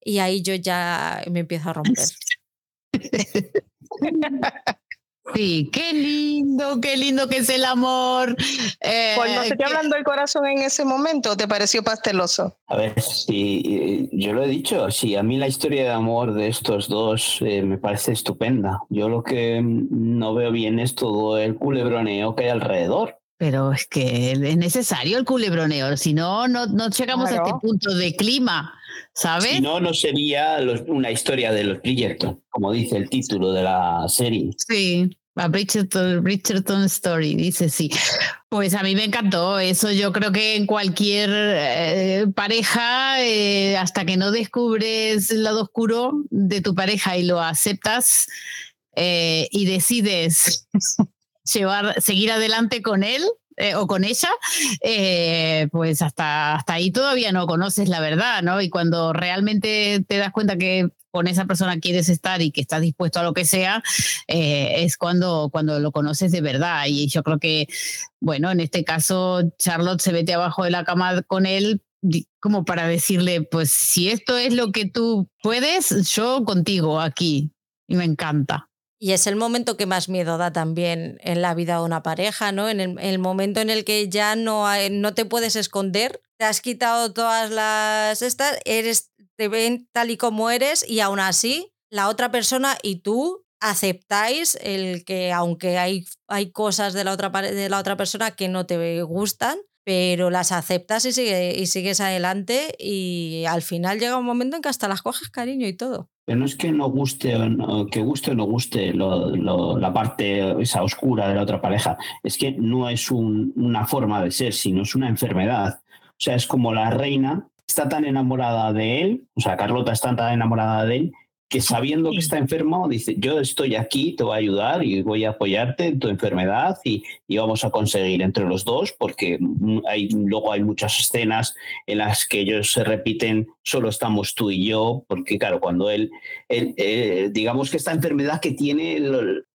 Y ahí yo ya me empiezo a romper. *laughs* Sí, qué lindo, qué lindo que es el amor. Eh, pues no se te hablando el corazón en ese momento, ¿te pareció pasteloso? A ver, sí, yo lo he dicho, sí, a mí la historia de amor de estos dos eh, me parece estupenda. Yo lo que no veo bien es todo el culebroneo que hay alrededor. Pero es que es necesario el culebroneo, si no, no, no llegamos claro. a este punto de clima, ¿sabes? Si no, no sería los, una historia de los Bridgerton, como dice el título de la serie. Sí, a Bridgerton, Bridgerton Story, dice sí. Pues a mí me encantó eso. Yo creo que en cualquier eh, pareja, eh, hasta que no descubres el lado oscuro de tu pareja y lo aceptas eh, y decides llevar, seguir adelante con él eh, o con ella, eh, pues hasta, hasta ahí todavía no conoces la verdad, ¿no? Y cuando realmente te das cuenta que con esa persona quieres estar y que estás dispuesto a lo que sea, eh, es cuando, cuando lo conoces de verdad. Y yo creo que, bueno, en este caso, Charlotte se mete abajo de la cama con él como para decirle, pues si esto es lo que tú puedes, yo contigo aquí, y me encanta. Y es el momento que más miedo da también en la vida de una pareja, ¿no? En el, momento en el que ya no, no te puedes esconder, te has quitado todas las estas, eres, te ven tal y como eres y aún así la otra persona y tú aceptáis el que aunque hay, hay cosas de la, otra, de la otra persona que no te gustan, pero las aceptas y, sigue, y sigues adelante y al final llega un momento en que hasta las coges cariño y todo. Pero no es que no guste o que guste o no guste la parte esa oscura de la otra pareja, es que no es una forma de ser, sino es una enfermedad. O sea, es como la reina está tan enamorada de él, o sea, Carlota está tan enamorada de él, que sabiendo que está enfermo, dice, yo estoy aquí, te voy a ayudar y voy a apoyarte en tu enfermedad y, vamos a conseguir entre los dos, porque hay, luego hay muchas escenas en las que ellos se repiten, solo estamos tú y yo, porque claro, cuando él, él eh, digamos que esta enfermedad que tiene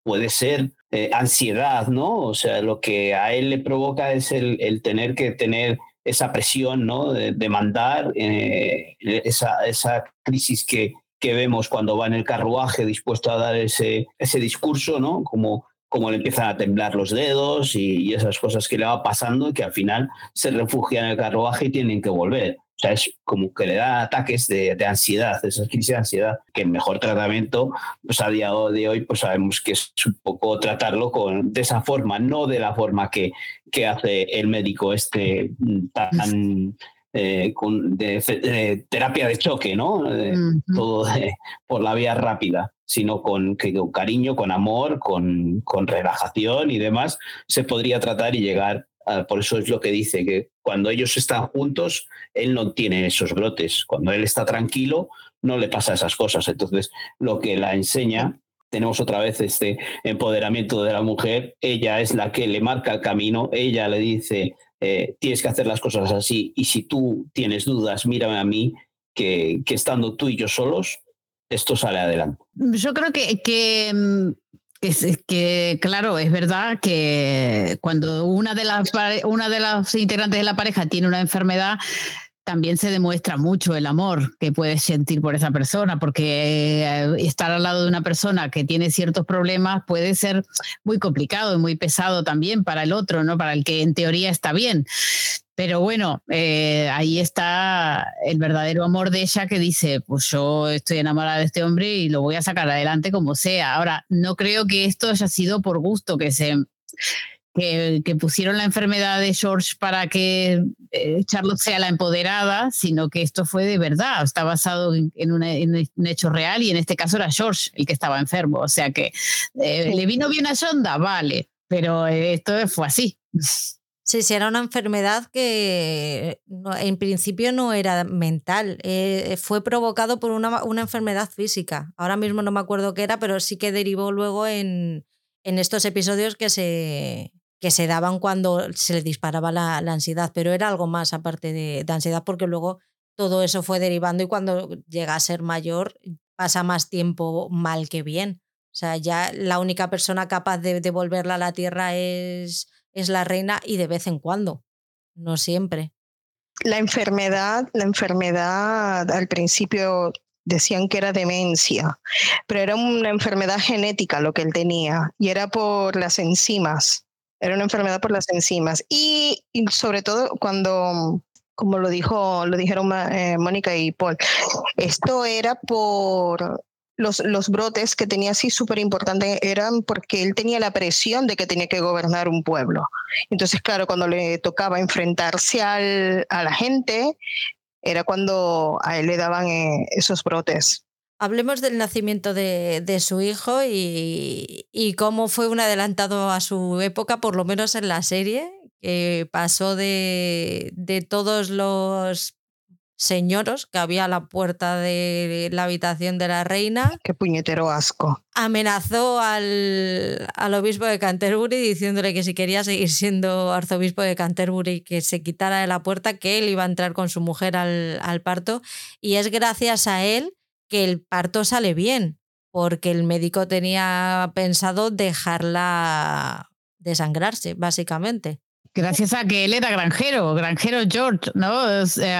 puede ser eh, ansiedad, ¿no? O sea, lo que a él le provoca es el, el tener que tener esa presión, ¿no? De, mandar eh, esa, esa crisis que, que vemos cuando va en el carruaje dispuesto a dar ese, ese discurso, ¿no? Como, como le empiezan a temblar los dedos y, esas cosas que le va pasando y que al final se refugia en el carruaje y tienen que volver. O sea, es como que le da ataques de, de ansiedad, esas crisis de ansiedad, que el mejor tratamiento, pues a día de hoy, pues sabemos que es un poco tratarlo con, de esa forma, no de la forma que, que hace el médico este tan eh, con, de, terapia de choque, ¿no? Todo por la vía rápida, sino con, con cariño, con amor, con, con, relajación y demás, se podría tratar y llegar. por eso es lo que dice, que cuando ellos están juntos, él no tiene esos brotes. Cuando él está tranquilo, no le pasa esas cosas. Entonces, lo que la enseña tenemos otra vez este empoderamiento de la mujer, ella es la que le marca el camino, ella le dice, eh, tienes que hacer las cosas así y si tú tienes dudas, mírame a mí, que, estando tú y yo solos, esto sale adelante. Yo creo que, que, mm, claro, es verdad que cuando una de, las, una de las integrantes de la pareja tiene una enfermedad, también se demuestra mucho el amor que puedes sentir por esa persona, porque eh, estar al lado de una persona que tiene ciertos problemas puede ser muy complicado y muy pesado también para el otro, ¿no? Para el que en teoría está bien. Pero bueno, eh, ahí está el verdadero amor de ella que dice, pues yo estoy enamorada de este hombre y lo voy a sacar adelante como sea. Ahora, no creo que esto haya sido por gusto, que se que, pusieron la enfermedad de George para que eh, Charlotte sea la empoderada, sino que esto fue de verdad, está basado en, un hecho real y en este caso era George el que estaba enfermo. O sea que eh, le vino bien a Shonda, vale, pero eh, esto fue así. Sí, sí, era una enfermedad que en principio no era mental, fue provocado por una, una, enfermedad física. Ahora mismo no me acuerdo qué era, pero sí que derivó luego en, en estos episodios que se, que se daban cuando se le disparaba la, ansiedad, pero era algo más aparte de, ansiedad porque luego todo eso fue derivando y cuando llega a ser mayor pasa más tiempo mal que bien. O sea, ya la única persona capaz de devolverla a la tierra es, es la reina y de vez en cuando, no siempre. La enfermedad, la enfermedad al principio decían que era demencia, pero era una enfermedad genética lo que él tenía y era por las enzimas. Era una enfermedad por las enzimas. Y, sobre todo cuando, como lo, dijo, lo dijeron eh, Mónica y Paul, esto era por los, los brotes que tenía así súper importantes, eran porque él tenía la presión de que tenía que gobernar un pueblo. Entonces, claro, cuando le tocaba enfrentarse al, a la gente, era cuando a él le daban eh, esos brotes. Hablemos del nacimiento de, su hijo y, cómo fue un adelantado a su época, por lo menos en la serie, que pasó de, todos los señoros que había a la puerta de la habitación de la reina. Qué puñetero asco. Amenazó al, obispo de Canterbury diciéndole que si quería seguir siendo arzobispo de Canterbury, que se quitara de la puerta, que él iba a entrar con su mujer al, al parto. Y es gracias a él que el parto sale bien, porque el médico tenía pensado dejarla desangrarse, básicamente. Gracias a que él era granjero, granjero George, ¿no?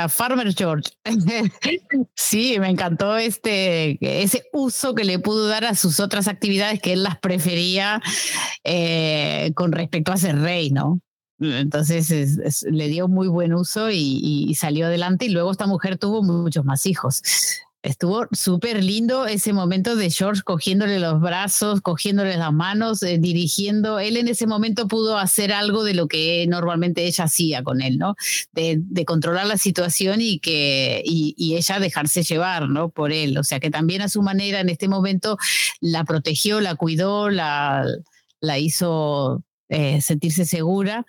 Farmer George. *laughs* sí, me encantó este, ese uso que le pudo dar a sus otras actividades que él las prefería eh, con respecto a ser rey, ¿no? Entonces le dio muy buen uso y, salió adelante y luego esta mujer tuvo muchos más hijos. Estuvo súper lindo ese momento de George cogiéndole los brazos, cogiéndole las manos, eh, dirigiendo. Él en ese momento pudo hacer algo de lo que normalmente ella hacía con él, ¿no? De, controlar la situación y que y, ella dejarse llevar, ¿no? Por él. O sea que también a su manera en este momento la protegió, la cuidó, la, hizo eh, sentirse segura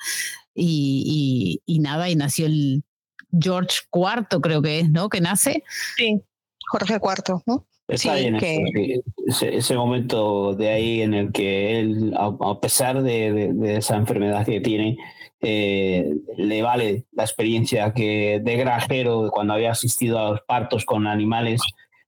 y, y, nada, y nació el George IV, creo que es, ¿no? Que nace. Sí. Jorge IV, ¿no? sí, ese, momento de ahí en el que él, a, pesar de, esa enfermedad que tiene, eh, le vale la experiencia que de granjero cuando había asistido a los partos con animales,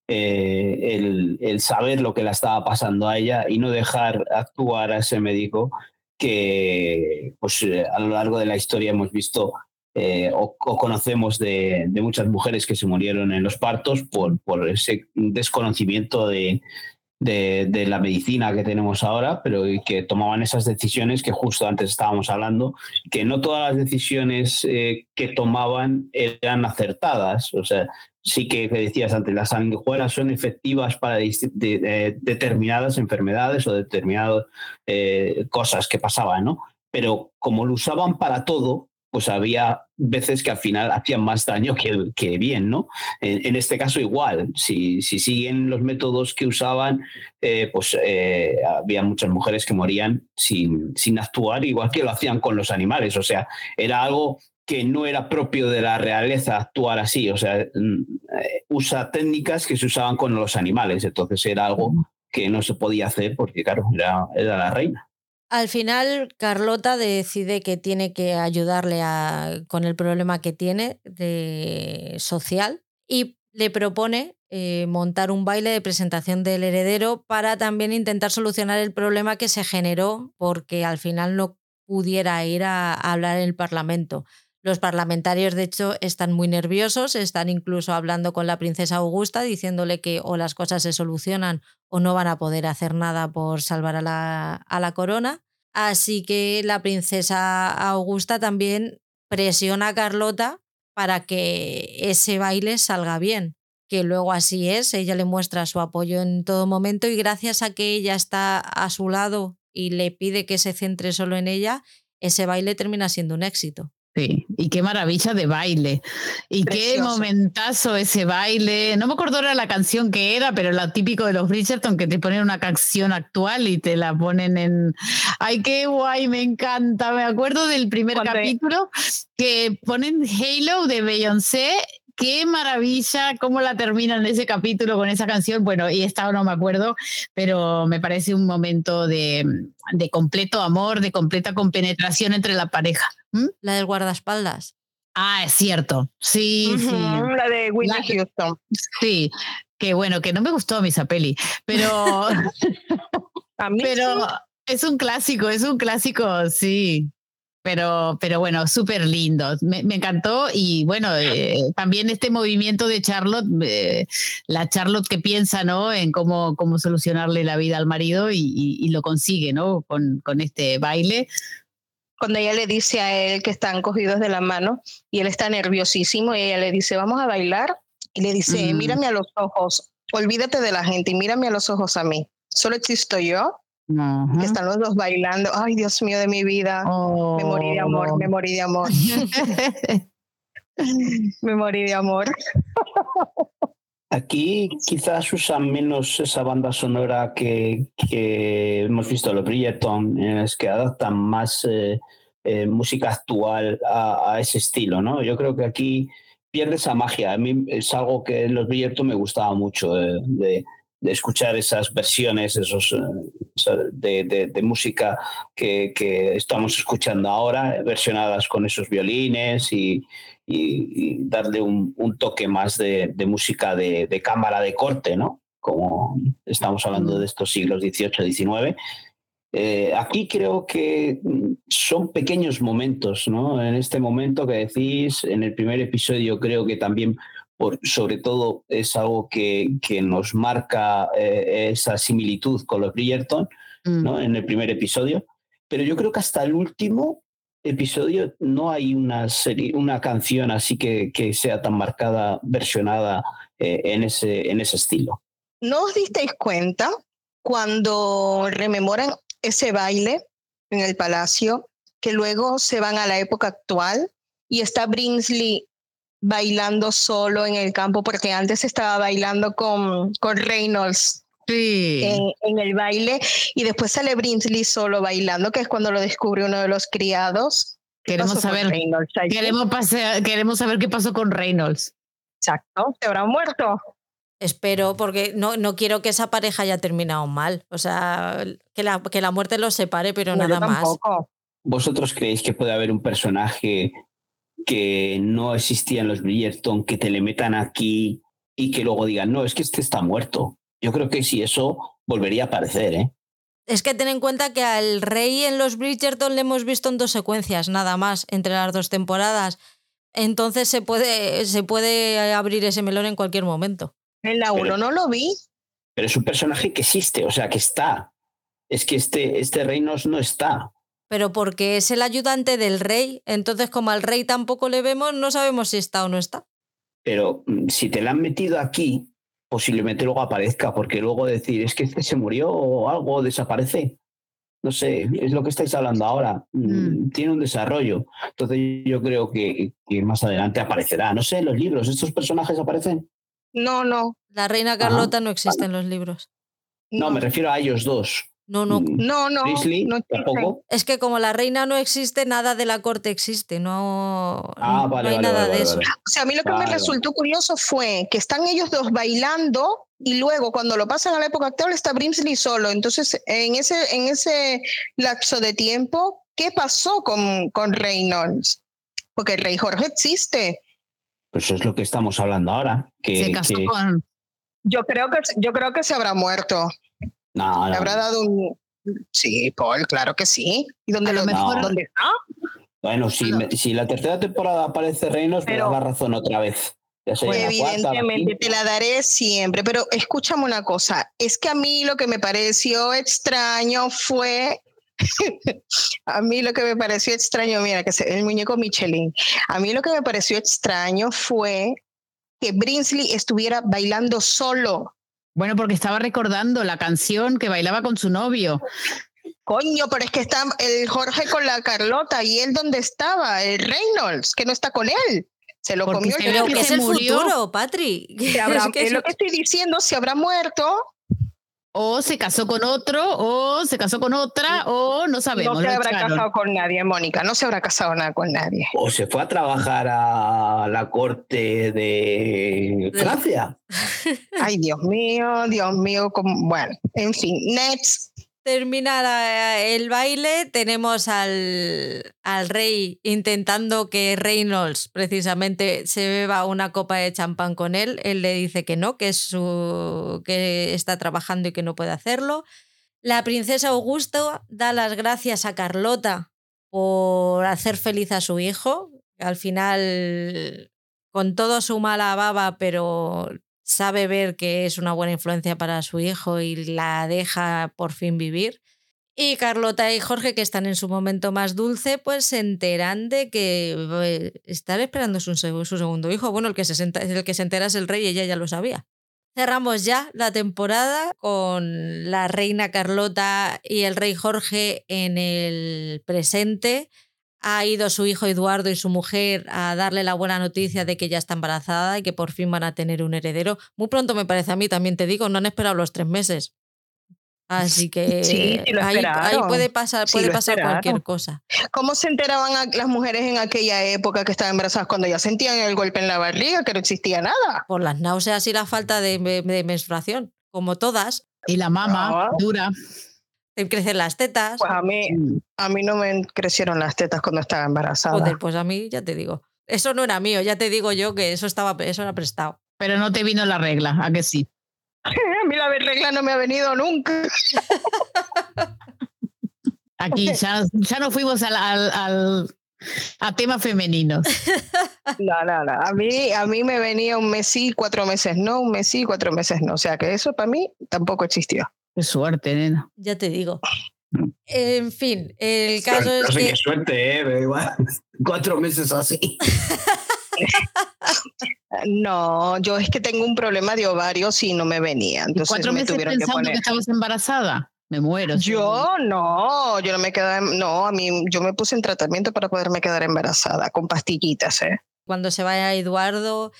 eh, el, el, saber lo que le estaba pasando a ella y no dejar actuar a ese médico que pues, eh, a lo largo de la historia hemos visto eh, o, conocemos de, muchas mujeres que se murieron en los partos por, por ese desconocimiento de, de, la medicina que tenemos ahora, pero que tomaban esas decisiones que justo antes estábamos hablando, que no todas las decisiones eh, que tomaban eran acertadas. O sea, sí que, decías antes, las sanguijuelas son efectivas para determinadas enfermedades o determinadas eh, cosas que pasaban, ¿no? Pero como lo usaban para todo, pues había veces que al final hacían más daño que, que bien, ¿no? En, este caso igual, si, si, siguen los métodos que usaban, eh, pues eh, había muchas mujeres que morían sin, sin actuar, igual que lo hacían con los animales, o sea, era algo que no era propio de la realeza actuar así, o sea, mm, eh, usa técnicas que se usaban con los animales, entonces era algo que no se podía hacer porque, claro, era, era la reina. Al final, Carlota decide que tiene que ayudarle con el problema que tiene de social y le propone eh, montar un baile de presentación del heredero para también intentar solucionar el problema que se generó porque al final no pudiera ir a hablar en el Parlamento. Los parlamentarios, de hecho, están muy nerviosos, están incluso hablando con la princesa Augusta, diciéndole que o las cosas se solucionan o no van a poder hacer nada por salvar a la, corona. Así que la princesa Augusta también presiona a Carlota para que ese baile salga bien, que luego así es, ella le muestra su apoyo en todo momento y gracias a que ella está a su lado y le pide que se centre solo en ella, ese baile termina siendo un éxito. Sí, y qué maravilla de baile. Y qué momentazo ese baile. No me acuerdo ahora la canción que era, pero lo típico de los Bridgerton, que te ponen una canción actual y te la ponen en... Ay, qué guay, me encanta. Me acuerdo del primer capítulo que ponen Halo de Beyoncé qué maravilla cómo la terminan ese capítulo con esa canción. Bueno, y esta no me acuerdo, pero me parece un momento de, de completo amor, de completa compenetración entre la pareja. La del guardaespaldas. Ah, es cierto. Sí, sí. La de Whitney Houston. Sí, que bueno, que no me gustó a misa peli, pero. *laughs* a mí pero es un clásico, es un clásico, sí. Pero, pero bueno, súper lindo. Me, encantó y bueno, eh, también este movimiento de Charlotte, eh, la Charlotte que piensa, ¿no? En cómo, cómo solucionarle la vida al marido y, lo consigue, ¿no? Con, con este baile. Cuando ella le dice a él que están cogidos de la mano y él está nerviosísimo y ella le dice, vamos a bailar. Y le dice, mírame a los ojos, olvídate de la gente y mírame a los ojos a mí. Solo existo yo están los dos bailando. Ay, Dios mío de mi vida. Me morí de amor, me morí de amor. *laughs* me morí de amor. Aquí quizás usan menos esa banda sonora que, que hemos visto en los Bridgerton, es que adaptan más eh, eh, música actual a, ese estilo, ¿no? Yo creo que aquí pierde esa magia. A mí es algo que en los Bridgerton me gustaba mucho, de de escuchar esas versiones esos, eh, de, música que, estamos escuchando ahora, versionadas con esos violines y, darle un, toque más de, música de, cámara de corte, ¿no? Como estamos hablando de estos siglos XVIII, XIX. Eh, aquí creo que son pequeños momentos, ¿no? En este momento que decís, en el primer episodio creo que también, por, sobre todo, es algo que, que nos marca eh, esa similitud con los Bridgerton, Mm. ¿no? En el primer episodio. Pero yo creo que hasta el último episodio no hay una serie, una canción así que, que sea tan marcada, versionada eh, en, ese, en ese estilo. ¿No os disteis cuenta cuando rememoran ese baile en el palacio, que luego se van a la época actual y está Brinsley bailando solo en el campo, porque antes estaba bailando con, con Reynolds Sí. en, en el baile y después sale Brinsley solo bailando, que es cuando lo descubre uno de los criados. ¿Qué Queremos saber- Reynolds? Queremos, queremos saber qué pasó con Reynolds. Exacto, se habrá muerto. Espero, porque no, no quiero que esa pareja haya terminado mal. O sea, que la, que la muerte los separe, pero No, yo nada más. ¿Vosotros creéis que puede haber un personaje que no existía en los Bridgerton, que te le metan aquí y que luego digan, no, es que este está muerto? Yo creo que sí, eso volvería a aparecer, ¿eh? Es que ten en cuenta que al rey en los Bridgerton le hemos visto en dos secuencias, nada más, entre las dos temporadas. Entonces se puede, se puede abrir ese melón en cualquier momento. En la 1 Pero- no lo vi. Pero es un personaje que existe, o sea, que está. Es que este, este Reynolds no está. Pero porque es el ayudante del rey, entonces como al rey tampoco le vemos, no sabemos si está o no está. Pero mm, si te la han metido aquí, posiblemente luego aparezca, porque luego decir, es que este se murió o algo desaparece. No sé, es lo que estáis hablando ahora. Mm, Mm. Tiene un desarrollo. Entonces yo creo que, que más adelante aparecerá. No sé, en los libros, ¿estos personajes aparecen? No, no. La reina Carlota no existe en los libros. No, me refiero a ellos dos. No, no. Mm, No, no. Grizzly, no tampoco. Es que como la reina no existe, nada de la corte existe. No, Ah, no vale, hay vale, nada vale, de vale, eso. vale. O sea, a mí lo que Vale, me resultó curioso fue que están ellos dos bailando y luego cuando lo pasan a la época actual está Brimsley solo. Entonces, en ese, en ese lapso de tiempo, ¿qué pasó con, con Reynolds? Porque el rey Jorge existe. Pues eso es lo que estamos hablando ahora. Que, Se casó que- con. Yo creo que, yo creo que se habrá muerto. No, Le no. habrá dado un... Sí, Paul, claro que sí. ¿Y dónde A lo mejor- ¿Dónde está? Bueno, si, me- si la tercera temporada aparece Reynolds, me Pero- das la razón otra vez. Pues evidentemente te la daré siempre, pero escúchame una cosa, es que a mí lo que me pareció extraño fue, *laughs* a mí lo que me pareció extraño, mira, que se- el muñeco Michelin, a mí lo que me pareció extraño fue que Brinsley estuviera bailando solo. Bueno, porque estaba recordando la canción que bailaba con su novio. Coño, pero es que está el Jorge con la Carlota y él dónde estaba, el Reynolds, que no está con él. Se lo Porque comió Pero *laughs* que es el murió. futuro, Patri. Es lo que estoy diciendo, se habrá muerto O se casó con otro, o se casó con otra, o no sabemos. no se habrá echaron. casado con nadie, Mónica. No se habrá casado nada con nadie. O se fue a trabajar a la corte de Francia. Ay, Dios mío, Dios mío. como- Bueno, en fin, next. Termina el baile, tenemos al, al rey intentando que Reynolds precisamente se beba una copa de champán con él. Él le dice que no, que, su, que está trabajando y que no puede hacerlo. La princesa Augusto da las gracias a Carlota por hacer feliz a su hijo. Al final, con toda su mala baba, pero sabe ver que es una buena influencia para su hijo y la deja por fin vivir. Y Carlota y Jorge, que están en su momento más dulce, pues se enteran de que eh, están esperando su, su segundo hijo. Bueno, el que, se el que se entera es el rey y ella ya lo sabía. Cerramos ya la temporada con la reina Carlota y el rey Jorge en el presente. Ha ido su hijo Eduardo y su mujer a darle la buena noticia de que ya está embarazada y que por fin van a tener un heredero. Muy pronto me parece a mí, también te digo, no han esperado los tres meses. Así que *laughs* Sí, sí lo ahí, puede pasar, puede cualquier cosa. ¿Cómo se enteraban a- las mujeres en aquella época que estaban embarazadas cuando ya sentían el golpe en la barriga, que no existía nada? Por las náuseas y la falta de, de menstruación, como todas, Y la mama Ah. dura. Te crecen las tetas. Pues a mí, a mí no me crecieron las tetas cuando estaba embarazada. Joder, pues a mí ya te digo. Eso no era mío, ya te digo yo que eso estaba eso era prestado. Pero no te vino la regla, ¿a que sí? *laughs* A mí la regla no me ha venido nunca. *laughs* Y ya, ya nos fuimos al, al, al a temas femeninos. *laughs* No, no, no. A mí, a mí me venía un mes sí, cuatro meses no, un mes sí, cuatro meses no. O sea que eso para mí tampoco existió. Qué suerte, nena. Ya te digo. *laughs* En fin, el caso es no sé que... qué suerte, ¿eh? Pero igual, *laughs* cuatro meses así. *laughs* No, yo es que tengo un problema de ovarios y no me venía. Entonces ¿Cuatro me meses tuvieron que pensando que, poner. estabas embarazada? Me muero. Yo no, yo no me quedé, no, a mí yo me puse en tratamiento para poderme quedar embarazada con pastillitas, ¿eh? Cuando se vaya Eduardo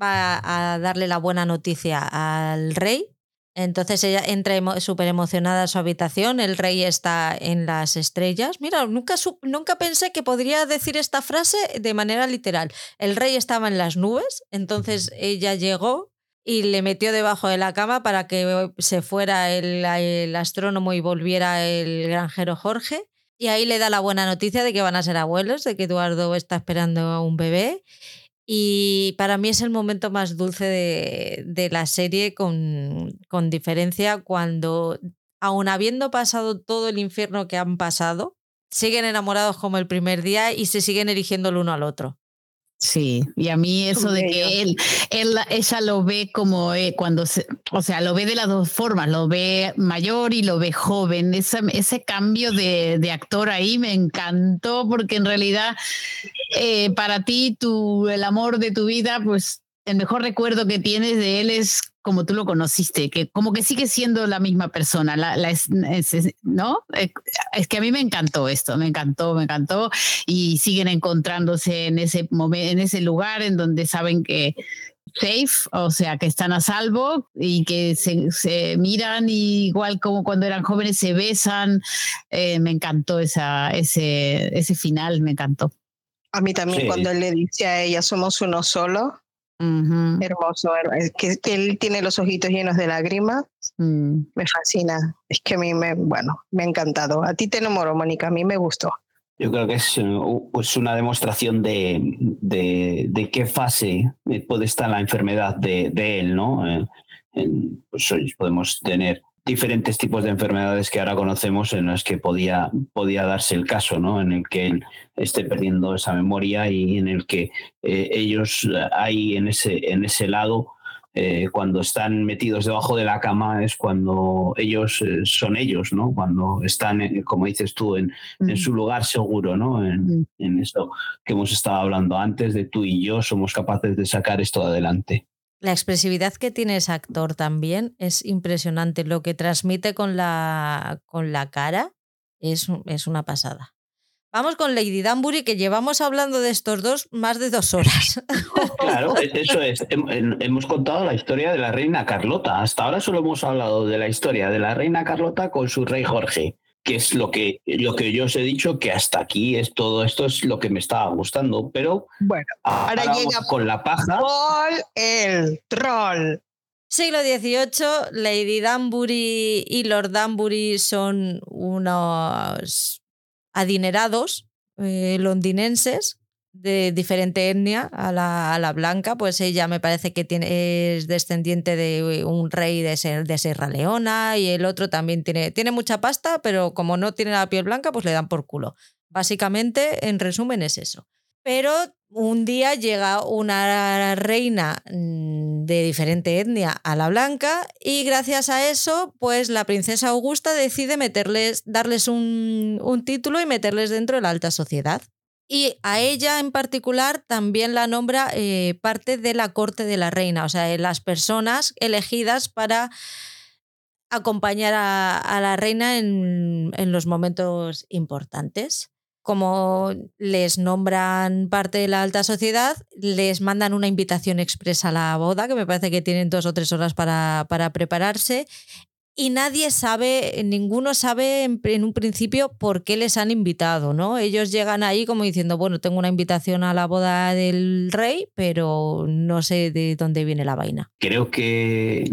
va a darle la buena noticia al rey. Entonces ella entra emo- súper emocionada a su habitación, el rey está en las estrellas. Mira, nunca, nunca pensé que podría decir esta frase de manera literal. El rey estaba en las nubes, entonces ella llegó y le metió debajo de la cama para que se fuera el, el astrónomo y volviera el granjero Jorge. Y ahí le da la buena noticia de que van a ser abuelos, de que Eduardo está esperando a un bebé. Y para mí es el momento más dulce de, de la serie, con, con diferencia, cuando, aun habiendo pasado todo el infierno que han pasado, siguen enamorados como el primer día y se siguen eligiendo el uno al otro. Sí, y a mí eso de que él, él, ella lo ve como eh, cuando se, o sea, lo ve de las dos formas, lo ve mayor y lo ve joven. Ese, ese cambio de, de actor ahí me encantó porque en realidad eh, para ti tu, el amor de tu vida, pues el mejor recuerdo que tienes de él es como tú lo conociste, que como que sigue siendo la misma persona, la, la es, es, ¿no? Es que a mí me encantó esto, me encantó, me encantó y siguen encontrándose en ese momento, en ese lugar en donde saben que safe, o sea, que están a salvo y que se, se miran y igual como cuando eran jóvenes se besan. Eh, me encantó esa, ese, ese final, me encantó. A mí también Sí. cuando él le dice a ella somos uno solo, Hermoso, que, que él tiene los ojitos llenos de lágrimas, Mm. me fascina. Es que a mí me, bueno, me ha encantado. A ti te enamoró, Mónica, a mí me gustó. Yo creo que es, una demostración de, de, de qué fase eh, puede estar la enfermedad de, de él, ¿no? Eh, en- pues hoy podemos tener diferentes tipos de enfermedades que ahora conocemos en las que podía, podía darse el caso, ¿no? En el que él esté perdiendo esa memoria y en el que eh, ellos ahí en ese, en ese lado eh, cuando están metidos debajo de la cama es cuando ellos eh, son ellos, ¿no? Cuando están, como dices tú, en, en su lugar seguro, ¿no? En, Mm. en eso que hemos estado hablando antes, de tú y yo somos capaces de sacar esto adelante. La expresividad que tiene ese actor también es impresionante. Lo que transmite con la, con la cara es, es una pasada. Vamos con Lady Danbury, que llevamos hablando de estos dos más de dos horas. *laughs* Claro, eso es. Hem- hem- Hemos contado la historia de la reina Carlota. Hasta ahora solo hemos hablado de la historia de la reina Carlota con su rey Jorge, que es lo que, lo que yo os he dicho, que hasta aquí es todo esto es lo que me estaba gustando. Pero Bueno, ahora, llega con la paja. Paul el troll. Siglo XVIII, Lady Danbury y Lord Danbury son unos adinerados eh, londinenses de diferente etnia a la, a la blanca, pues ella me parece que tiene, es descendiente de un rey de, de Sierra Leona y el otro también tiene, tiene mucha pasta, pero como no tiene la piel blanca, pues le dan por culo. Básicamente, en resumen, es eso. Pero un día llega una reina mm, de diferente etnia a la blanca y gracias a eso, pues la princesa Augusta decide meterles, darles un, un título y meterles dentro de la alta sociedad. Y a ella en particular también la nombra eh, parte de la corte de la reina, o sea, de las personas elegidas para acompañar a, a la reina en, en los momentos importantes. Como les nombran parte de la alta sociedad, les mandan una invitación expresa a la boda, que me parece que tienen dos o tres horas para, para prepararse, y nadie sabe, ninguno sabe en, un principio por qué les han invitado, ¿no? Ellos llegan ahí como diciendo, bueno, tengo una invitación a la boda del rey, pero no sé de dónde viene la vaina. Creo que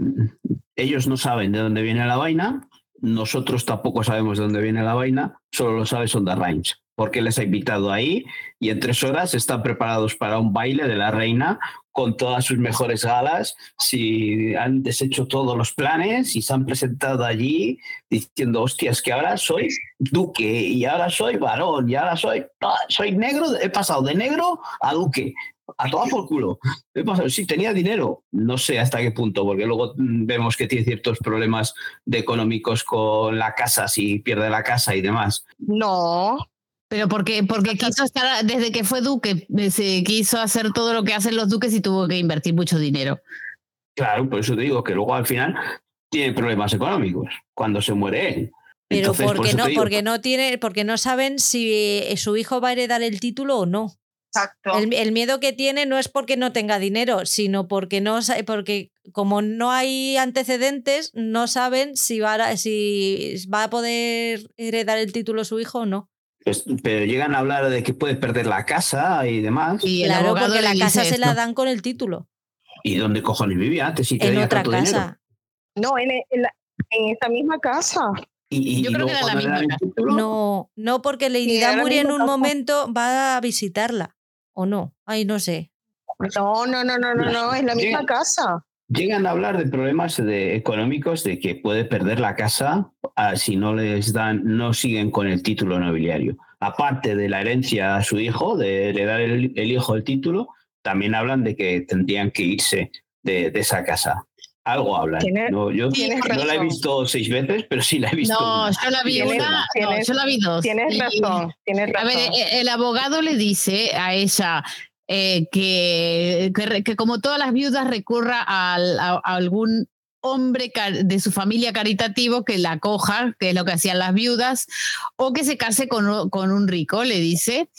ellos no saben de dónde viene la vaina, nosotros tampoco sabemos de dónde viene la vaina, solo lo sabe Sonda Rhimes. porque les ha invitado ahí y en tres horas están preparados para un baile de la reina con todas sus mejores galas, si han deshecho todos los planes y se han presentado allí diciendo, hostias, que ahora soy duque y ahora soy varón y ahora soy, soy negro, he pasado de negro a duque. A todo por culo. He pasado, sí, tenía dinero. No sé hasta qué punto, porque luego mm, vemos que tiene ciertos problemas de económicos con la casa, si pierde la casa y demás. No, pero porque, porque quiso estar, desde que fue duque, se quiso hacer todo lo que hacen los duques y tuvo que invertir mucho dinero. Claro, por eso te digo que luego al final tiene problemas económicos cuando se muere él. Pero porque no, porque no tiene, porque no saben si eh, su hijo va a heredar el título o no. Exacto. El, miedo que tiene no es porque no tenga dinero, sino porque no porque como no hay antecedentes, no saben si va si va a poder heredar el título su hijo o no. Pues, pero llegan a hablar de que puede perder la casa y demás. Y claro, porque la casa se la dan con el título. ¿Y dónde cojones vivía antes? Si en otra casa. No, en, en, esa misma casa. Y, Yo creo que era la misma casa. No, no, porque Lady Di en un momento va a visitarla. ¿O no? Ay, no sé. No, no, no, no, no, no, es la misma casa llegan a hablar de problemas de, económicos, de que puede perder la casa ah, si no les dan, no siguen con el título nobiliario. Aparte de la herencia a su hijo, de heredar el, el hijo el título, también hablan de que tendrían que irse de, esa casa. Algo hablan. No, yo no la he visto seis veces, pero sí la he visto. No, yo la vi una, yo la vi dos. Tienes razón, tienes razón. A ver, el abogado le dice a ella, eh, que, que, como todas las viudas recurra a algún hombre de su familia caritativo que la coja, que es lo que hacían las viudas, o que se case con, con un rico, le dice,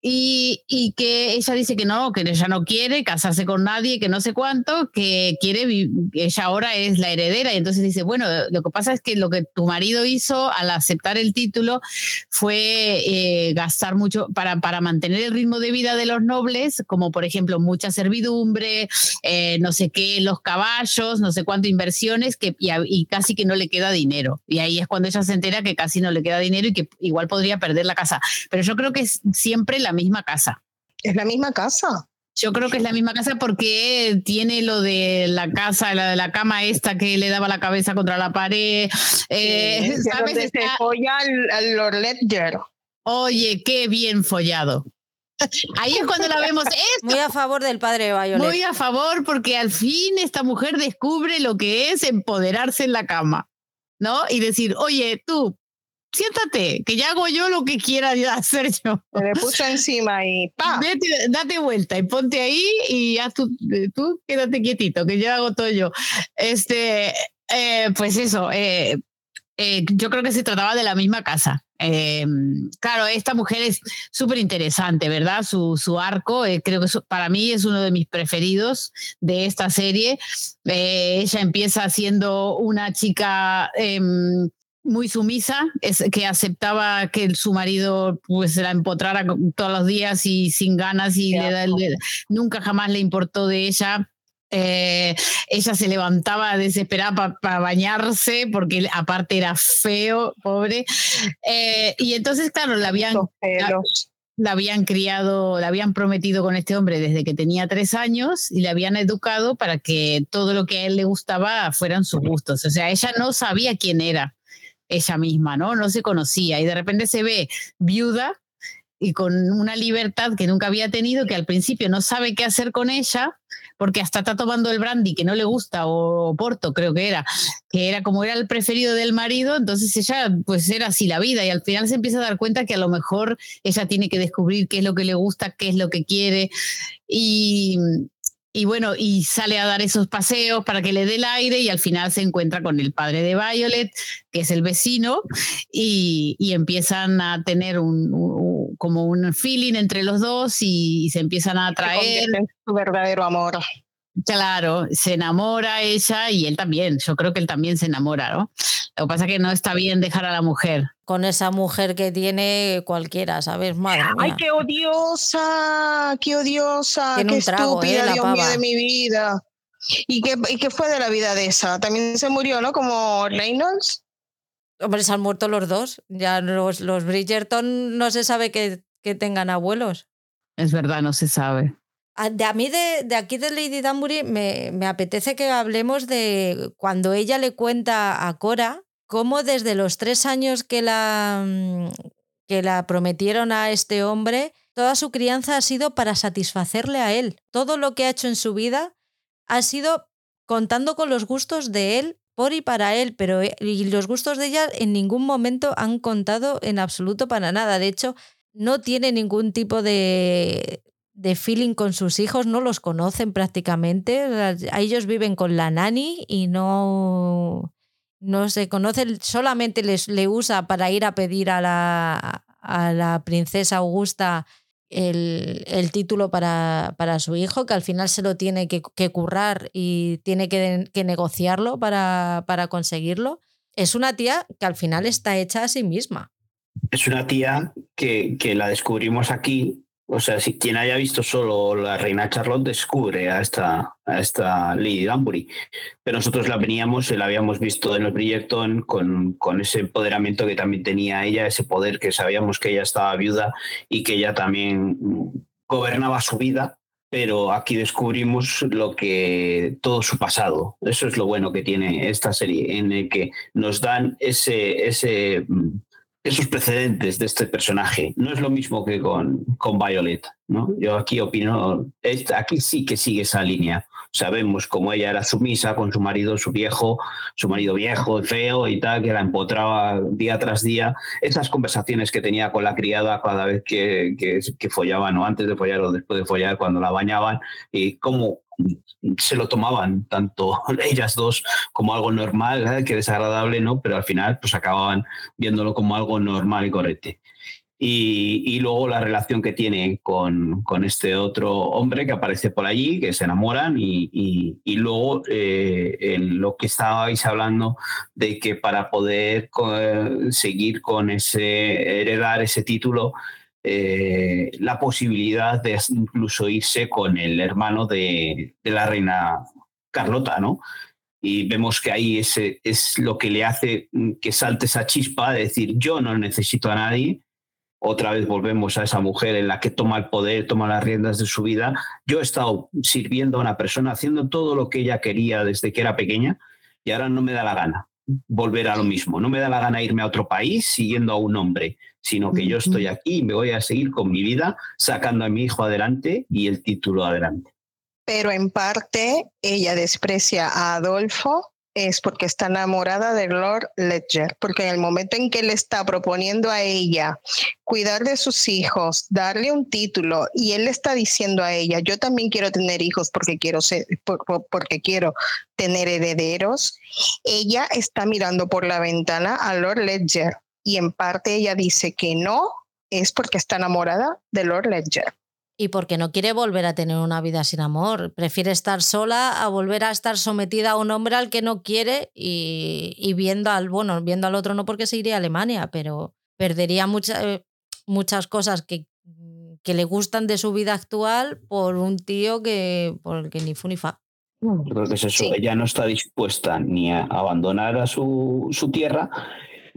y, y, que ella dice que no, que ella no quiere casarse con nadie, que no sé cuánto, que quiere, ella ahora es la heredera, y entonces dice, bueno, lo que pasa es que lo que tu marido hizo al aceptar el título fue eh, gastar mucho para, para mantener el ritmo de vida de los nobles, como por ejemplo mucha servidumbre, eh, no sé qué, los caballos, no sé cuánto inversión que, y, casi que no le queda dinero. Y ahí es cuando ella se entera que casi no le queda dinero y que igual podría perder la casa. Pero yo creo que es siempre la misma casa. ¿Es la misma casa? Yo creo que es la misma casa porque tiene lo de la casa, la de la cama esta que le daba la cabeza contra la pared. Eh, ¿sabes? Se folla al, Lord Ledger. Oye, qué bien follado. Ahí es cuando la vemos. Muy a favor del padre de Violet. Muy a favor porque al fin esta mujer descubre lo que es empoderarse en la cama, ¿no? Y decir, oye, tú, siéntate, que ya hago yo lo que quiera *laughs* hacer yo. Se le puso encima y ¡pa! date vuelta y ponte ahí y ya tú, tú quédate quietito, que yo hago todo yo. Este, eh, pues eso, eh, eh, yo creo que se trataba de la misma casa. Eh, claro, esta mujer es súper interesante, ¿verdad? Su, su arco, eh, creo que para mí es uno de mis preferidos de esta serie. ella empieza siendo una chica em, muy sumisa, es, que aceptaba que su marido pues la empotrara todos los días y sin ganas y nunca jamás le importó de ella eh, ella se levantaba desesperada para bañarse porque aparte era feo, pobre. Eh, y entonces, claro, la habían, la, habían criado, la habían prometido con este hombre desde que tenía tres años y le habían educado para que todo lo que a él le gustaba fueran sus gustos. O sea, ella no sabía quién era ella misma, ¿no? No se conocía y de repente se ve viuda y con una libertad que nunca había tenido, que al principio no sabe qué hacer con ella, porque hasta está tomando el brandy que no le gusta, o Porto creo que era, que era como era el preferido del marido, entonces ella pues era así la vida y al final se empieza a dar cuenta que a lo mejor ella tiene que descubrir qué es lo que le gusta, qué es lo que quiere y, y bueno, y sale a dar esos paseos para que le dé el aire y al final se encuentra con el padre de Violet, que es el vecino, y, empiezan a tener un, como un feeling entre los dos y, se empiezan a atraer. Su verdadero amor. Claro, se enamora ella y él también. Yo creo que él también se enamora, ¿no? Lo que pasa es que no está bien dejar a la mujer. Con esa mujer que tiene cualquiera, ¿sabes? Madre mía. ¡Ay, qué odiosa! ¡Qué odiosa! ¡Qué estúpida, ¿eh? Dios mío, de mi vida! ¿Y qué, ¿Y qué fue de la vida de esa? También se murió, ¿no? Como Reynolds. Hombre, se han muerto los dos. Ya los, los Bridgerton no se sabe que, que tengan abuelos. Es verdad, no se sabe. A, de, a mí, de, de, aquí de Lady Danbury, me, me, apetece que hablemos de cuando ella le cuenta a Cora cómo desde los tres años que la, mm, que la prometieron a este hombre, toda su crianza ha sido para satisfacerle a él. Todo lo que ha hecho en su vida ha sido contando con los gustos de él por y para él, pero eh, y los gustos de ella en ningún momento han contado en absoluto para nada. De hecho, no tiene ningún tipo de, de feeling con sus hijos, no los conocen prácticamente. Ellos viven con la nani y no, no se conocen, solamente les le usa para ir a pedir a la, a la princesa Augusta el, el título para, para, su hijo, que al final se lo tiene que, que currar y tiene que, que negociarlo para, para conseguirlo. Es una tía que al final está hecha a sí misma. Es una tía que, que la descubrimos aquí o sea, si quien haya visto solo la reina Charlotte descubre a esta, a esta Lady Danbury. Pero nosotros la veníamos, la habíamos visto en los Bridgerton con, con ese empoderamiento que también tenía ella, ese poder que sabíamos que ella estaba viuda y que ella también gobernaba su vida. Pero aquí descubrimos lo que todo su pasado. Eso es lo bueno que tiene esta serie, en el que nos dan ese, ese esos precedentes de este personaje. No es lo mismo que con, con Violet, ¿no? Yo aquí opino, aquí sí que sigue esa línea. Sabemos cómo ella era sumisa con su marido, su viejo, su marido viejo, feo y tal, que la empotraba día tras día. Esas conversaciones que tenía con la criada cada vez que, que, que follaban, o antes de follar o después de follar, cuando la bañaban, y cómo se lo tomaban tanto *laughs* ellas dos como algo normal, ¿eh? que desagradable, ¿no? Pero al final pues acababan viéndolo como algo normal y correcto. Y, y, luego la relación que tiene con, con, este otro hombre que aparece por allí, que se enamoran, y, y, luego eh, lo que estabais hablando de que para poder seguir con ese, heredar ese título, eh, la posibilidad de incluso irse con el hermano de, de, la reina Carlota, ¿no? Y vemos que ahí ese es lo que le hace que salte esa chispa de decir, yo no necesito a nadie. Otra vez volvemos a esa mujer en la que toma el poder, toma las riendas de su vida. Yo he estado sirviendo a una persona, haciendo todo lo que ella quería desde que era pequeña y ahora no me da la gana volver a lo mismo. No me da la gana irme a otro país siguiendo a un hombre, sino que yo estoy aquí y me voy a seguir con mi vida sacando a mi hijo adelante y el título adelante. Pero en parte ella desprecia a Adolfo es porque está enamorada de Lord Ledger, porque en el momento en que le está proponiendo a ella cuidar de sus hijos, darle un título y él le está diciendo a ella, yo también quiero tener hijos porque quiero ser, porque quiero tener herederos, ella está mirando por la ventana a Lord Ledger y en parte ella dice que no es porque está enamorada de Lord Ledger. Y porque no quiere volver a tener una vida sin amor. Prefiere estar sola a volver a estar sometida a un hombre al que no quiere y, y viendo al, bueno, viendo al otro no porque se iría a Alemania, pero perdería mucha, eh, muchas cosas que, que le gustan de su vida actual por un tío que, por el que ni fu ni fa. Creo que es eso. Sí. Ella no está dispuesta ni a abandonar a su, su tierra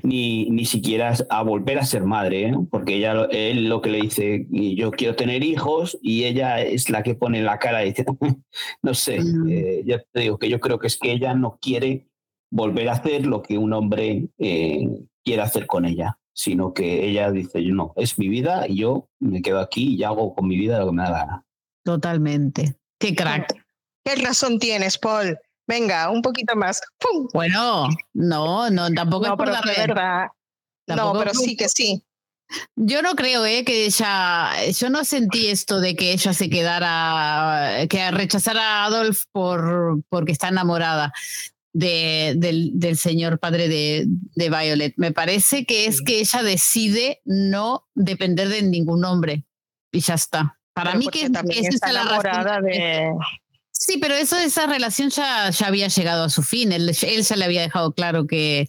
ni, ni siquiera a volver a ser madre, ¿eh? porque ella, él lo que le dice, yo quiero tener hijos, y ella es la que pone la cara y dice, *laughs* no sé, eh, ya te digo que yo creo que es que ella no quiere volver a hacer lo que un hombre eh, quiere hacer con ella, sino que ella dice, no, es mi vida y yo me quedo aquí y hago con mi vida lo que me da la gana. Totalmente. Qué crack. ¿Qué razón tienes, Paul? Venga, un poquito más. ¡Pum! Bueno, no, no, tampoco no, es por pero verdad. Tampoco no, pero sí que sí. Yo no creo eh, que ella, yo no sentí esto de que ella se quedara, que rechazara a Adolf por, porque está enamorada de, del, del, señor padre de, de, Violet. Me parece que es que ella decide no depender de ningún hombre y ya está. Para pero mí que, que es la razón. De... Sí, pero eso, esa relación ya, ya había llegado a su fin. Él, él ya le había dejado claro que,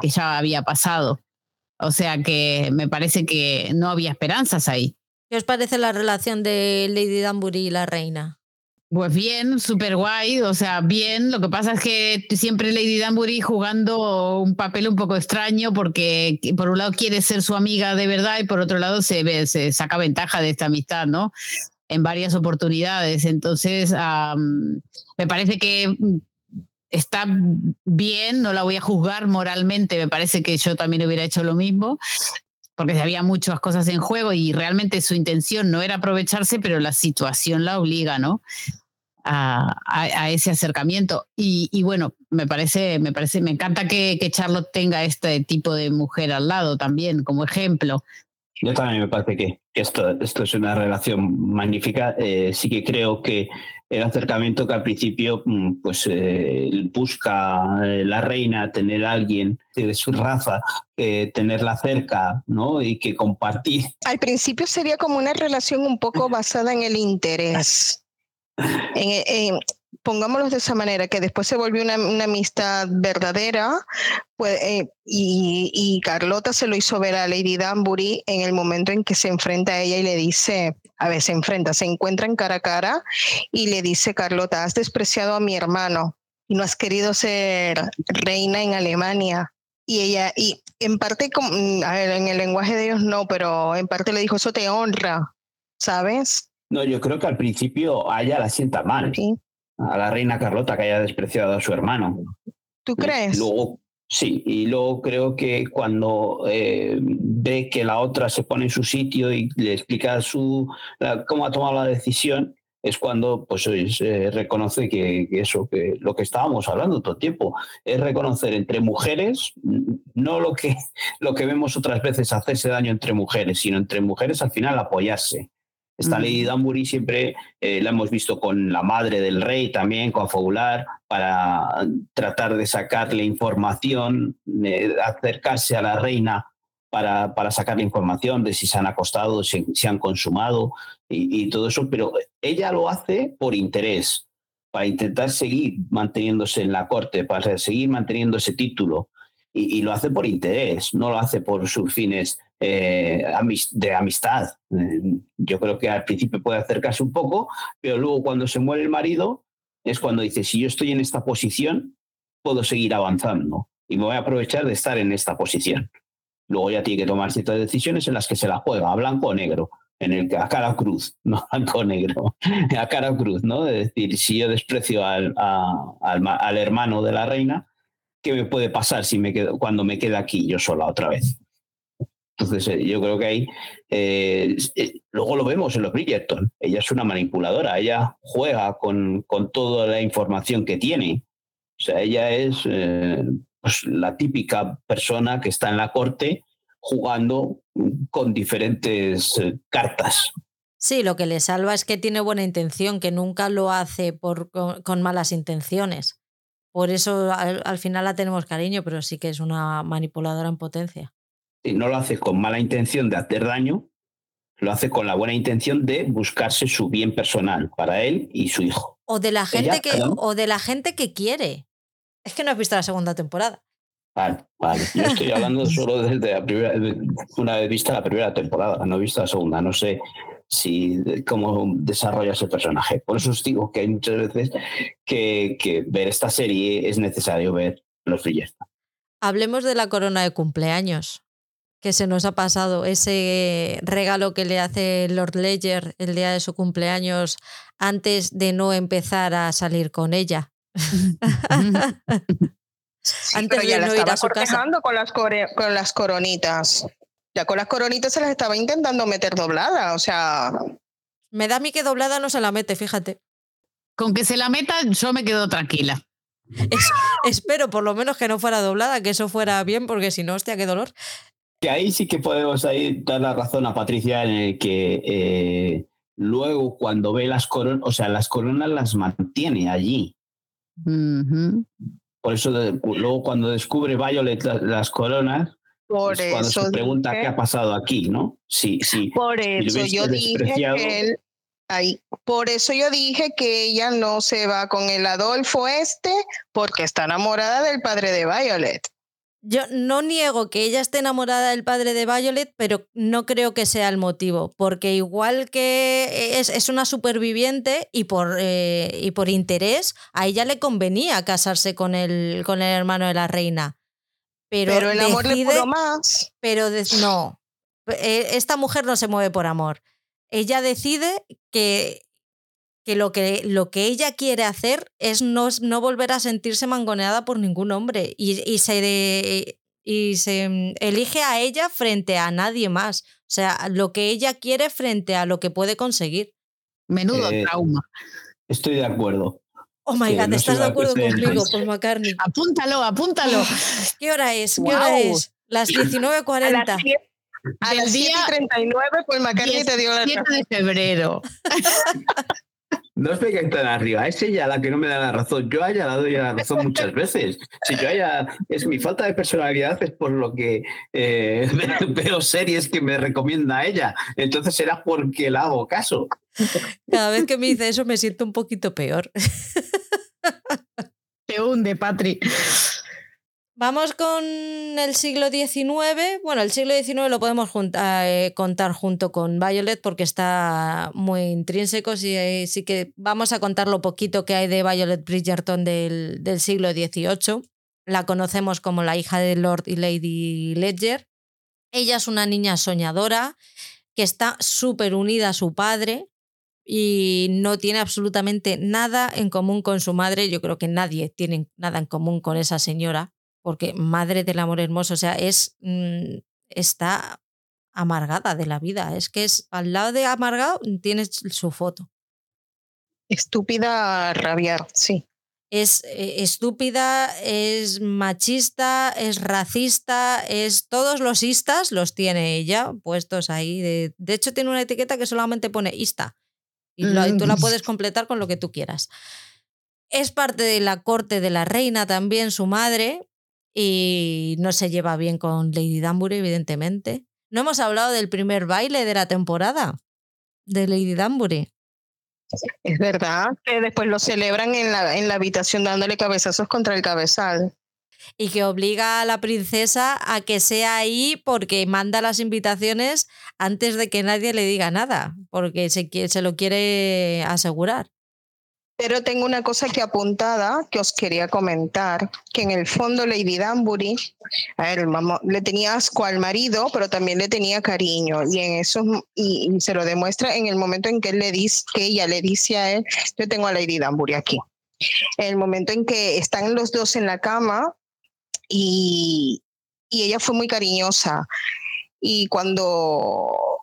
que ya había pasado. O sea que me parece que no había esperanzas ahí. ¿Qué os parece la relación de Lady Danbury y la reina? Pues bien, súper guay, o sea, bien. Lo que pasa es que siempre Lady Danbury jugando un papel un poco extraño porque por un lado quiere ser su amiga de verdad y por otro lado se, ve, se saca ventaja de esta amistad, ¿no? En varias oportunidades. Entonces, me parece que está bien, no la voy a juzgar moralmente, me parece que yo también hubiera hecho lo mismo, porque había muchas cosas en juego y realmente su intención no era aprovecharse, pero la situación la obliga, ¿no? A, ese acercamiento. Y, bueno, me parece, me parece, me encanta que, Charlotte tenga este tipo de mujer al lado también, como ejemplo. Yo también me parece que esto, esto es una relación magnífica. Eh, sí que creo que el acercamiento que al principio mm, pues eh, busca eh, la reina tener a alguien de su raza, eh, tenerla cerca, ¿no? Y que compartir. Al principio sería como una relación un poco basada en el interés. *laughs* En, pongámoslo de esa manera, que después se volvió una, amistad verdadera, pues, y, y, Carlota se lo hizo ver a Lady Danbury en el momento en que se enfrenta a ella y le dice, a ver, se enfrenta, se encuentran cara a cara y le dice, Carlota, has despreciado a mi hermano y no has querido ser reina en Alemania. Y ella, y en parte, a ver, en el lenguaje de ellos no, pero en parte le dijo, eso te honra, ¿sabes? No, yo creo que al principio a ella la sienta mal. A la reina Carlota que haya despreciado a su hermano. ¿Tú crees? Luego, Sí, y luego creo que cuando eh, ve que la otra se pone en su sitio y le explica su, cómo ha tomado la decisión, es cuando pues eh, reconoce que, eso, que lo que estábamos hablando todo el tiempo, es reconocer entre mujeres, no lo que, *laughs* lo que vemos otras veces hacerse daño entre mujeres, sino entre mujeres al final apoyarse. Esta Lady Danbury siempre eh, la hemos visto con la madre del rey también, con Fabular, para tratar de sacarle información, acercarse a la reina para, para sacarle información de si se han acostado, si se han consumado y, todo eso, pero ella lo hace por interés, para intentar seguir manteniéndose en la corte, para seguir manteniendo ese título. Y, lo hace por interés, no lo hace por sus fines eh, de amistad. Eh, yo creo que al principio puede acercarse un poco, pero luego cuando se muere el marido es cuando dice, si yo estoy en esta posición, puedo seguir avanzando y me voy a aprovechar de estar en esta posición. Luego ya tiene que tomar ciertas decisiones en las que se la juega, a blanco o negro, en el a cara o cruz, *laughs* no blanco o negro, *laughs* a cara o cruz, ¿no? Decir, si yo desprecio al, al, hermano de la reina, ¿qué me puede pasar si me quedo, cuando me quede aquí yo sola otra vez? Entonces, eh, yo creo que ahí, eh, eh, luego lo vemos en los Bridgerton, ella es una manipuladora, ella juega con, con toda la información que tiene. O sea, ella es pues, la típica persona que está en la corte jugando con diferentes cartas. Sí, lo que le salva es que tiene buena intención, que nunca lo hace por, con, malas intenciones. Por eso al, final la tenemos cariño, pero sí que es una manipuladora en potencia no lo hace con mala intención de hacer daño, lo hace con la buena intención de buscarse su bien personal para él y su hijo. O de la gente, que, o de la gente que quiere. Es que no has visto la segunda temporada. Vale, vale. Yo estoy hablando *laughs* solo desde la primera, una vez vista la primera temporada, no he visto la segunda. No sé si cómo desarrolla ese personaje. Por eso os digo que hay muchas veces que, que ver esta serie es necesario ver los Bridgerton. Hablemos de la corona de cumpleaños que se nos ha pasado, ese regalo que le hace Lord Ledger el día de su cumpleaños antes de no empezar a salir con ella. *laughs* *laughs* antes de no ir a su casa. Con las, con las coronitas. Ya con las coronitas se las estaba intentando meter doblada, o sea. Me da a mí que doblada no se la mete, fíjate. Con que se la meta, yo me quedo tranquila. espero por lo menos que no fuera doblada, que eso fuera bien, porque si no, hostia, qué dolor. Que ahí sí que podemos ahí dar la razón a Patricia en el que eh, luego cuando ve las coronas, o sea, las coronas las mantiene allí. Por eso luego cuando descubre Violet las, coronas, por cuando se pregunta qué ha pasado aquí, ¿no? Sí, sí. Por eso yo dije que él, ahí, por eso yo dije que ella no se va con el Adolfo este porque está enamorada del padre de Violet. Yo no niego que ella esté enamorada del padre de Violet, pero no creo que sea el motivo, porque igual que es, una superviviente y por, eh, y por interés, a ella le convenía casarse con el, con el hermano de la reina. Pero, el amor le pudo más. Pero no, e, esta mujer no se mueve por amor. Ella decide que que lo que, lo que ella quiere hacer es no, no volver a sentirse mangoneada por ningún hombre y, y se, y se elige a ella frente a nadie más. O sea, lo que ella quiere frente a lo que puede conseguir. Menudo eh, trauma. Estoy de acuerdo. Oh my God, ¿estás de acuerdo conmigo, Paul McCartney? Apúntalo, apúntalo. *gasps* ¿Qué hora es? ¿Qué hora es? Las 19.40. A las 7.39, Paul McCartney te dio la 7 de febrero. *laughs* No os peguéis tan arriba, es ella la que no me da la razón. Yo haya dado ya la razón muchas veces. Si yo haya. Es mi falta de personalidad, es por lo que eh, *laughs* veo series que me recomienda ella. Entonces será porque la hago caso. Cada vez que me dice eso me siento un poquito peor. Te hunde, Patri. Vamos con el siglo XIX. Bueno, el siglo XIX lo podemos eh, contar junto con Violet porque está muy intrínseco. Sí, eh, sí que vamos a contar lo poquito que hay de Violet Bridgerton del, del siglo XVIII. La conocemos como la hija de Lord y Lady Ledger. Ella es una niña soñadora que está súper unida a su padre y no tiene absolutamente nada en común con su madre. Yo creo que nadie tiene nada en común con esa señora porque madre del amor hermoso, o sea, es, mm, está amargada de la vida. Es que es al lado de amargado tienes su foto. Estúpida rabiar, sí. Es eh, estúpida, es machista, es racista, es todos los istas los tiene ella puestos ahí. De, de hecho, tiene una etiqueta que solamente pone ista. Y, y tú la mm. puedes completar con lo que tú quieras. Es parte de la corte de la reina también, su madre, y no se lleva bien con Lady Danbury, evidentemente. No hemos hablado del primer baile de la temporada de Lady Danbury. Es verdad que después lo celebran en la, en la habitación dándole cabezazos contra el cabezal. Y que obliga a la princesa a que sea ahí porque manda las invitaciones antes de que nadie le diga nada, porque se, se lo quiere asegurar. Pero tengo una cosa que apuntada que os quería comentar, que en el fondo Lady Danbury, a ver, le tenía asco al marido, pero también le tenía cariño y en eso y, se lo demuestra en el momento en que él le dice, que ella le dice a él, yo tengo a Lady Danbury aquí. En el momento en que están los dos en la cama y, y ella fue muy cariñosa y cuando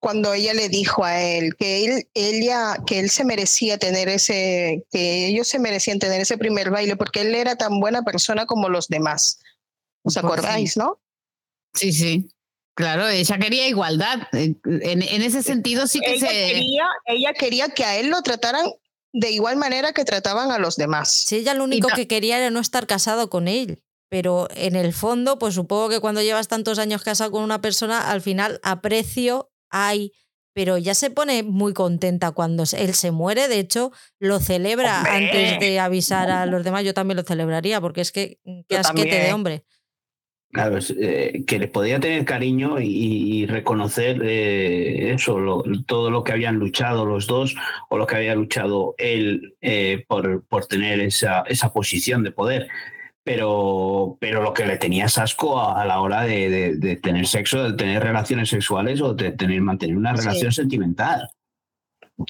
cuando ella le dijo a él que él, ella, que él se merecía tener ese, que ellos se merecían tener ese primer baile porque él era tan buena persona como los demás. ¿Os pues acordáis, no? Sí, sí. Claro, ella quería igualdad. En, ese sentido sí que ella Quería, ella quería que a él lo trataran de igual manera que trataban a los demás. Sí, ella lo único que quería era no estar casado con él. Pero en el fondo, pues supongo que cuando llevas tantos años casado con una persona, al final aprecio hay, pero ya se pone muy contenta cuando él se muere. De hecho, lo celebra antes de avisar a *laughs* los demás. Yo también lo celebraría, porque es que mm, qué asquete de hombre. Claro, eh, que le podía tener cariño y, reconocer eh, eso, todo lo que habían luchado los dos o lo que había luchado él eh, por, por tener esa, esa posición de poder pero, pero lo que le tenía asco a, la hora de, tener sexo, de tener relaciones sexuales o de tener, mantener una relación sentimental.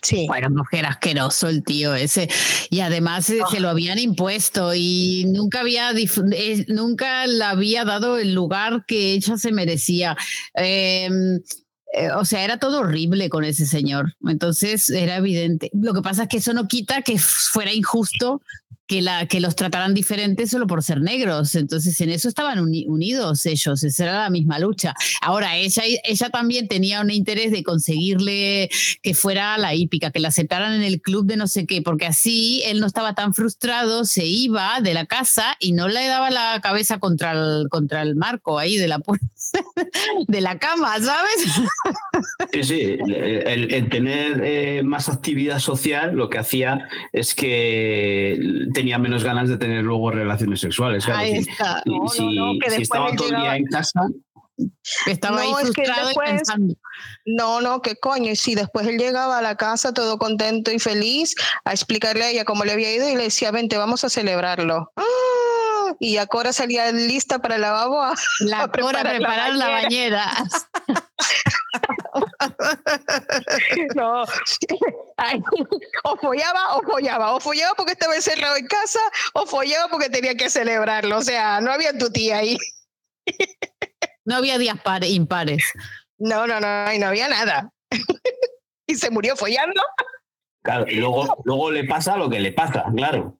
Sí. Bueno, mujer asqueroso el tío ese. Y además eh, se lo habían impuesto y nunca había, eh, nunca le había dado el lugar que ella se merecía. Em, eh, o sea, era todo horrible con ese señor. Entonces era evidente. Lo que pasa es que eso no quita que fuera injusto que, la, que los trataran diferentes solo por ser negros. Entonces, en eso estaban unidos ellos, esa era la misma lucha. Ahora, ella, ella también tenía un interés de conseguirle que fuera la hípica, que la aceptaran en el club de no sé qué, porque así él no estaba tan frustrado, se iba de la casa y no le daba la cabeza contra el, contra el marco ahí de la puerta. *laughs* de la cama, ¿sabes? Sí, sí, el, tener eh, más actividad social lo que hacía es que tenía menos ganas de tener luego relaciones sexuales. Ahí está. si, estaba todo el día en casa, estaba ahí frustrado pensando. No, no, qué coño. Y si después él llegaba a la casa todo contento y feliz a explicarle a ella cómo le había ido y le decía, vente, vamos a celebrarlo. ¡Ah! Y a Cora salía lista para el lavabo *laughs* a, la preparar, la bañera. *laughs* no, *laughs* o follaba o follaba, o follaba porque estaba encerrado en casa, o follaba porque tenía que celebrarlo. O sea, no había tu tía ahí. No había días impares. No, no, no, y no había nada. y se murió follando. Claro, y luego, luego le pasa lo que le pasa, claro.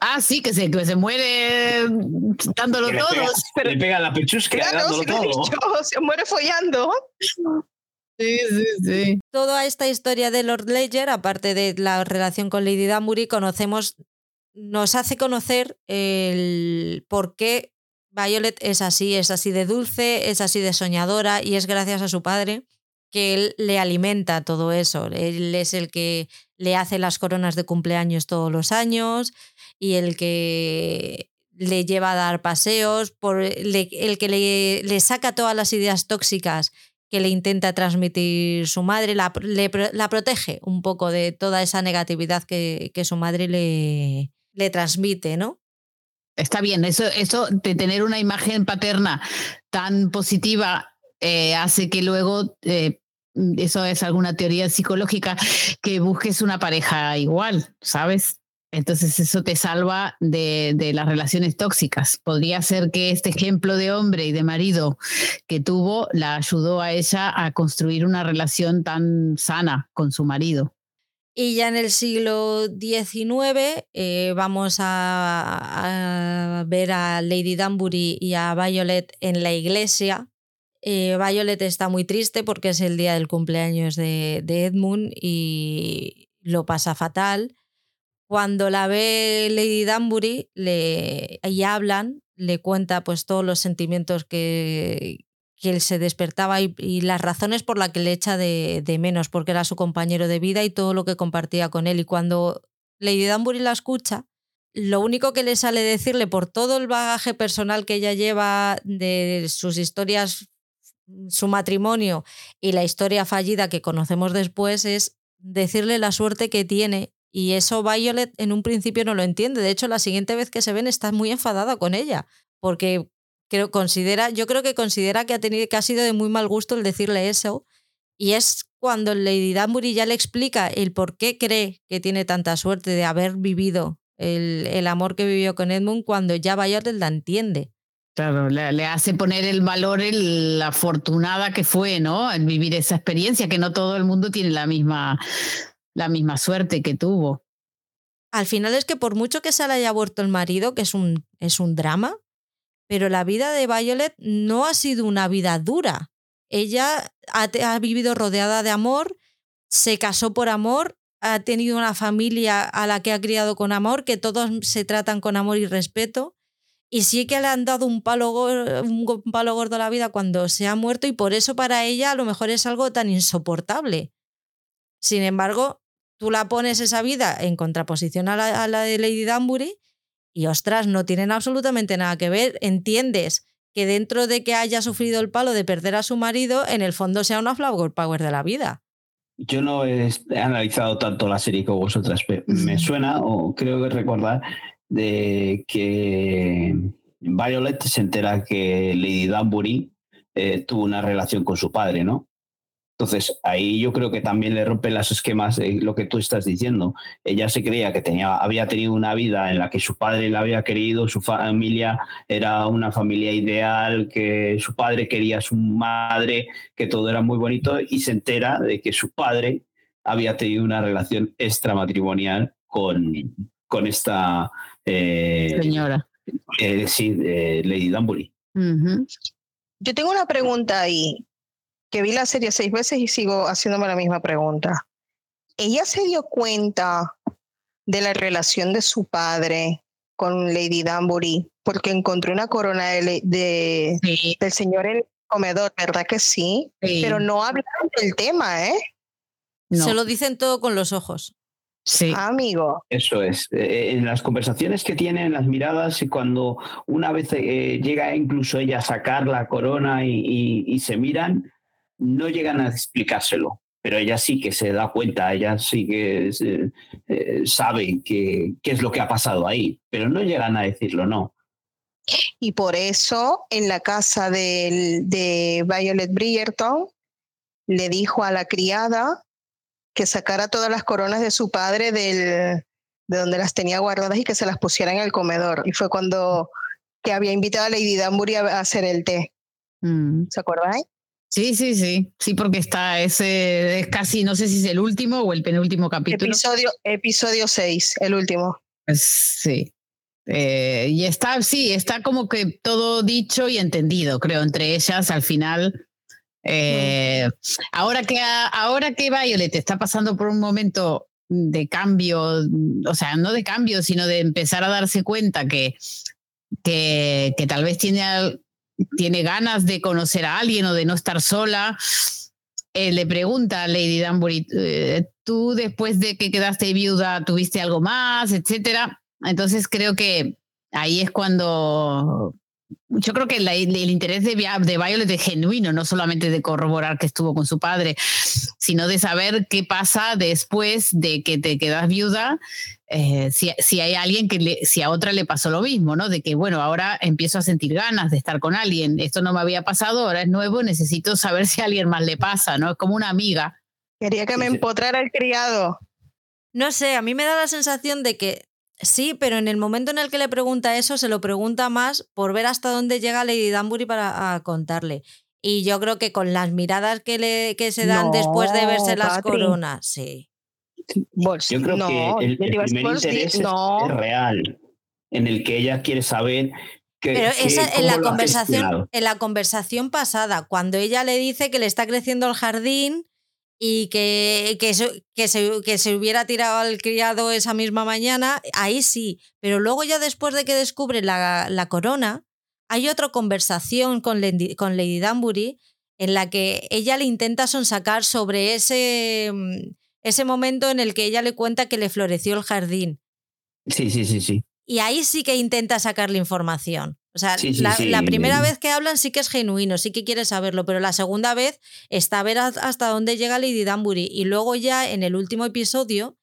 Ah, sí, que se, que se muere dándolo todo. le pega la pechusca dándolo todo. *laughs* se muere follando. Sí, sí, sí. Toda esta historia de Lord Ledger, aparte de la relación con Lady Danbury, conocemos, nos hace conocer el por qué Violet es así, es así de dulce, es así de soñadora y es gracias a su padre que él le alimenta todo eso. Él es el que le hace las coronas de cumpleaños todos los años y el que le lleva a dar paseos, por el que le, le, saca todas las ideas tóxicas que le intenta transmitir su madre, la, la protege un poco de toda esa negatividad que, que su madre le, le transmite, ¿no? Está bien, eso, eso de tener una imagen paterna tan positiva eh, hace que luego, eh, eso es alguna teoría psicológica, que busques una pareja igual, ¿sabes? Entonces eso te salva de, de, las relaciones tóxicas. Podría ser que este ejemplo de hombre y de marido que tuvo la ayudó a ella a construir una relación tan sana con su marido. Y ya en el siglo XIX eh, vamos a, ver a Lady Danbury y a Violet en la iglesia. Eh, Violet está muy triste porque es el día del cumpleaños de, Edmund y lo pasa fatal. Cuando la ve Lady Danbury le, y hablan, le cuenta pues todos los sentimientos que, que él se despertaba y, las razones por las que le echa de, menos, porque era su compañero de vida y todo lo que compartía con él. Y cuando Lady Danbury la escucha, lo único que le sale decirle por todo el bagaje personal que ella lleva de sus historias, su matrimonio y la historia fallida que conocemos después es decirle la suerte que tiene. Y eso Violet en un principio no lo entiende. De hecho, la siguiente vez que se ven está muy enfadada con ella, porque creo, considera, yo creo que considera que ha, tenido, que ha sido de muy mal gusto el decirle eso. Y es cuando Lady Danbury ya le explica el por qué cree que tiene tanta suerte de haber vivido el, el amor que vivió con Edmund, cuando ya Violet la entiende. Claro, le, hace poner el valor en la afortunada que fue, ¿no? En vivir esa experiencia, que no todo el mundo tiene la misma, la misma suerte que tuvo. Al final es que por mucho que se le haya vuelto el marido, que es un, es un drama, pero la vida de Violet no ha sido una vida dura. Ella ha, vivido rodeada de amor, se casó por amor, ha tenido una familia a la que ha criado con amor, que todos se tratan con amor y respeto. Y sí que le han dado un palo, un palo gordo a la vida cuando se ha muerto y por eso para ella a lo mejor es algo tan insoportable. Sin embargo, tú la pones esa vida en contraposición a la, a la de Lady Danbury y ostras, no tienen absolutamente nada que ver. Entiendes que dentro de que haya sufrido el palo de perder a su marido, en el fondo sea una flower power de la vida. Yo no he analizado tanto la serie como vosotras, pero me suena o creo que recordar de que Violet se entera que Lady Danbury eh, tuvo una relación con su padre, ¿no? Entonces, ahí yo creo que también le rompen los esquemas de lo que tú estás diciendo. Ella se creía que tenía, había tenido una vida en la que su padre la había querido, su familia era una familia ideal, que su padre quería a su madre, que todo era muy bonito, y se entera de que su padre había tenido una relación extramatrimonial con, con esta eh, señora. Eh, sí, Lady Danbury. Yo tengo una pregunta ahí que vi la serie seis veces y sigo haciéndome la misma pregunta. ¿Ella se dio cuenta de la relación de su padre con Lady Danbury porque encontró una corona de, del señor en el comedor, ¿verdad que sí? Pero no hablaron del tema, ¿eh? Se lo dicen todo con los ojos. Sí. Amigo. Eso es. Eh, eh, en las conversaciones que tienen, las miradas, y cuando una vez eh, llega incluso ella a sacar la corona y, se miran, no llegan a explicárselo. Pero ella sí que se da cuenta, ella sí que sabe qué es lo que ha pasado ahí, pero no llegan a decirlo, no. Y por eso en la casa de, de Violet Bridgerton le dijo a la criada que sacara todas las coronas de su padre del, de donde las tenía guardadas y que se las pusiera en el comedor. Y fue cuando que había invitado a Lady Danbury a, hacer el té. Mm. ¿Se acuerdan? Sí, sí, sí. Sí, porque está ese, es casi, no sé si es el último o el penúltimo capítulo. Episodio, episodio 6, el último. Sí. Eh, y está, sí, está como que todo dicho y entendido, creo, entre ellas al final. Eh, ahora, que, ahora que Violet está pasando por un momento de cambio, o sea, no de cambio, sino de empezar a darse cuenta que, que, que tal vez tiene, tiene ganas de conocer a alguien o de no estar sola, eh, le pregunta a Lady Danbury, eh, tú después de que quedaste viuda, tuviste algo más, etcétera. Entonces creo que ahí es cuando yo creo que el interés de, de Violet es genuino, no solamente de corroborar que estuvo con su padre, sino de saber qué pasa después de que te quedas viuda, eh, si, si, hay alguien que le, si a otra le pasó lo mismo, ¿no? De que, bueno, ahora empiezo a sentir ganas de estar con alguien, esto no me había pasado, ahora es nuevo, necesito saber si a alguien más le pasa, ¿no? Es como una amiga. Quería que me empotrara el criado. No sé, a mí me da la sensación de que Sí, pero en el momento en el que le pregunta eso, se lo pregunta más por ver hasta dónde llega Lady Danbury para contarle. Y yo creo que con las miradas que, le, que se dan después de verse las coronas, sí. yo creo que el, primer interés es, real, en el que ella quiere saber que, Pero esa, en la conversación, en la conversación pasada, cuando ella le dice que le está creciendo el jardín y que, que, se, que, se, que, se, hubiera tirado al criado esa misma mañana, ahí sí. Pero luego ya después de que descubre la, la corona, hay otra conversación con Lady, con Lady Danbury en la que ella le intenta sonsacar sobre ese, mm, ese momento en el que ella le cuenta que le floreció el jardín. Sí, sí, sí, sí. Y ahí sí que intenta sacarle información. O sea, la, primera vez que hablan sí que es genuino, sí que quiere saberlo, pero la segunda vez está a ver hasta dónde llega Lady Danbury. Y luego ya en el último episodio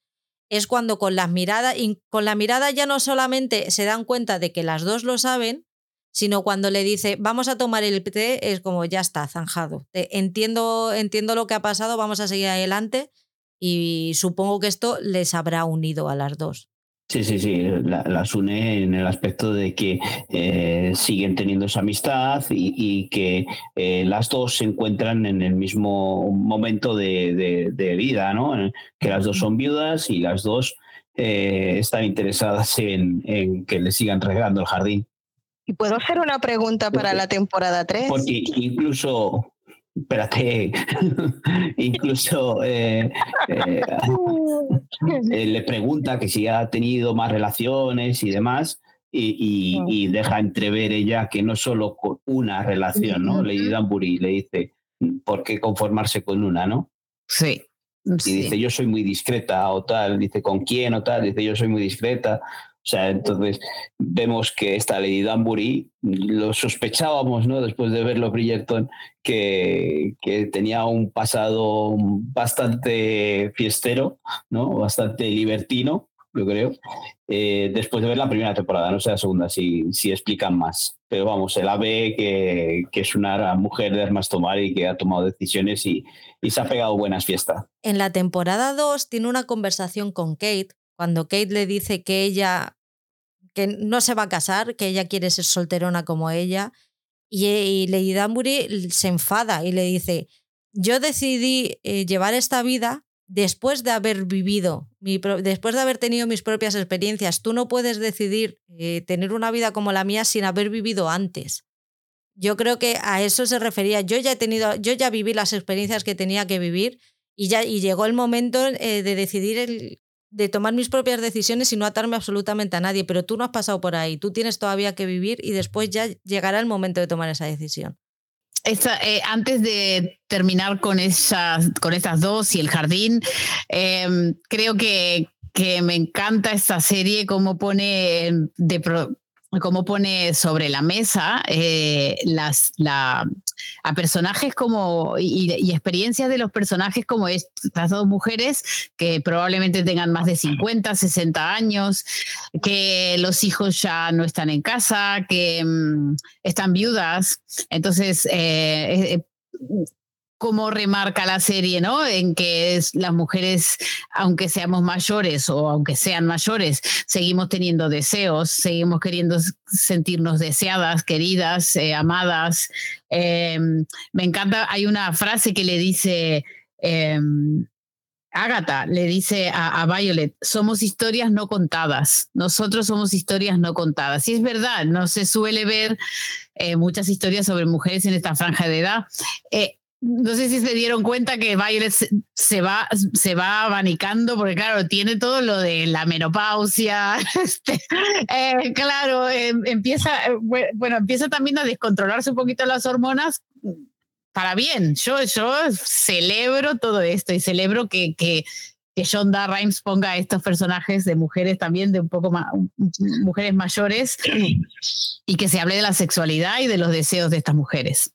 es cuando con las miradas, con la mirada ya no solamente se dan cuenta de que las dos lo saben, sino cuando le dice vamos a tomar el té, es como ya está, zanjado. Entiendo, entiendo lo que ha pasado, vamos a seguir adelante y supongo que esto les habrá unido a las dos. Sí, sí, sí, las une en el aspecto de que eh, siguen teniendo esa amistad y, que eh, las dos se encuentran en el mismo momento de, vida, ¿no? Que las dos son viudas y las dos eh, están interesadas en, en, que le sigan regando el jardín. ¿Y puedo hacer una pregunta para la temporada 3? Porque incluso espérate, *laughs* incluso eh, eh, *laughs* eh, le pregunta que si ha tenido más relaciones y demás, y, deja entrever ella que no solo con una relación, ¿no? Lady Danbury le dice, ¿por qué conformarse con una, no? Sí. Y dice, yo soy muy discreta o tal, dice, ¿con quién o tal? Dice, yo soy muy discreta. O sea, entonces vemos que esta Lady Danbury, lo sospechábamos, ¿no? Después de verlo Bridgerton, que, que tenía un pasado bastante fiestero, ¿no? Bastante libertino, yo creo. Eh, después de ver la primera temporada, no sé la segunda, si, si explican más. Pero vamos, el ave que, que es una mujer de armas tomar y que ha tomado decisiones y, y se ha pegado buenas fiestas. En la temporada 2 tiene una conversación con Kate, cuando Kate le dice que ella que no se va a casar, que ella quiere ser solterona como ella. Y, Lady Danbury se enfada y le dice, yo decidí eh, llevar esta vida después de haber vivido, después de haber tenido mis propias experiencias. Tú no puedes decidir eh, tener una vida como la mía sin haber vivido antes. Yo creo que a eso se refería. Yo ya he tenido, yo ya viví las experiencias que tenía que vivir y ya y llegó el momento eh, de decidir el, de tomar mis propias decisiones y no atarme absolutamente a nadie, pero tú no has pasado por ahí, tú tienes todavía que vivir y después ya llegará el momento de tomar esa decisión. Eh, antes de terminar con esas, con estas dos y el jardín, em, creo que, que me encanta esta serie, cómo pone de, cómo pone sobre la mesa eh, las, la, a personajes como y, experiencias de los personajes como estas dos mujeres que probablemente tengan más de 50, 60 años, que los hijos ya no están en casa, que mm, están viudas. Entonces, eh, eh, como remarca la serie, ¿no? En que las mujeres, aunque seamos mayores o aunque sean mayores, seguimos teniendo deseos, seguimos queriendo sentirnos deseadas, queridas, eh, amadas. Em, me encanta, hay una frase que le dice... Eh, Agatha le dice a, Violet, somos historias no contadas, nosotros somos historias no contadas. Y es verdad, no se suele ver eh, muchas historias sobre mujeres en esta franja de edad. Eh, no sé si se dieron cuenta que Violet se, va, se va abanicando, porque claro, tiene todo lo de la menopausia. *laughs* Este, eh, claro, eh, empieza, eh, bueno, empieza también a descontrolarse un poquito las hormonas para bien. Yo, yo celebro todo esto y celebro que, que, que Shonda Rhimes ponga a estos personajes de mujeres también, de un poco más, mujeres mayores, y que se hable de la sexualidad y de los deseos de estas mujeres.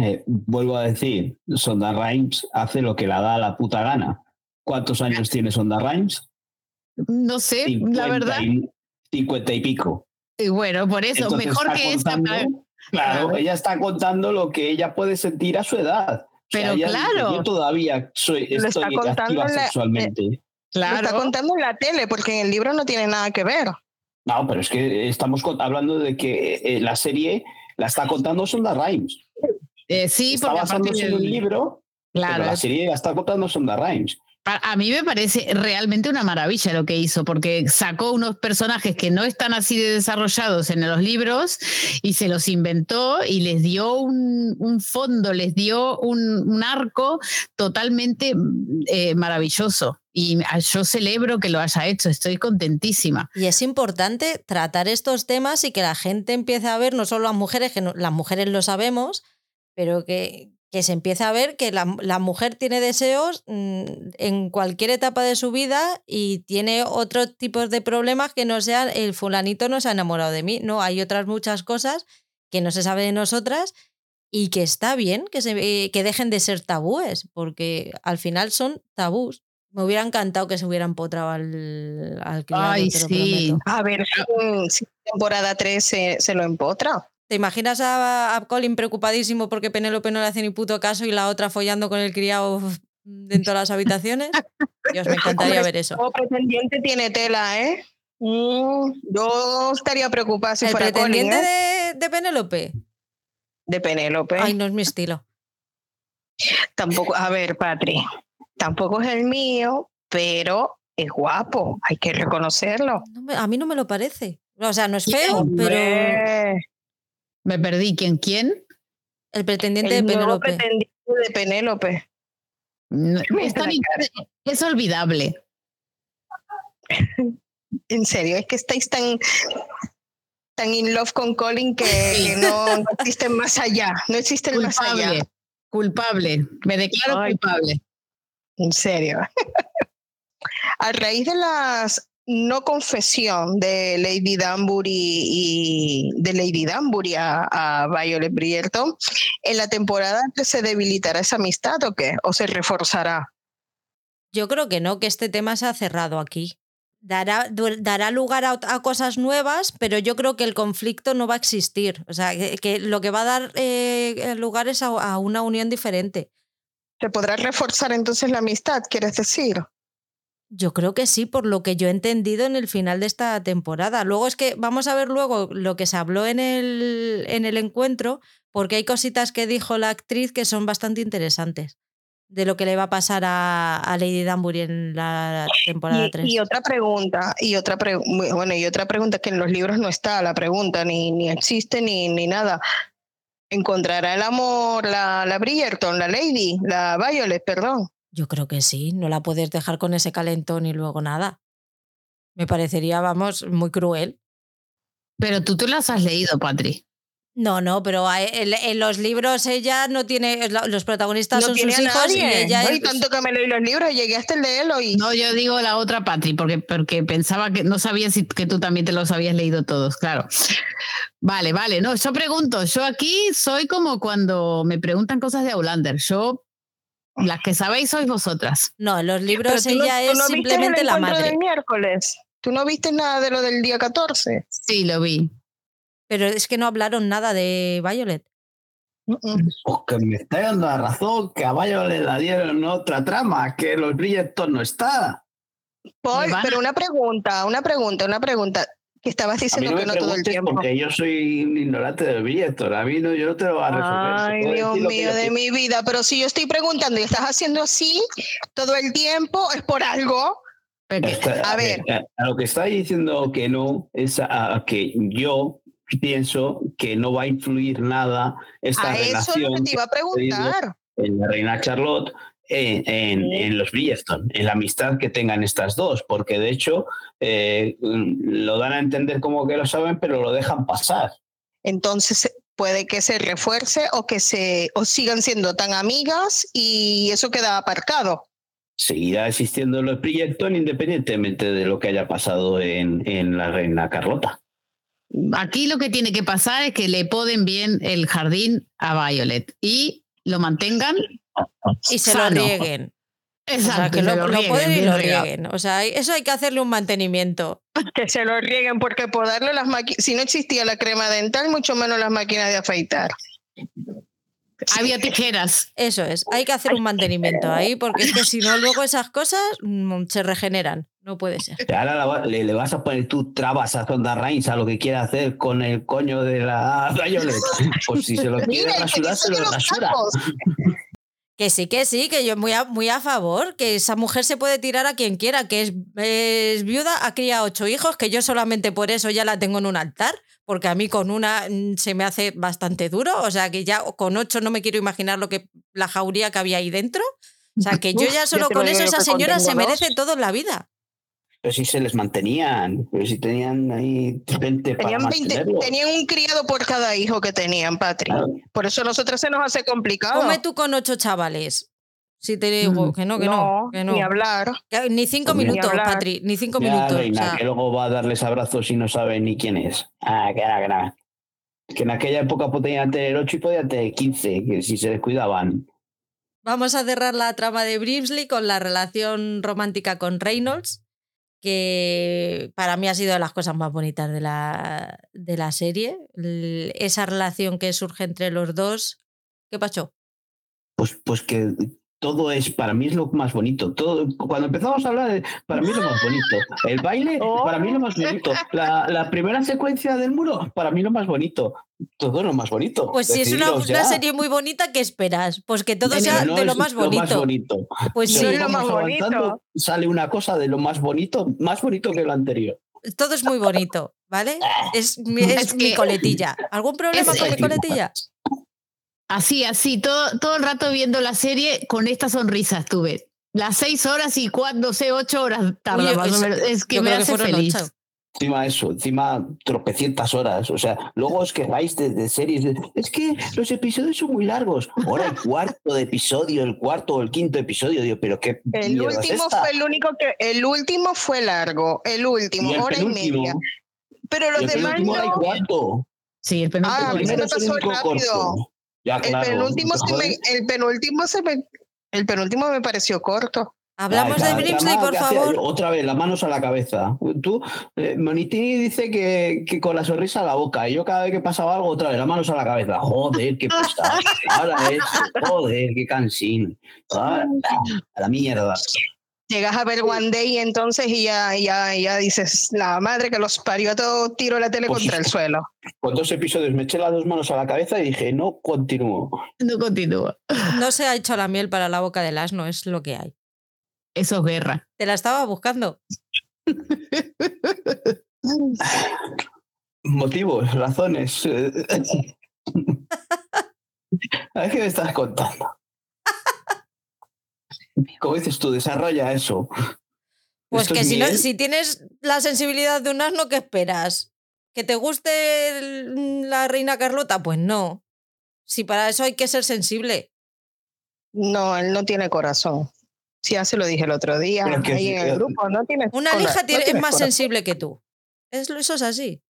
Eh, vuelvo a decir, Sonda Rhimes hace lo que la da la puta gana. ¿Cuántos años tiene Sonda Rhimes? No sé, la verdad. Cincuenta y pico. Y bueno, por eso, mejor que esta. Claro, ella está contando lo que ella puede sentir a su edad. Pero claro. yo todavía soy, estoy activa sexualmente. claro. Lo está contando en la tele, porque en el libro no tiene nada que ver. No, pero es que estamos hablando de que eh, la serie la está contando Sonda Rhimes. Eh, sí, está porque basándose en un libro, claro. la serie está contando Sonda Rhimes. A, mí me parece realmente una maravilla lo que hizo, porque sacó unos personajes que no están así de desarrollados en los libros y se los inventó y les dio un, fondo, les dio un, arco totalmente eh, maravilloso. Y yo celebro que lo haya hecho, estoy contentísima. Y es importante tratar estos temas y que la gente empiece a ver, no solo las mujeres, que las mujeres lo sabemos, pero que, que se empieza a ver que la, mujer tiene deseos mm, en cualquier etapa de su vida y tiene otros tipos de problemas que no sean el fulanito no se ha enamorado de mí. No, hay otras muchas cosas que no se sabe de nosotras y que está bien que, se, eh, que dejen de ser tabúes, porque al final son tabús. Me hubiera encantado que se hubieran potrado al, al criado, Ay, sí. A ver si temporada 3 se, se lo empotra. ¿Te imaginas a, Colin preocupadísimo porque Penélope no le hace ni puto caso y la otra follando con el criado dentro de las habitaciones? Dios, me encantaría ver eso. El pretendiente tiene tela, ¿eh? Mm, yo estaría preocupada si ¿El fuera pretendiente Colin, ¿eh? de, de Penélope? De Penélope. Ay, no es mi estilo. Tampoco, a ver, Patri, tampoco es el mío, pero es guapo, hay que reconocerlo. a mí no me lo parece. O sea, no es feo, pero... Me perdí. ¿Quién? ¿Quién? El pretendiente de Penélope. pretendiente de Penélope. es, olvidable. *laughs* En serio, es que estáis tan, tan in love con Colin que, no, existe más allá. No existe el más allá. Culpable. Me declaro culpable. En serio. *laughs* A raíz de las no confesión de Lady Danbury y de Lady Danbury a, Violet Brierton, ¿en la temporada se debilitará esa amistad o qué? ¿O se reforzará? Yo creo que no, que este tema se ha cerrado aquí. Dará, dará lugar a, cosas nuevas, pero yo creo que el conflicto no va a existir. O sea, que, lo que va a dar eh, lugar es a una unión diferente. ¿Se podrá reforzar entonces la amistad, quieres decir? Yo creo que sí, por lo que yo he entendido en el final de esta temporada. Luego es que vamos a ver luego lo que se habló en el, en el encuentro, porque hay cositas que dijo la actriz que son bastante interesantes de lo que le va a pasar a, Lady Danbury en la temporada 3. Y, otra pregunta, y otra bueno, y otra pregunta que en los libros no está la pregunta, ni, ni existe ni, ni nada. ¿Encontrará el amor la, la Bridgerton, la Lady, la Violet, perdón? Yo creo que sí, no la puedes dejar con ese calentón y luego nada. Me parecería, vamos, muy cruel. Pero tú te las has leído, Patri. No, no, pero a- en, en los libros ella no tiene, los protagonistas No son tiene sus hijos y ella No, y tanto que me leí los libros, llegué hasta el de Eloy. No, yo digo la otra Patri, porque, porque pensaba que no sabía si que tú también te los habías leído todos, claro. Vale, vale, no, yo pregunto, yo aquí soy como cuando me preguntan cosas de Aulander, yo, las que sabéis sois vosotras. No, los libros tú no- ella tú es no viste simplemente la madre. del miércoles. ¿Tú no viste nada de lo del día 14? Sí, lo vi. Pero es que no hablaron nada de Violet. Pues que me está dando la razón, que a le la dieron otra trama, que los Bridgerton no está. Paul, pero una pregunta, una pregunta, una pregunta. Estabas A mí diciendo no me que no todo el tiempo. porque yo soy un ignorante del Bridgerton. A mí no, yo no te lo voy a resolver. Ay, Dios mío de mi vida. Pero si yo estoy preguntando y estás haciendo así todo el tiempo, es por algo. Porque- A ver. a, a lo que está diciendo que no es a, a que yo pienso que no va a influir nada esta A eso es lo relación que te iba a preguntar. en la reina Charlotte en, en- Sí. en los Bridgerton, en la amistad que tengan estas dos, porque de hecho eh, lo dan a entender como que lo saben, pero lo dejan pasar. Entonces puede que se refuerce o que se o sigan siendo tan amigas y eso queda aparcado. Seguirá existiendo los Bridgerton independientemente de lo que haya pasado en, en la reina Carlota. Aquí lo que tiene que pasar es que le poden bien el jardín a Violet y lo mantengan Y se sano. lo rieguen. O sea, Exacto, que se lo, lo rieguen, pueden y lo rieguen. O sea, eso hay que hacerle un mantenimiento. Que se lo rieguen porque por darle las máquinas, si no existía la crema dental, mucho menos las máquinas de afeitar. Había tijeras. Eso es, hay que hacer un mantenimiento ahí porque es que si no, luego esas cosas mm, se regeneran. No puede ser. Y Ahora le, le vas a poner tú trabas a Zonda Reigns a lo que quiera hacer con el coño de la *laughs* Violet. Pues si se lo quiere Mira, que rasurar, se lo que los rasura. Que sí, que sí, que yo muy a, muy a favor, que esa mujer se puede tirar a quien quiera, que es, es viuda, ha criado ocho hijos, que yo solamente por eso ya la tengo en un altar, porque a mí con una mm, se me hace bastante duro, o sea que ya con ocho no me quiero imaginar lo que la jauría que había ahí dentro. O sea que yo *laughs* ya solo con eso esa señora se merece todo en la vida. Pero si se les mantenían, pero si tenían ahí gente para Tenían, 20 mantenerlo. tenían un criado por cada hijo que tenían, Patri. Claro. Por eso a nosotros se nos hace complicado. Come tú con ocho chavales. Si te digo Mm. que no, que no, que no. ni hablar. Ni cinco Pues ni minutos, hablar. Patri, ni cinco Mira, minutos. o reina, sea, que luego va a darles abrazos y no sabe ni quién es. Ah, que nada, que nada. Que en aquella época podían tener 8 y podían tener 15, que si se descuidaban. Vamos a cerrar la trama de Brimsley con la relación romántica con Reynolds, que para mí ha sido de las cosas más bonitas de la, de la serie. Esa relación que surge entre los dos. ¿Qué pasó? Pues, pues que todo es, para mí es lo más bonito. Todo, cuando empezamos a hablar, de- para mí es lo más bonito. El baile, Oh. para mí lo más bonito. La, la primera secuencia del muro, para mí lo más bonito. Todo es lo más bonito. Pues si es una, una serie muy bonita, ¿qué esperas? Pues que todo sea no de lo es más bonito. bonito. Pues sí, es lo más bonito. Sale una cosa de lo más bonito, más bonito que lo anterior. todo es muy bonito, ¿vale? Es, mi- es Es mi que- coletilla. ¿Algún problema es- con mi coletilla? Así, así, todo, todo el rato viendo la serie con esta sonrisa estuve. Las seis horas y cuando sé, ocho horas tarda Uy, más o es- menos. Es que me hace fueron feliz. ocho. Encima eso, encima tropecientas horas. O sea, luego os quejáis de, de series. de, es que los episodios son muy largos. Hora y cuarto de episodio, el cuarto o el quinto episodio. Digo, pero qué. El es último esta? fue el único que. El último fue largo. El último, Y el hora y media. Pero los el demás no. cuarto. Sí, el penúltimo. Ah, el primero me es el pasó único rápido. corto. Ya, El claro. penúltimo se me, el penúltimo se me, el penúltimo me pareció corto. Hablamos Ay, de Brimsley, por hacía- favor. Otra vez, las manos a la cabeza. Tú, eh, Monitini dice que, que con la sonrisa a la boca. Y yo cada vez que pasaba algo, otra vez, las manos a la cabeza. Joder, qué pesado. *laughs* Ahora es, joder, qué cansino. Ah, a la mierda. Llegas a ver One Day entonces y ya, ya, ya dices, la madre que los parió a todo tiro la tele Pues contra el suelo. Con dos episodios me eché las dos manos a la cabeza y dije, no continúo. No continúa. No se ha hecho la miel para la boca del asno, es lo que hay. Eso es guerra. Te la estaba buscando. Motivos, razones. *laughs* A ver qué me estás contando. Como dices tú, desarrolla eso. Pues Esto que es si, no- si tienes la sensibilidad de un asno, ¿qué esperas? ¿Que te guste el- la reina Carlota? Pues no. Si para eso hay que ser sensible. No, él no tiene corazón. Sí, ya se lo dije el otro día, ahí sí, en el eh, grupo, no tiene Una lija no es más corazón. sensible que tú. Es, eso es así.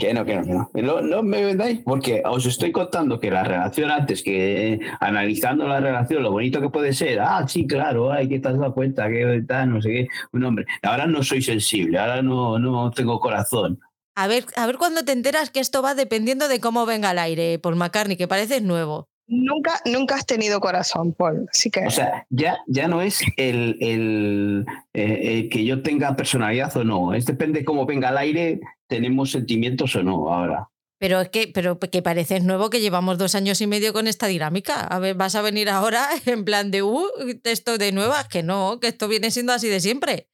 Que no, que no, que no. No, no me vendáis porque os estoy contando que la relación antes, que eh, analizando la relación, lo bonito que puede ser, ah, sí, claro, ay, que te has dado cuenta, que tal, no sé qué, un hombre. Ahora no soy sensible, ahora no, no tengo corazón. A ver, a ver cuando te enteras que esto va dependiendo de cómo venga el aire, Paul McCartney, que pareces nuevo. Nunca, nunca has tenido corazón, Paul. Así que O sea, ya, ya no es el, el, eh, eh, que yo tenga personalidad o no, es depende cómo venga el aire, tenemos sentimientos o no ahora. Pero es que, pero que pareces nuevo que llevamos dos años y medio con esta dinámica. A ver, vas a venir ahora *laughs* en plan de uh, esto de nuevas, que no, que esto viene siendo así de siempre.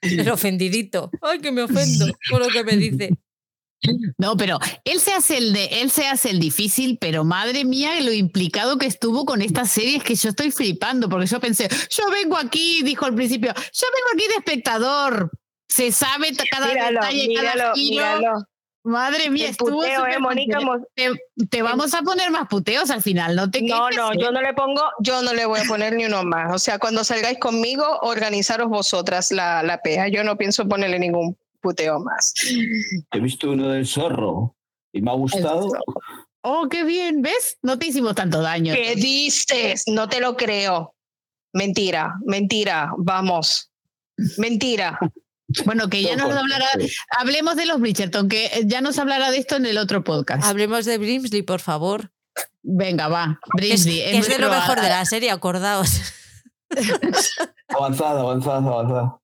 El ofendidito. *laughs* Ay, que me ofendo por lo que me dice. *laughs* No, pero él se hace el de, él se hace el difícil, pero madre mía, lo implicado que estuvo con esta serie es que yo estoy flipando, porque yo pensé, yo vengo aquí, dijo al principio, yo vengo aquí de espectador. Se sabe cada míralo, detalle, cada giro. míralo. Madre mía, El estuvo puteo, eh, súper Mónica. contenta. Mo- te, te vamos a poner más puteos al final, no te No, quejes, no, ¿eh? yo no le pongo, yo no le voy a poner ni uno más. O sea, cuando salgáis conmigo, organizaros vosotras la, la pea. Yo no pienso ponerle ningún puteo más. He visto uno del zorro y me ha gustado. Oh, qué bien, ¿ves? No te hicimos tanto daño. ¿Qué dices? No te lo creo. Mentira, mentira, vamos. Mentira. Bueno, que ya nos hablará, hablemos de los Bridgerton, que eh, ya nos hablará de esto en el otro podcast. Hablemos de Brimsley, por favor. Venga, va. Es, Brimsley, es de lo mejor de la serie, acordaos. *laughs* Avanzada, avanzada, avanzada.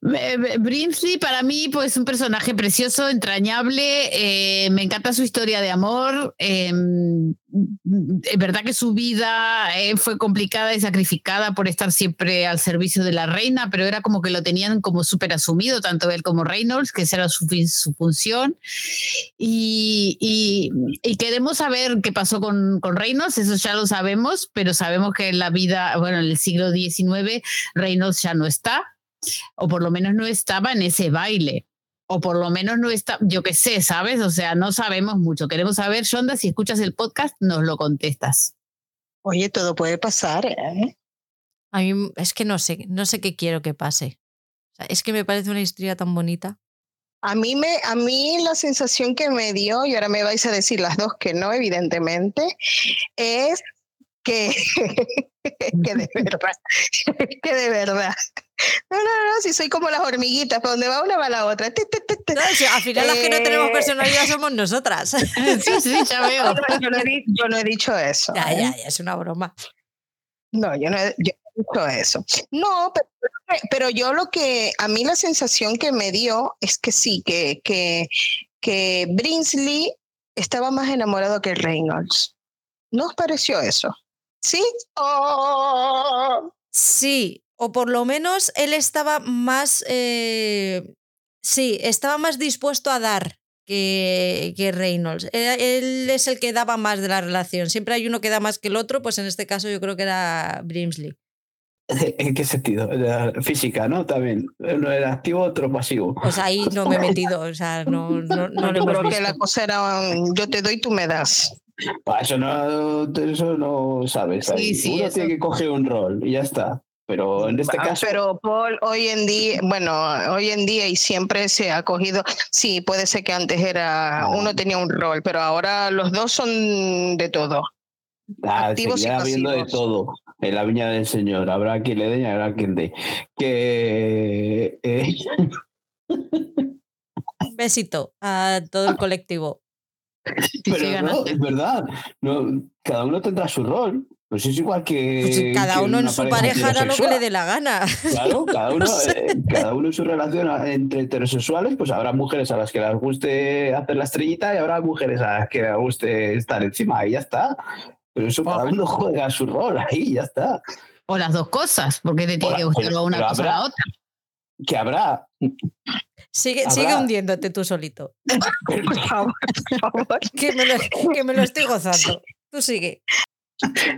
Brimsley para mí pues un personaje precioso, entrañable, eh, me encanta su historia de amor, es verdad que su vida eh, fue complicada y sacrificada por estar siempre al servicio de la reina, pero era como que lo tenían como súper asumido, tanto él como Reynolds, que esa era su, función. Y queremos saber qué pasó con, con Reynolds, eso ya lo sabemos, pero sabemos que en la vida, bueno, en el siglo XIX, Reynolds ya no está o por lo menos no estaba en ese baile, o por lo menos no está, yo qué sé, ¿sabes? O sea, no sabemos mucho. Queremos saber, Shonda, si escuchas el podcast, nos lo contestas. Oye, todo puede pasar, ¿eh? A mí es que no sé, no sé qué quiero que pase. O sea, es que me parece una historia tan bonita. A mí, me, a mí la sensación que me dio, y ahora me vais a decir las dos que no, evidentemente, es que, *laughs* que de *laughs* verdad, que de verdad. No, no, no, si soy como las hormiguitas, para donde va una va la otra. Ti, ti, ti. No, si al final las que no tenemos Eh. personalidad somos nosotras. *laughs* sí, sí, ya *laughs* veo. No, Yo no, he, yo no he dicho eso. ya, ¿eh? ya, ya, es una broma. No, yo no, he, yo he dicho eso. No, pero, pero yo lo que, a mí la sensación que me dio es que sí, que, que, que Brinsley estaba más enamorado que Reynolds. ¿No os pareció eso? ¿Sí? Oh. Sí, o por lo menos él estaba más. eh, sí, estaba más dispuesto a dar que, que Reynolds. Él es el que daba más de la relación. Siempre hay uno que da más que el otro, pues en este caso yo creo que era Brimsley. *laughs* ¿En qué sentido? La física, ¿no? También. Uno era activo, otro pasivo. Pues ahí no me he metido, o sea, no, no, no lo yo creo que la cosa era un, yo te doy, tú me das. Eso no, eso no sabes. Sí, ahí. sí, Uno eso- tiene que coger un rol y ya está. Pero en este Ah, caso, Pero Paul, hoy en día, bueno, hoy en día y siempre se ha cogido, sí, puede ser que antes era, uno tenía un rol, pero ahora los dos son de todo. ah, activos y habiendo de todo en la viña del Señor. Habrá quien le dé y habrá quien dé. Que. eh, *laughs* Un besito a todo el colectivo. Sí, pero no, es verdad. No, cada uno tendrá su rol. Pues es igual que. Pues cada que uno en su pareja hará lo que le dé la gana. Claro, cada uno, *laughs* No sé. eh, cada uno en su relación a- entre heterosexuales, pues habrá mujeres a las que les guste hacer la estrellita y habrá mujeres a las que les guste estar encima y ya está. Pero eso cada uno juega su rol ahí, ya está. O las dos cosas, porque te tiene Hola, que gustar una cosa o la habrá- otra. Que habrá. Sigue, Habrá- sigue hundiéndote tú solito. Por favor, por favor. Que me, lo, que me lo estoy gozando. Tú sigue.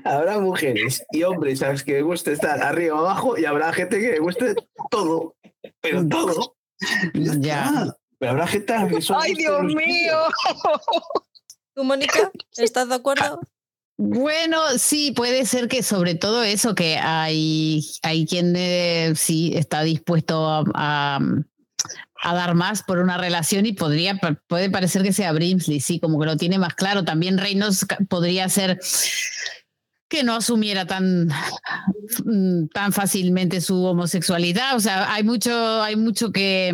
Habrá mujeres y hombres a los que les guste estar arriba o abajo y habrá gente que le guste todo, pero todo. Ya. Pero habrá gente a que ¡Ay, Dios mío! ¿Tú, Mónica? ¿Estás de acuerdo? Bueno, sí, puede ser que sobre todo eso, que hay, hay quien eh, sí está dispuesto a, a- a dar más por una relación y podría, puede parecer que sea Brimsley, sí, como que lo tiene más claro. También Reynolds podría ser que no asumiera tan, mm, tan fácilmente su homosexualidad. O sea, hay mucho, hay mucho que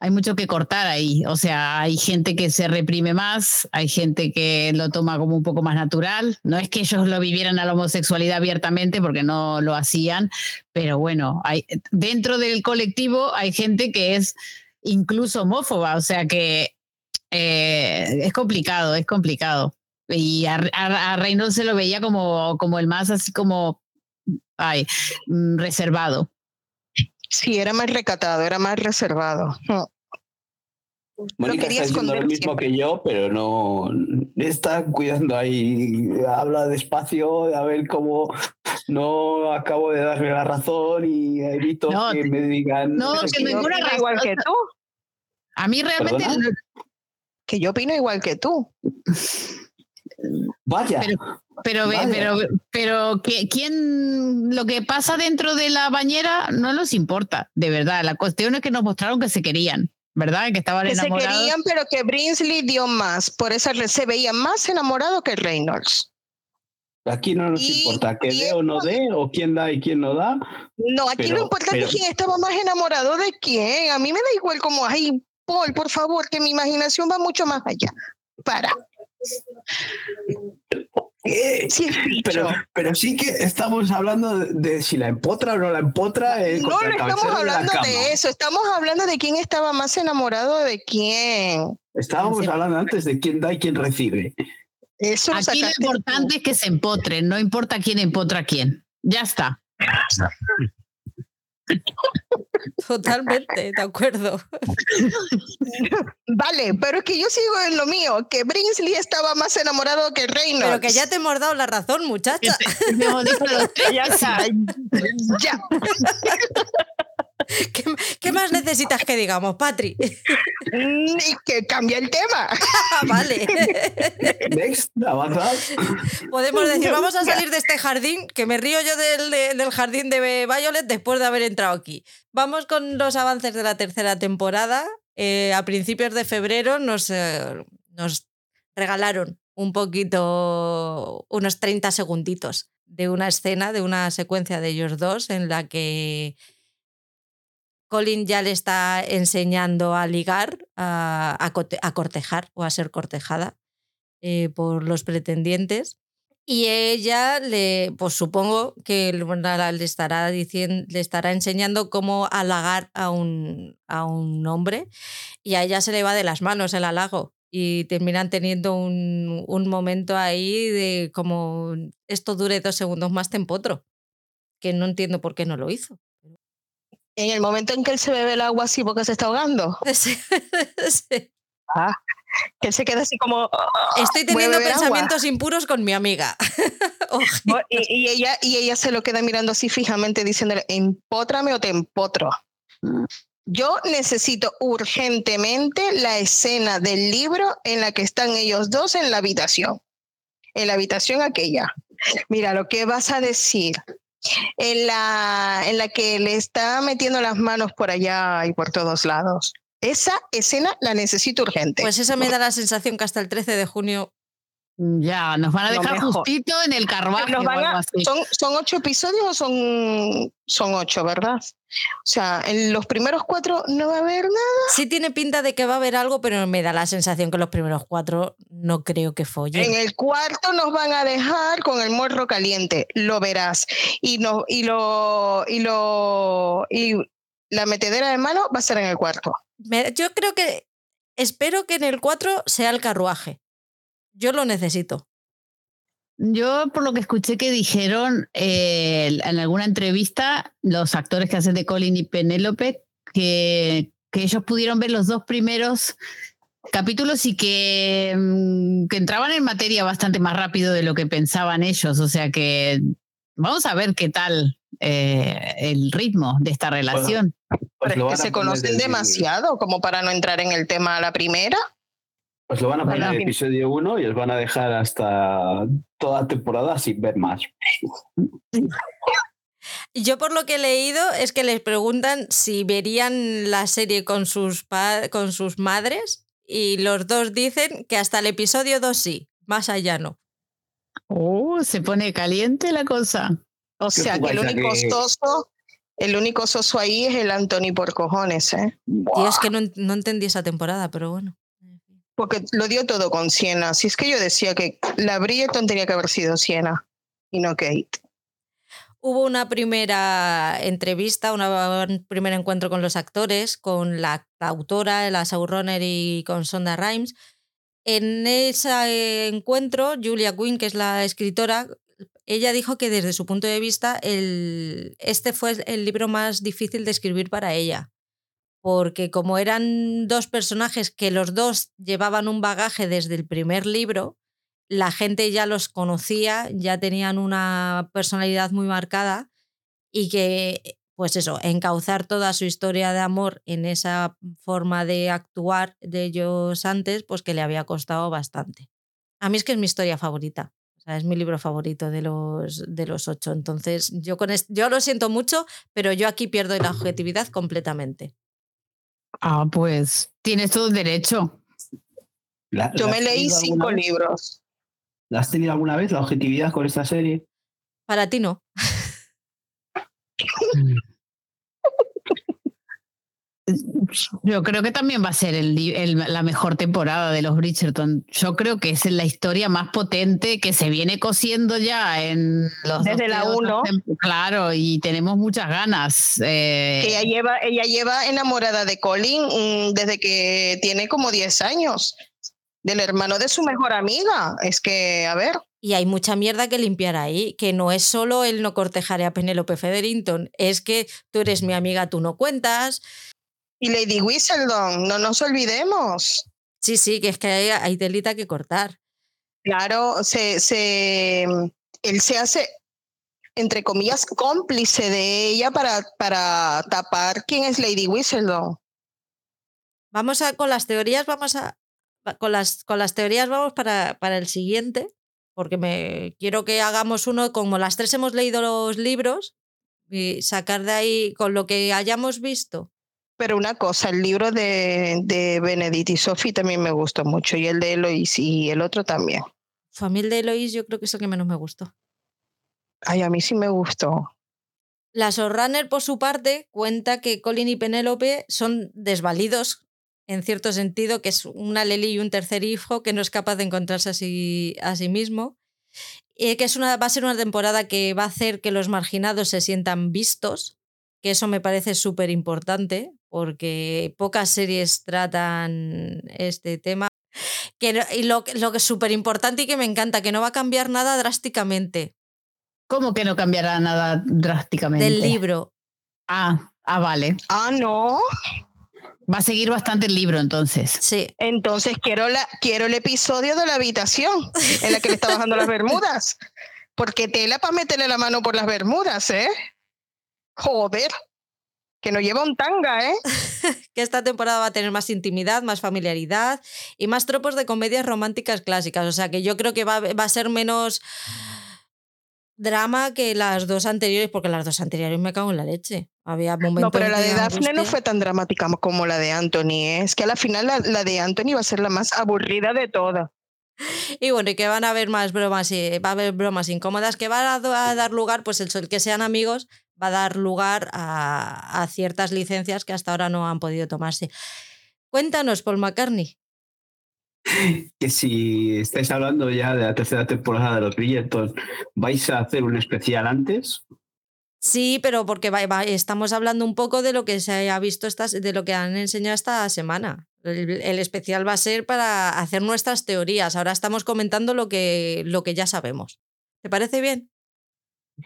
hay mucho que cortar ahí. O sea, hay gente que se reprime más, hay gente que lo toma como un poco más natural. No es que ellos lo vivieran a la homosexualidad abiertamente porque no lo hacían, pero bueno, hay, dentro del colectivo hay gente que es incluso homófoba, o sea que eh, es complicado, es complicado. Y a, a, Reynolds se lo veía como, como el más así como mm, reservado. Sí, era más recatado, era más reservado. Mónica está diciendo lo mismo siempre. que yo, pero no está cuidando ahí. Habla despacio, a ver cómo no acabo de darle la razón y evito No, que me digan. no, que ninguna opino razón. igual que tú, A mí realmente ¿Perdona? que yo opino igual que tú. Vaya. Pero, ve- Vale. pero, pero que, ¿quién lo que pasa dentro de la bañera no nos importa, de verdad. La cuestión es que nos mostraron que se querían, ¿verdad? Que estaban Que se enamorados. querían, pero que Brinsley dio más. Por eso se veía más enamorado que Reynolds. Aquí no nos Y- importa que dé o no dé, o quién da y quién no da. No, aquí Pero- lo importante pero- es quién estaba más enamorado de quién. A mí me da igual como, ay, Paul, por favor, que mi imaginación va mucho más allá. Para. Eh, Sí. Pero, pero sí que estamos hablando de, si la empotra o no la empotra. eh, no, no estamos de hablando de eso, estamos hablando de quién estaba más enamorado de quién. Estábamos Sí. hablando antes de quién da y quién recibe. Eso Aquí lo tú. importante es que se empotren, no importa quién empotra a quién. Ya está. *laughs* Totalmente, de acuerdo. Vale, pero es que yo sigo en lo mío, que Brinsley estaba más enamorado que Reynolds. Pero que ya te hemos dado la razón, muchacha. Tres Ya está. *laughs* Ya. *laughs* ¿Qué, qué más necesitas que digamos, Patri? *laughs* Y que cambia el tema. *laughs* Vale. Next. Podemos decir, vamos a salir de este jardín, que me río yo del, de- del jardín de Violet después de haber entrado aquí. Vamos con los avances de la tercera temporada. Eh, a principios de febrero nos, eh, nos regalaron un poquito, unos 30 segunditos de una escena, de una secuencia de ellos dos en la que Colin ya le está enseñando a ligar, a, cortejar o a ser cortejada eh, por los pretendientes. Y ella le, pues supongo que le estará diciendo, le estará enseñando cómo halagar a un, a un hombre y a ella se le va de las manos el halago y terminan teniendo un, un momento ahí de como esto dure dos segundos más te empotro, que no entiendo por qué no lo hizo. En el momento en que él se bebe el agua así porque se está ahogando, *laughs* Sí, sí. que él se queda así como... Estoy Voy a teniendo agua. pensamientos impuros con mi amiga. *laughs* Y ella, y ella se lo queda mirando así fijamente diciéndole, empótrame o te empotro. Yo necesito urgentemente la escena del libro en la que están ellos dos en la habitación. En la habitación aquella. Mira, lo que vas a decir. En la, en la que le está metiendo las manos por allá y por todos lados. Esa escena la necesito urgente. Pues eso me da la sensación que hasta el 13 de junio Ya, nos van a dejar mejor. justito en el carruaje Nos o van algo a- así. son, son ocho episodios o son, son ocho, ¿verdad? O sea, en los primeros cuatro no va a haber nada. sí tiene pinta de que va a haber algo, pero me da la sensación que los primeros cuatro no creo que follen. En el cuarto nos van a dejar con el morro caliente, lo verás. Y no, y lo, y lo, y la metedera de mano va a ser en el cuarto. Me- yo creo que espero que en el 4 sea el carruaje. Yo lo necesito. Yo, por lo que escuché que dijeron eh, en alguna entrevista, los actores que hacen de Colin y Penélope, que, que ellos pudieron ver los dos primeros capítulos y que, mm, que entraban en materia bastante más rápido de lo que pensaban ellos. O sea que vamos a ver qué tal eh, el ritmo de esta relación. Pues Pero es que se conocen demasiado como para no entrar en el tema a la primera. Pues lo van a poner en el episodio 1 y os van a dejar hasta toda temporada sin ver más. Yo por lo que he leído es que les preguntan si verían la serie con sus, con sus madres y los dos dicen que hasta el episodio 2 sí, más allá no. Oh, se pone caliente la cosa. O sea que el único soso, el único soso ahí es el Anthony por cojones, ¿eh? Y es que no, no entendí esa temporada, pero bueno. Porque lo dio todo con Siena. Si es que yo decía que la Bridgerton tenía que haber sido Siena y no Kate. Hubo una primera entrevista, un primer encuentro con los actores, con la, autora, la showrunner y con Sonda Rhimes. En ese encuentro, Julia Quinn, que es la escritora, ella dijo que desde su punto de vista este fue el libro más difícil de escribir para ella porque como eran dos personajes que los dos llevaban un bagaje desde el primer libro, la gente ya los conocía, ya tenían una personalidad muy marcada y que, pues eso, encauzar toda su historia de amor en esa forma de actuar de ellos antes, pues que le había costado bastante. A mí es que es mi historia favorita. Es mi libro favorito de los, de los ocho. Entonces, yo, con yo lo siento mucho, pero yo aquí pierdo la objetividad completamente. Ah, pues tienes todo el derecho. Yo me leí cinco libros. ¿La has tenido alguna vez la objetividad con esta serie? Para ti no. Yo creo que también va a ser la mejor temporada de los Bridgerton. Yo creo que es la historia más potente que se viene cosiendo ya en los desde la 1. Claro, y tenemos muchas ganas. Eh. ella lleva, ella lleva enamorada de Colin mm, desde que tiene como 10 años, del hermano de su mejor amiga. Es que, a ver. Y hay mucha mierda que limpiar ahí, que no es solo el no cortejar a Penélope Federington, es que tú eres mi amiga, tú no cuentas, y Lady Whistledown, no nos olvidemos. Sí, sí, que es que hay, hay delita que cortar. Claro, se, se, él se hace, entre comillas, cómplice de ella para, para tapar quién es Lady Whistledown. Vamos a, con las teorías, vamos a, con las, con las teorías vamos para, para el siguiente, porque me quiero que hagamos uno, como las tres hemos leído los libros, y sacar de ahí, con lo que hayamos visto, pero una cosa, el libro de, de Benedict y Sophie también me gustó mucho, y el de Eloise y el otro también. Familia de Eloise yo creo que es el que menos me gustó. Ay, a mí sí me gustó. La showrunner, por su parte, cuenta que Colin y Penélope son desvalidos, en cierto sentido, que es una Lely y un tercer hijo que no es capaz de encontrarse a sí, a sí mismo. Y que es una, va a ser una temporada que va a hacer que los marginados se sientan vistos, que eso me parece súper importante, porque pocas series tratan este tema. Que, y lo, lo que es súper importante y que me encanta, que no va a cambiar nada drásticamente. ¿Cómo que no cambiará nada drásticamente? Del libro. Ah, ah, vale. Ah, no. Va a seguir bastante el libro entonces. Sí. Entonces quiero, la, quiero el episodio de la habitación en la que le está bajando las bermudas. Porque tela para meterle la mano por las bermudas, ¿eh? Joder que no lleva un tanga, ¿eh? *laughs* que esta temporada va a tener más intimidad, más familiaridad y más tropos de comedias románticas clásicas. O sea que yo creo que va, va a ser menos drama que las dos anteriores, porque las dos anteriores me cago en la leche. Había momentos. No, pero la de, Daphne no fue tan dramática como la de Anthony. ¿eh? Es que a la final la, la, de Anthony va a ser la más aburrida de todas. *laughs* Y bueno, y que van a haber más bromas, y va a haber bromas incómodas que van a, dar lugar, pues el, que sean amigos, va a dar lugar a, ciertas licencias que hasta ahora no han podido tomarse. Cuéntanos, Paul McCartney. Que si estáis hablando ya de la tercera temporada de los Bridgerton, ¿vais a hacer un especial antes? Sí, pero porque estamos hablando un poco de lo que se ha visto, de lo que han enseñado esta semana. El, especial va a ser para hacer nuestras teorías. Ahora estamos comentando lo que, lo que ya sabemos. ¿Te parece bien?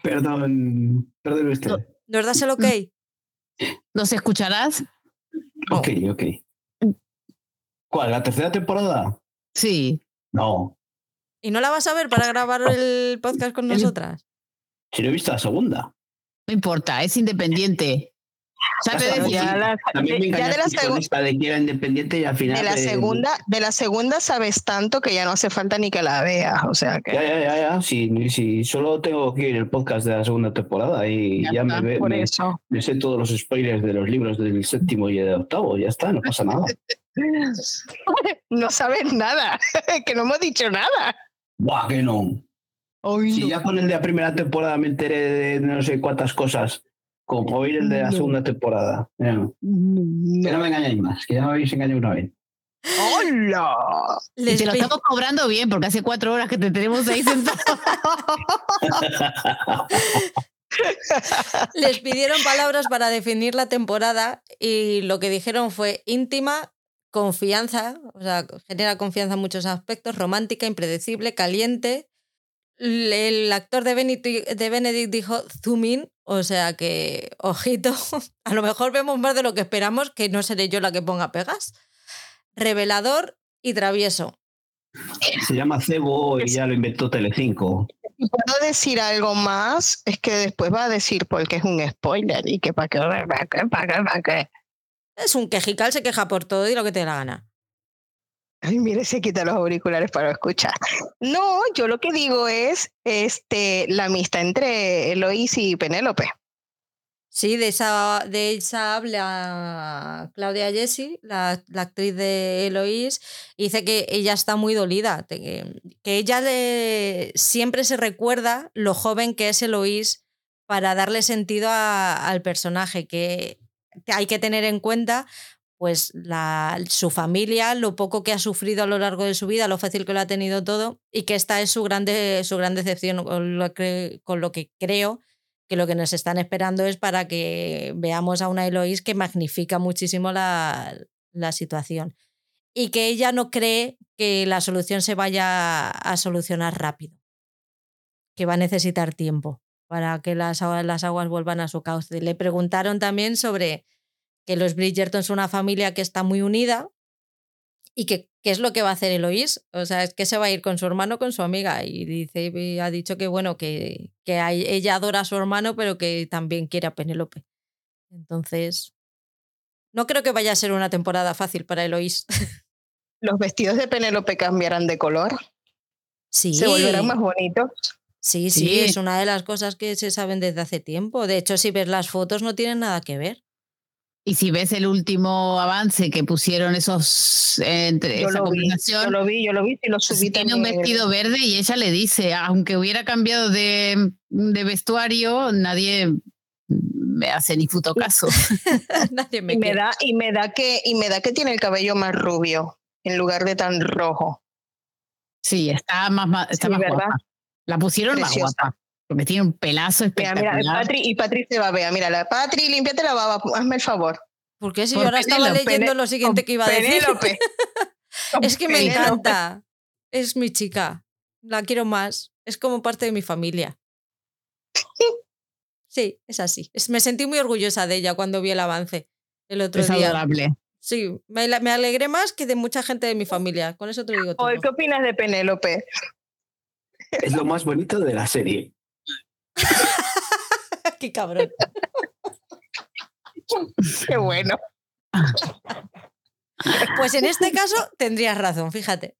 Perdón, perdón usted. ¿Nos das el ok? *laughs* ¿Nos escucharás? Ok, ok. ¿Cuál? ¿La tercera temporada? Sí. No. ¿Y no la vas a ver para grabar el podcast con nosotras? Si no he visto la segunda. No importa, es independiente. Ya te decía, Ya la- También me de- ya de la engañaste con segu- esta de que era independiente y al final. De la segunda, de la segunda sabes tanto que ya no hace falta ni que la veas, o sea Ya, que ya, ya, ya. Sí, sí, solo tengo que ir el podcast de la segunda temporada y Ya ya, me, está, por me- eso. me sé todos los spoilers de los libros del séptimo y del octavo. Ya está, no pasa nada. *laughs* No sabes nada, *laughs* que no hemos dicho nada. Buah, que no. Si ya con el de la primera temporada me enteré de no sé cuántas cosas, como oír el de la segunda temporada. Ya no. Que no me engañéis más, que ya me habéis engañado una vez. ¡Hola! y te lo estamos cobrando bien porque hace cuatro horas que te tenemos ahí sentado. les pidieron palabras para definir la temporada y lo que dijeron fue íntima, confianza, o sea, genera confianza en muchos aspectos, romántica, impredecible, caliente. El actor de Benedict, de Benedict dijo zoom in, o sea que, ojito, *laughs* a lo mejor vemos más de lo que esperamos, que no seré yo la que ponga pegas. Revelador y travieso. Se llama Cebo y ya lo inventó Telecinco. Si puedo decir algo más, es que después va a decir porque es un spoiler y que para qué, para qué, para qué, para qué. Es un quejical, se queja por todo y lo que te dé la gana. Ay, mire, se quita los auriculares para escuchar. No, yo lo que digo es este, la amistad entre Eloís y Penélope. Sí, de esa, de esa habla Claudia Jessie, la, la actriz de Eloís, dice que ella está muy dolida, que, que ella siempre se recuerda lo joven que es Eloís para darle sentido al personaje, que hay que tener en cuenta pues su familia, lo poco que ha sufrido a lo largo de su vida, lo fácil que lo ha tenido todo, y que esta es su grande, su gran decepción, con lo que, con lo que creo que lo que nos están esperando es para que veamos a una Eloís que magnifica muchísimo la, la situación y que ella no cree que la solución se vaya a solucionar rápido, que va a necesitar tiempo para que las, aguas- las aguas vuelvan a su cauce. Le preguntaron también sobre que los Bridgerton son una familia que está muy unida y que qué es lo que va a hacer Eloís. O sea, es que se va a ir con su hermano, con su amiga. Y dice, y ha dicho que bueno, que, que a- ella adora a su hermano, pero que también quiere a Penélope. Entonces, no creo que vaya a ser una temporada fácil para Eloís. *laughs* Los vestidos de Penélope cambiarán de color, Sí, se volverán más bonitos. sí, sí, Sí. es una de las cosas que se saben desde hace tiempo. De hecho, si ves las fotos, no tienen nada que ver. Y si ves el último avance que pusieron esos eh, entre Yo esa lo, vi, yo lo vi, yo lo vi y lo subí tiene un vestido verde y ella le dice, aunque hubiera cambiado de, de vestuario, nadie me hace ni puto caso. *laughs* *laughs* Nadie me Y me quiere. da, y me da que, y me da que tiene el cabello más rubio en lugar de tan rojo. Sí, está más, más- está Sí, más ¿verdad? guapa. La pusieron Preciosa. más guapa, porque tiene un pelazo Mira, espectacular. mira, Patri, y Patri se babea. Mira, la Patri, límpiate la baba, hazme el favor. ¿Por qué si Por yo ahora estaba Penélope, leyendo lo siguiente que iba a decir? Penélope. *laughs* Es que me Penélope. encanta. Es mi chica. La quiero más. Es como parte de mi familia. *laughs* Sí, es así. Es- me sentí muy orgullosa de ella cuando vi el avance el otro Es día. adorable. Sí, me, me alegré más que de mucha gente de mi familia. Con eso te lo digo todo. ¿Qué opinas de Penélope? Es lo más bonito de la serie. *laughs* Qué cabrón. Qué bueno. Pues en este caso tendrías razón, fíjate.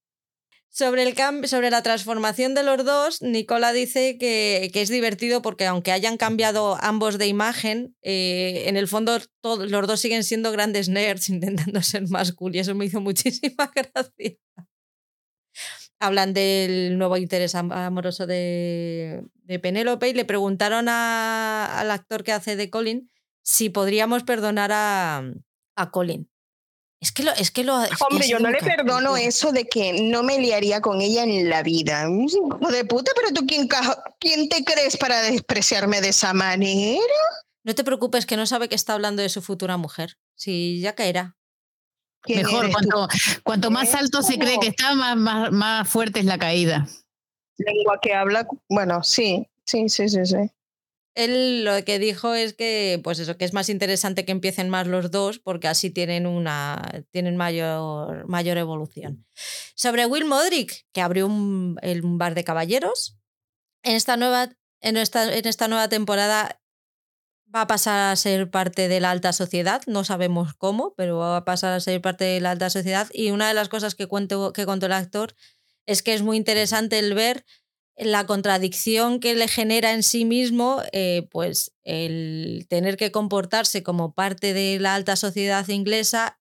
Sobre, el sobre la transformación de los dos, Nicola dice que, que es divertido porque aunque hayan cambiado ambos de imagen, eh, en el fondo todos, los dos siguen siendo grandes nerds *laughs* intentando ser más cool y eso me hizo muchísima *laughs* gracia. Hablan del nuevo interés am- amoroso de, de Penélope y le preguntaron a- al actor que hace de Colin si podríamos perdonar a, a Colin. Es que lo, es que lo, es que ha Hombre, yo no le perdono eso de que no me liaría con ella en la vida. Hijo de puta, pero tú quién, quién te crees para despreciarme de esa manera? No te preocupes, que no sabe que está hablando de su futura mujer. Sí, ya caerá. ¿Quién Mejor, cuanto, cuanto más alto se cree que está, más, más, más fuerte es la caída. lengua que habla. Bueno, sí, sí, sí, sí, sí. Él lo que dijo es que, pues eso, que es más interesante que empiecen más los dos porque así tienen una tienen mayor, mayor evolución. Sobre Will Modric, que abrió un, un bar de caballeros, en esta nueva, en esta, en esta nueva temporada va a pasar a ser parte de la alta sociedad, no sabemos cómo, pero va a pasar a ser parte de la alta sociedad. Y una de las cosas que, cuento, que contó el actor es que es muy interesante el ver la contradicción que le genera en sí mismo, eh, pues el tener que comportarse como parte de la alta sociedad inglesa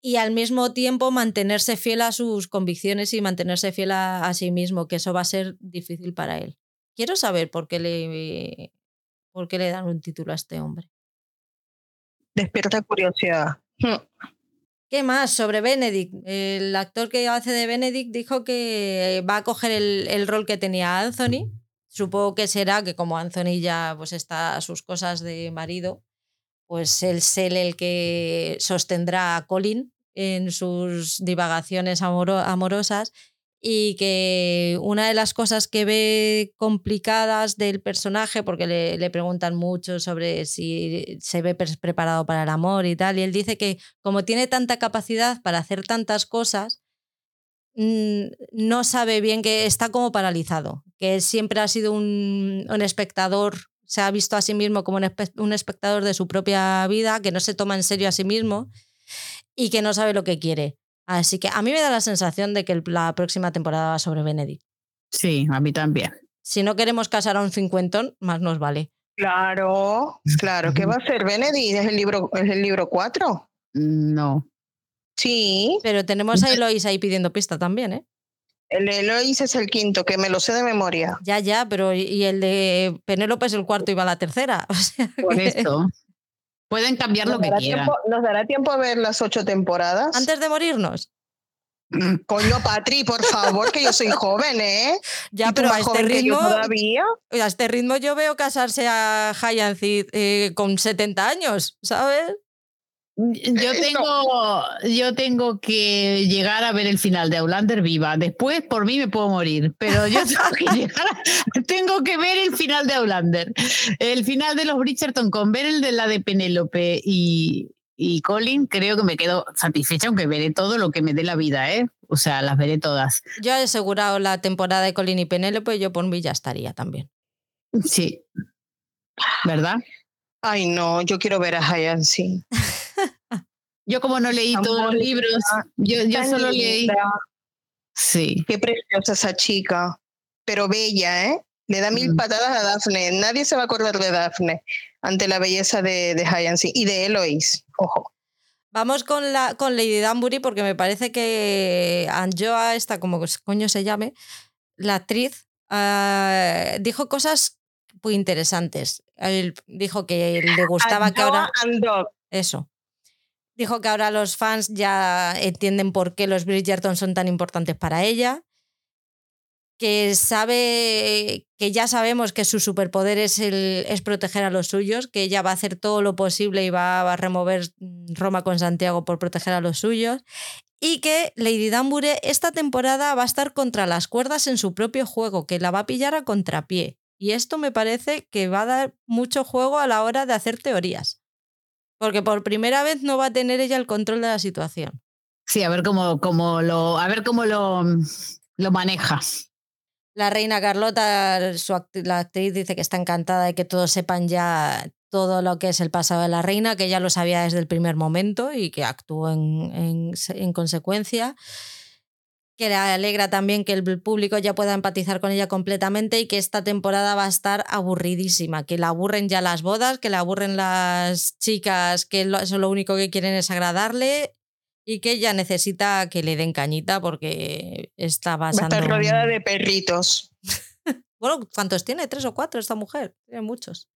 y al mismo tiempo mantenerse fiel a sus convicciones y mantenerse fiel a, sí mismo, que eso va a ser difícil para él. Quiero saber por qué le, por qué le dan un título a este hombre. Despierta curiosidad. Hmm. ¿Qué más sobre Benedict? El actor que hace de Benedict dijo que va a coger el, rol que tenía Anthony. Supongo que será que como Anthony ya pues está a sus cosas de marido, pues él será el que sostendrá a Colin en sus divagaciones amorosas y que una de las cosas que ve complicadas del personaje, porque le, preguntan mucho sobre si se ve preparado para el amor y tal, y él dice que como tiene tanta capacidad para hacer tantas cosas, mm, no sabe bien que está como paralizado, que siempre ha sido un, espectador, se ha visto a sí mismo como un espectador de su propia vida, que no se toma en serio a sí mismo y que no sabe lo que quiere. Así que a mí me da la sensación de que la próxima temporada va sobre Benedict. Sí, a mí también. Si no queremos casar a un cincuentón, más nos vale. Claro, claro. ¿Qué va a ser Benedict? ¿Es el libro, es el libro 4? No. Sí. Pero tenemos a Eloís ahí pidiendo pista también, ¿eh? El de Eloís es el quinto, que me lo sé de memoria. Ya, ya, pero y el de Penélope es el cuarto y va la tercera. *laughs* Por eso. Pueden cambiar lo que quieran. ¿Nos dará tiempo a ver las ocho temporadas? Antes de morirnos. *clears throat* Coño, Patri, por favor, que yo soy joven, ¿eh? *laughs* Ya, pero a este ritmo. Todavía? A este ritmo yo veo casarse a Hyacinth eh, con 70 años, ¿sabes? Yo tengo, yo tengo que llegar a ver el final de Outlander viva. Después, por mí, me puedo morir. Pero yo *laughs* tengo que, llegar tengo que ver el final de Outlander. El final de los Bridgerton con ver el de la de Penélope y, y Colin, creo que me quedo satisfecha, aunque veré todo lo que me dé la vida, ¿eh? O sea, las veré todas. Yo he asegurado la temporada de Colin y Penélope, yo por mí ya estaría también. Sí. ¿Verdad? Ay, no, yo quiero ver a Hyacinth. *laughs* Yo como no leí todos los libros, yo, yo solo leí... Sí. Qué preciosa esa chica, pero bella, ¿eh? Le da mil mm. patadas a Daphne. Nadie se va a acordar de Daphne ante la belleza de, de Hyacinth y de Eloise. Ojo. Vamos con, la, con Lady Danbury porque me parece que Anjoa, esta como coño se llame, la actriz, ah, dijo cosas muy interesantes. Él dijo que le gustaba que ahora... Eso. Dijo que ahora los fans ya entienden por qué los Bridgerton son tan importantes para ella. Que sabe que ya sabemos que su superpoder es, el, es proteger a los suyos, que ella va a hacer todo lo posible y va a remover Roma con Santiago por proteger a los suyos. Y que Lady Danbury esta temporada va a estar contra las cuerdas en su propio juego, que la va a pillar a contrapié. Y esto me parece que va a dar mucho juego a la hora de hacer teorías. Porque por primera vez no va a tener ella el control de la situación. Sí, a ver cómo, cómo lo, a ver cómo lo, lo maneja. La reina Carlota, la actriz, dice que está encantada de que todos sepan ya todo lo que es el pasado de la reina, que ya lo sabía desde el primer momento y que actuó en, en, en consecuencia que le alegra también que el público ya pueda empatizar con ella completamente y que esta temporada va a estar aburridísima, que la aburren ya las bodas, que la aburren las chicas que eso lo único que quieren es agradarle y que ella necesita que le den cañita porque está basando... Va rodeada de perritos. *laughs* bueno, ¿cuántos tiene? ¿Tres o cuatro esta mujer? Tiene muchos.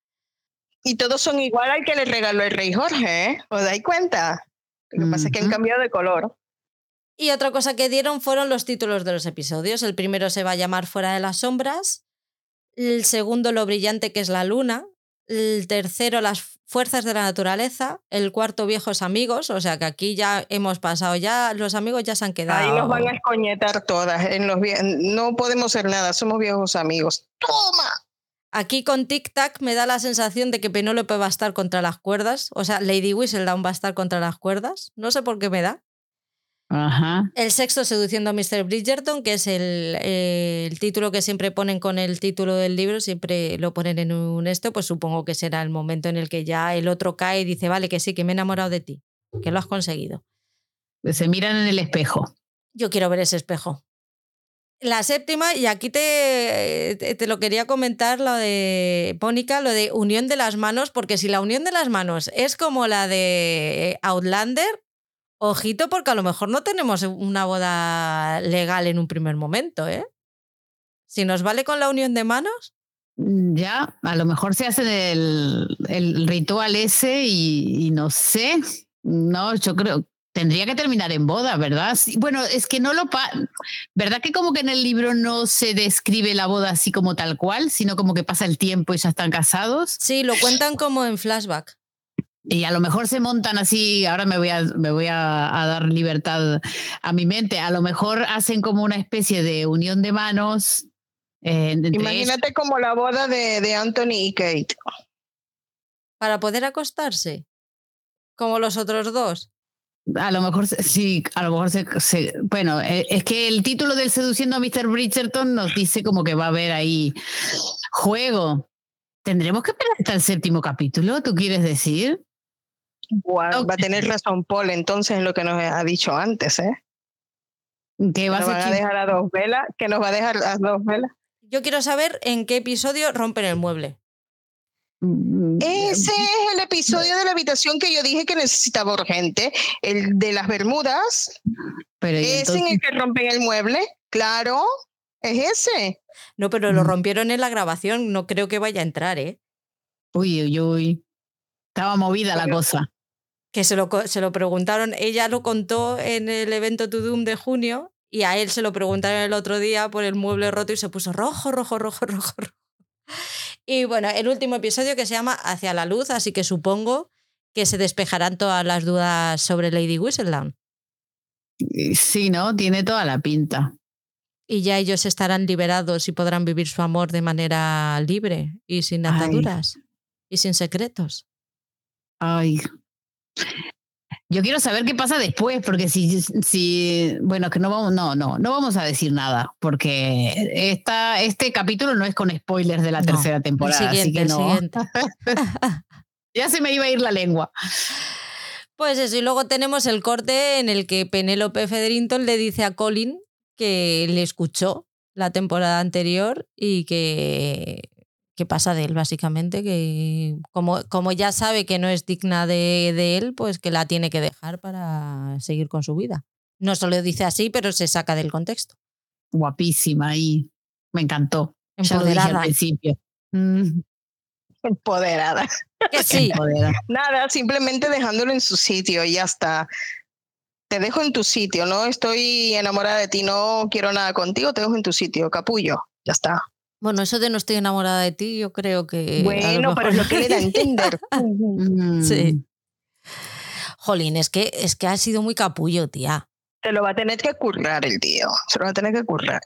Y todos son igual al que le regaló el rey Jorge, ¿eh? ¿Os dais cuenta? Lo que pasa es que han cambiado de color. Y otra cosa que dieron fueron los títulos de los episodios. El primero se va a llamar Fuera de las Sombras, el segundo Lo Brillante que es la Luna, el tercero Las Fuerzas de la Naturaleza, el cuarto Viejos Amigos, o sea que aquí ya hemos pasado, ya los amigos ya se han quedado. Ahí nos van a escoñetar todas, en los no podemos ser nada, somos viejos amigos. ¡Toma! Aquí con Tic Tac me da la sensación de que Penélope va a estar contra las cuerdas. O sea, Lady Whistledown va a estar contra las cuerdas. No sé por qué me da. Ajá. El sexto seduciendo a Mr. Bridgerton, que es el, el, título que siempre ponen con el título del libro, siempre lo ponen en un esto, pues supongo que será el momento en el que ya el otro cae y dice, vale, que sí, que me he enamorado de ti, que lo has conseguido. Se miran en el espejo. Yo quiero ver ese espejo. La séptima, y aquí te, te, lo quería comentar, lo de Pónica, lo de unión de las manos, porque si la unión de las manos es como la de Outlander, ojito, porque a lo mejor no tenemos una boda legal en un primer momento, ¿eh? Si nos vale con la unión de manos. Ya, a lo mejor se hace el, el ritual ese y, y no sé. No, yo creo, tendría que terminar en boda, ¿verdad? Bueno, es que no lo... ¿Verdad que como que en el libro no se describe la boda así como tal cual, sino como que pasa el tiempo y ya están casados? Sí, lo cuentan como en flashback. Y a lo mejor se montan así, ahora me voy a, me voy a, a dar libertad a mi mente, a lo mejor hacen como una especie de unión de manos. Eh, Imagínate como la boda de, de Anthony y Kate. Para poder acostarse, como los otros dos. A lo mejor sí, a lo mejor se, se, Bueno, es que el título del Seduciendo a Mr. Bridgerton nos dice como que va a haber ahí juego. ¿Tendremos que esperar hasta el séptimo capítulo? ¿Tú quieres decir? Wow, Va a tener razón Paul entonces en lo que nos ha dicho antes, ¿eh? Que va a, a dejar a dos velas, que nos va a dejar a dos velas. Yo quiero saber en qué episodio rompen el mueble. Ese es el episodio de la habitación que yo dije que necesitaba urgente, el de las Bermudas. Pero es entonces... en el que rompen el mueble, claro, es ese. No, pero lo rompieron en la grabación, no creo que vaya a entrar, ¿eh? Uy, uy, uy. Estaba movida la cosa. Que se lo, se lo preguntaron, ella lo contó en el evento To Doom de junio y a él se lo preguntaron el otro día por el mueble roto y se puso rojo, rojo, rojo, *laughs* rojo, rojo. Y bueno, el último episodio que se llama Hacia la luz, así que supongo que se despejarán todas las dudas sobre Lady Whistledown. Sí, ¿no? Tiene toda la pinta. Y ya ellos estarán liberados y podrán vivir su amor de manera libre y sin ataduras Ay. y sin secretos. Ay. Yo quiero saber qué pasa después, porque si, si, bueno, que no vamos, no, no, no vamos a decir nada, porque esta, este capítulo no es con spoilers de la No, tercera temporada, así que no. *laughs* ya se me iba a ir la lengua. Pues eso, y luego tenemos el corte en el que Penélope Federington le dice a Colin que le escuchó la temporada anterior y que, que pasa de él, básicamente, que como, como ya sabe que no es digna de, de, él, pues que la tiene que dejar para seguir con su vida. No se lo dice así, pero se saca del contexto. Guapísima y me encantó. Ya lo dije Empoderada. al principio. Mm, Empoderada. Que sí. empoderada. Nada, simplemente dejándolo en su sitio y ya está. Te dejo en tu sitio, no estoy enamorada de ti, no quiero nada contigo, te dejo en tu sitio, capullo. Ya está. Bueno, eso de no estoy enamorada de ti, yo creo que. a Bueno, pero es lo que le da a *laughs* entender. *laughs* Mm, Sí. Jolín, es que, es que ha sido muy capullo, tía. Se lo va a tener que currar el tío. Se lo va a tener que currar.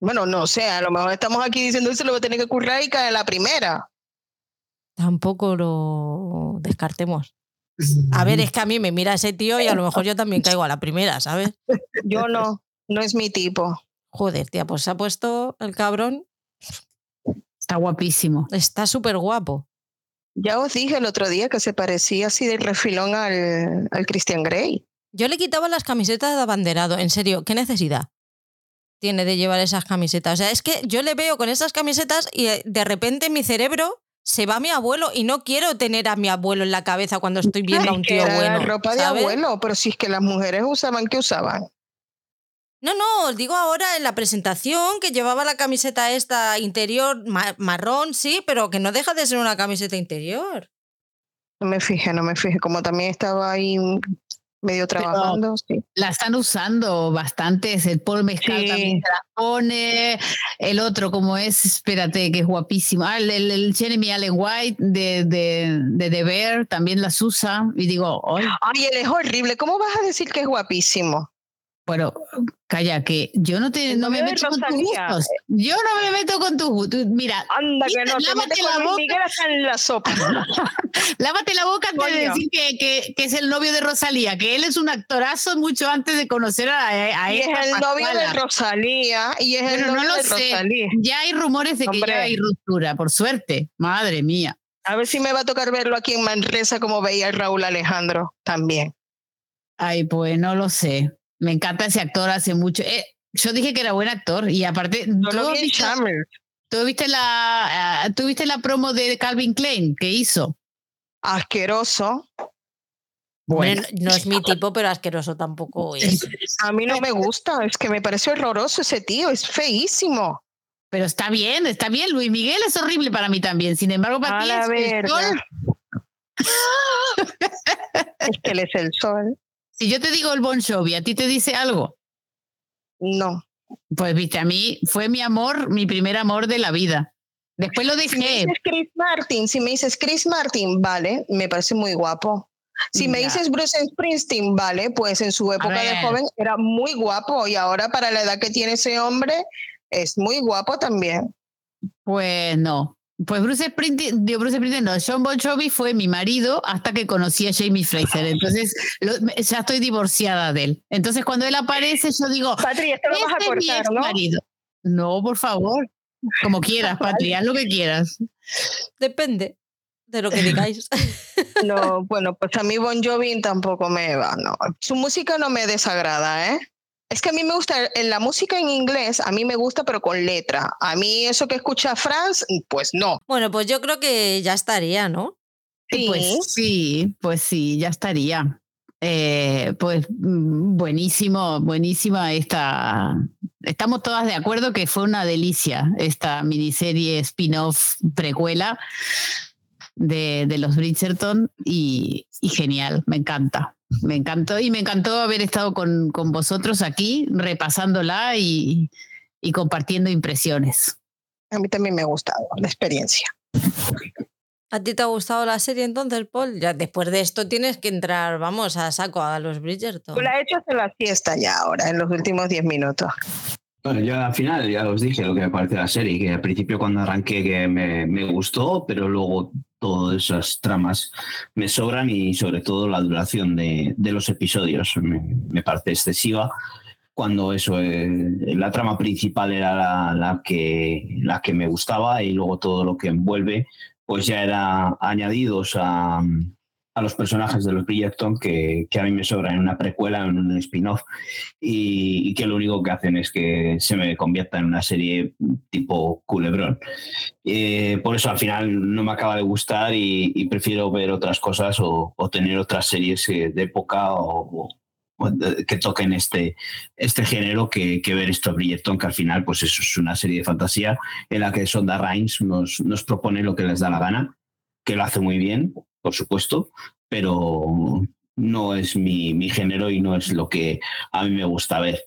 Bueno, no sé, a lo mejor estamos aquí diciendo que se lo va a tener que currar y cae la primera. Tampoco lo descartemos. A ver, es que a mí me mira ese tío y a lo mejor yo también caigo a la primera, ¿sabes? Yo no, no es mi tipo. Joder, tía, pues se ha puesto el cabrón. Está guapísimo. Está súper guapo. Ya os dije el otro día que se parecía así de refilón al, al Christian Grey. Yo le quitaba las camisetas de abanderado. En serio, ¿qué necesidad tiene de llevar esas camisetas? O sea, es que yo le veo con esas camisetas y eh, de repente mi cerebro se va a mi abuelo y no quiero tener a mi abuelo en la cabeza cuando estoy viendo a un que tío era bueno. ropa de abuelo, pero si es que las mujeres usaban, ¿qué usaban? No, no, os digo ahora en la presentación que llevaba la camiseta esta interior ma- marrón, sí, pero que no deja de ser una camiseta interior. No me fijé, no me fijé. Como también estaba ahí medio trabajando. sí. La están usando bastantes. El Paul Mezcal Sí. también se la pone. El otro, como es, espérate, que es guapísimo. Ah, el, el, el Jeremy Allen White de, de, de The Bear también las usa. Y digo, ¡ay! Ay, él es horrible. ¿Cómo vas a decir que es guapísimo? Bueno, calla, que yo no te no me meto con tus gustos. Yo no me meto con tus gustos. Mira, anda que no lávate te la boca. En la sopa. *laughs* lávate la boca antes de decir que, que, que, es el novio de Rosalía, que él es un actorazo mucho antes de conocer a, a y es el novio de Rosalía y es el novio no lo de sé. Rosalía. Ya hay rumores de que ya hay ruptura, por suerte. Madre mía. A ver si me va a tocar verlo aquí en Manresa como veía Raúl Alejandro también. Ay, pues no lo sé. Me encanta ese actor hace mucho. Eh, yo dije que era buen actor y aparte. No lo vi ¿tú viste, la, uh, ¿Tú viste la promo de Calvin Klein que hizo? Asqueroso. Bueno, no es mi tipo, pero asqueroso tampoco *laughs* es. A mí no me gusta, es que me parece horroroso ese tío, es feísimo. Pero está bien, está bien. Luis Miguel es horrible para mí también. Sin embargo, para ti es el sol. es que él es el sol. Si yo te digo el Bon Jovi, ¿a ti te dice algo? No. Pues viste, a mí fue mi amor, mi primer amor de la vida. Después lo dejé. Si me dices Chris Martin, si me dices Chris Martin, vale, me parece muy guapo. Si me dices Bruce Springsteen, vale, pues en su época de joven era muy guapo y ahora para la edad que tiene ese hombre es muy guapo también. Pues no, pues Bruce Springsteen, Bruce Springsteen, no, John Bon Jovi fue mi marido hasta que conocí a Jamie Fraser. Entonces ya estoy divorciada de él. Entonces cuando él aparece, yo digo, Patri, esto lo vas a este cortar, ¿no? Marido. No, por favor. Como quieras, *laughs* Patri, haz lo que quieras. Depende de lo que *laughs* digáis. No, *laughs* bueno, pues a mí Bon Jovi tampoco me va, no. Su música no me desagrada, ¿eh? Es que a mí me gusta, en la música en inglés, a mí me gusta, pero con letra. A mí eso que escucha Franz, pues no. Bueno, pues yo creo que ya estaría, ¿no? Sí, pues sí, pues sí, ya estaría. Eh, pues mm, buenísimo, buenísima esta. Estamos todas de acuerdo que fue una delicia esta miniserie spin-off precuela de, de los Bridgerton y, y genial, me encanta. Me encantó y me encantó haber estado con, con vosotros aquí repasándola y, y, compartiendo impresiones. A mí también me ha gustado la experiencia. ¿A ti te ha gustado la serie entonces, Paul? Ya después de esto tienes que entrar, vamos, a saco a los Bridgerton. Tú la he hecho en la fiesta ya ahora, en los últimos 10 minutos. Bueno, yo al final ya os dije lo que me parece la serie, que al principio cuando arranqué que me, me, gustó, pero luego todas esas tramas me sobran y sobre todo la duración de, de los episodios me, parece excesiva. Cuando eso, eh, la trama principal era la, la, que, la que me gustaba y luego todo lo que envuelve, pues ya era añadidos a, a los personajes de los Bridgerton que, que, a mí me sobran en una precuela, en un spin-off, y, y, que lo único que hacen es que se me convierta en una serie tipo culebrón. Eh, por eso al final no me acaba de gustar y, y prefiero ver otras cosas o, o, tener otras series de época o, o que toquen este, este género que, que ver esto Bridgerton, que al final pues eso es una serie de fantasía en la que Sonda Rhimes nos, nos propone lo que les da la gana, que lo hace muy bien, por supuesto, pero no es mi, mi, género y no es lo que a mí me gusta ver.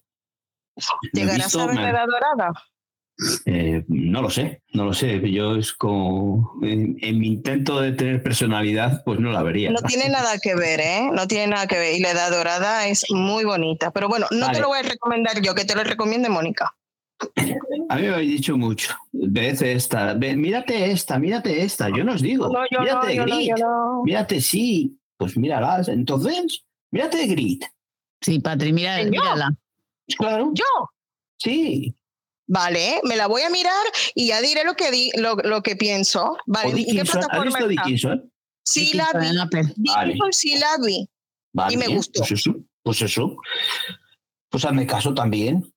¿Llegarás a ver la dorada? Eh, no lo sé, no lo sé. Yo es como en, en, mi intento de tener personalidad, pues no la vería. No tiene nada que ver, ¿eh? No tiene nada que ver. Y la edad dorada es muy bonita. Pero bueno, no vale. te lo voy a recomendar yo, que te lo recomiende Mónica. A mí me habéis dicho mucho. Ves esta, ve, mírate esta, mírate esta. Yo no os digo. No, yo mírate no, Grit. Yo no, mírate sí. Pues míralas. Entonces, mírate Grit. Sí, Patri, mira, mírala. Claro. ¿Yo? Sí. Vale, me la voy a mirar y ya diré lo que, di, lo, lo que pienso. Vale, ¿Y qué plataforma ¿Has visto Dickinson? Sí, la vi. Vale. sí la vi. Vale, y me gustó. Pues eso, pues eso. Pues hazme caso también.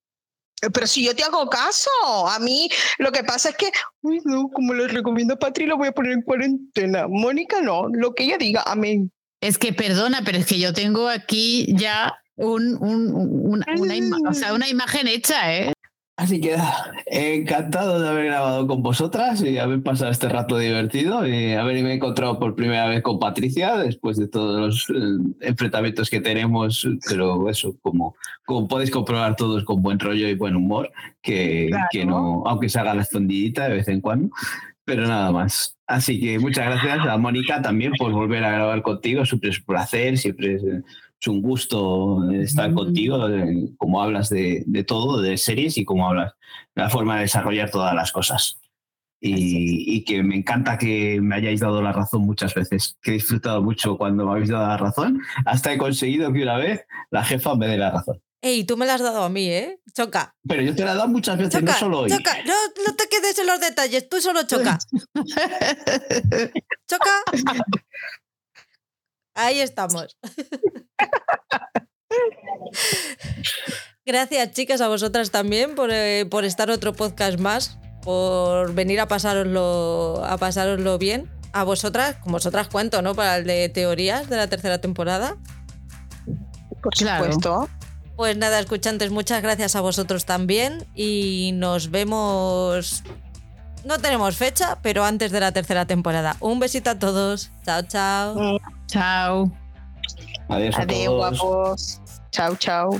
Pero si yo te hago caso, a mí lo que pasa es que, uy, no, como les recomiendo a Patri, lo voy a poner en cuarentena. Mónica no, lo que ella diga, amén. Es que perdona, pero es que yo tengo aquí ya un, un, una, una, ima o sea, una imagen hecha, ¿eh? Así que encantado de haber grabado con vosotras y haber pasado este rato divertido y haberme encontrado por primera vez con Patricia después de todos los eh, enfrentamientos que tenemos, pero eso, como, como podéis comprobar todos con buen rollo y buen humor, que, claro. que no, aunque se haga la escondidita de vez en cuando, Pero nada más. Así que muchas gracias a Mónica también por volver a grabar contigo. Siempre es un placer, siempre es, un gusto estar contigo, como hablas de, de, todo, de series y cómo hablas de la forma de desarrollar todas las cosas. Y, y, que me encanta que me hayáis dado la razón muchas veces, que he disfrutado mucho cuando me habéis dado la razón. Hasta he conseguido que una vez la jefa me dé la razón. Ey, tú me la has dado a mí, ¿eh? Choca. Pero yo te la he dado muchas veces, no solo hoy. Choca, no, no te quedes en los detalles, tú solo choca. *laughs* choca. Ahí estamos. Gracias, chicas, a vosotras también por, eh, por, estar otro podcast más, por venir a pasároslo, a pasároslo bien. A vosotras, con vosotras cuento, ¿no? Para el de teorías de la tercera temporada. Por supuesto. Pues nada, escuchantes, muchas gracias a vosotros también y nos vemos... No tenemos fecha, pero antes de la tercera temporada. Un besito a todos. Chao, chao. Chao. Adiós. A Adiós, guapos. Chao, chao.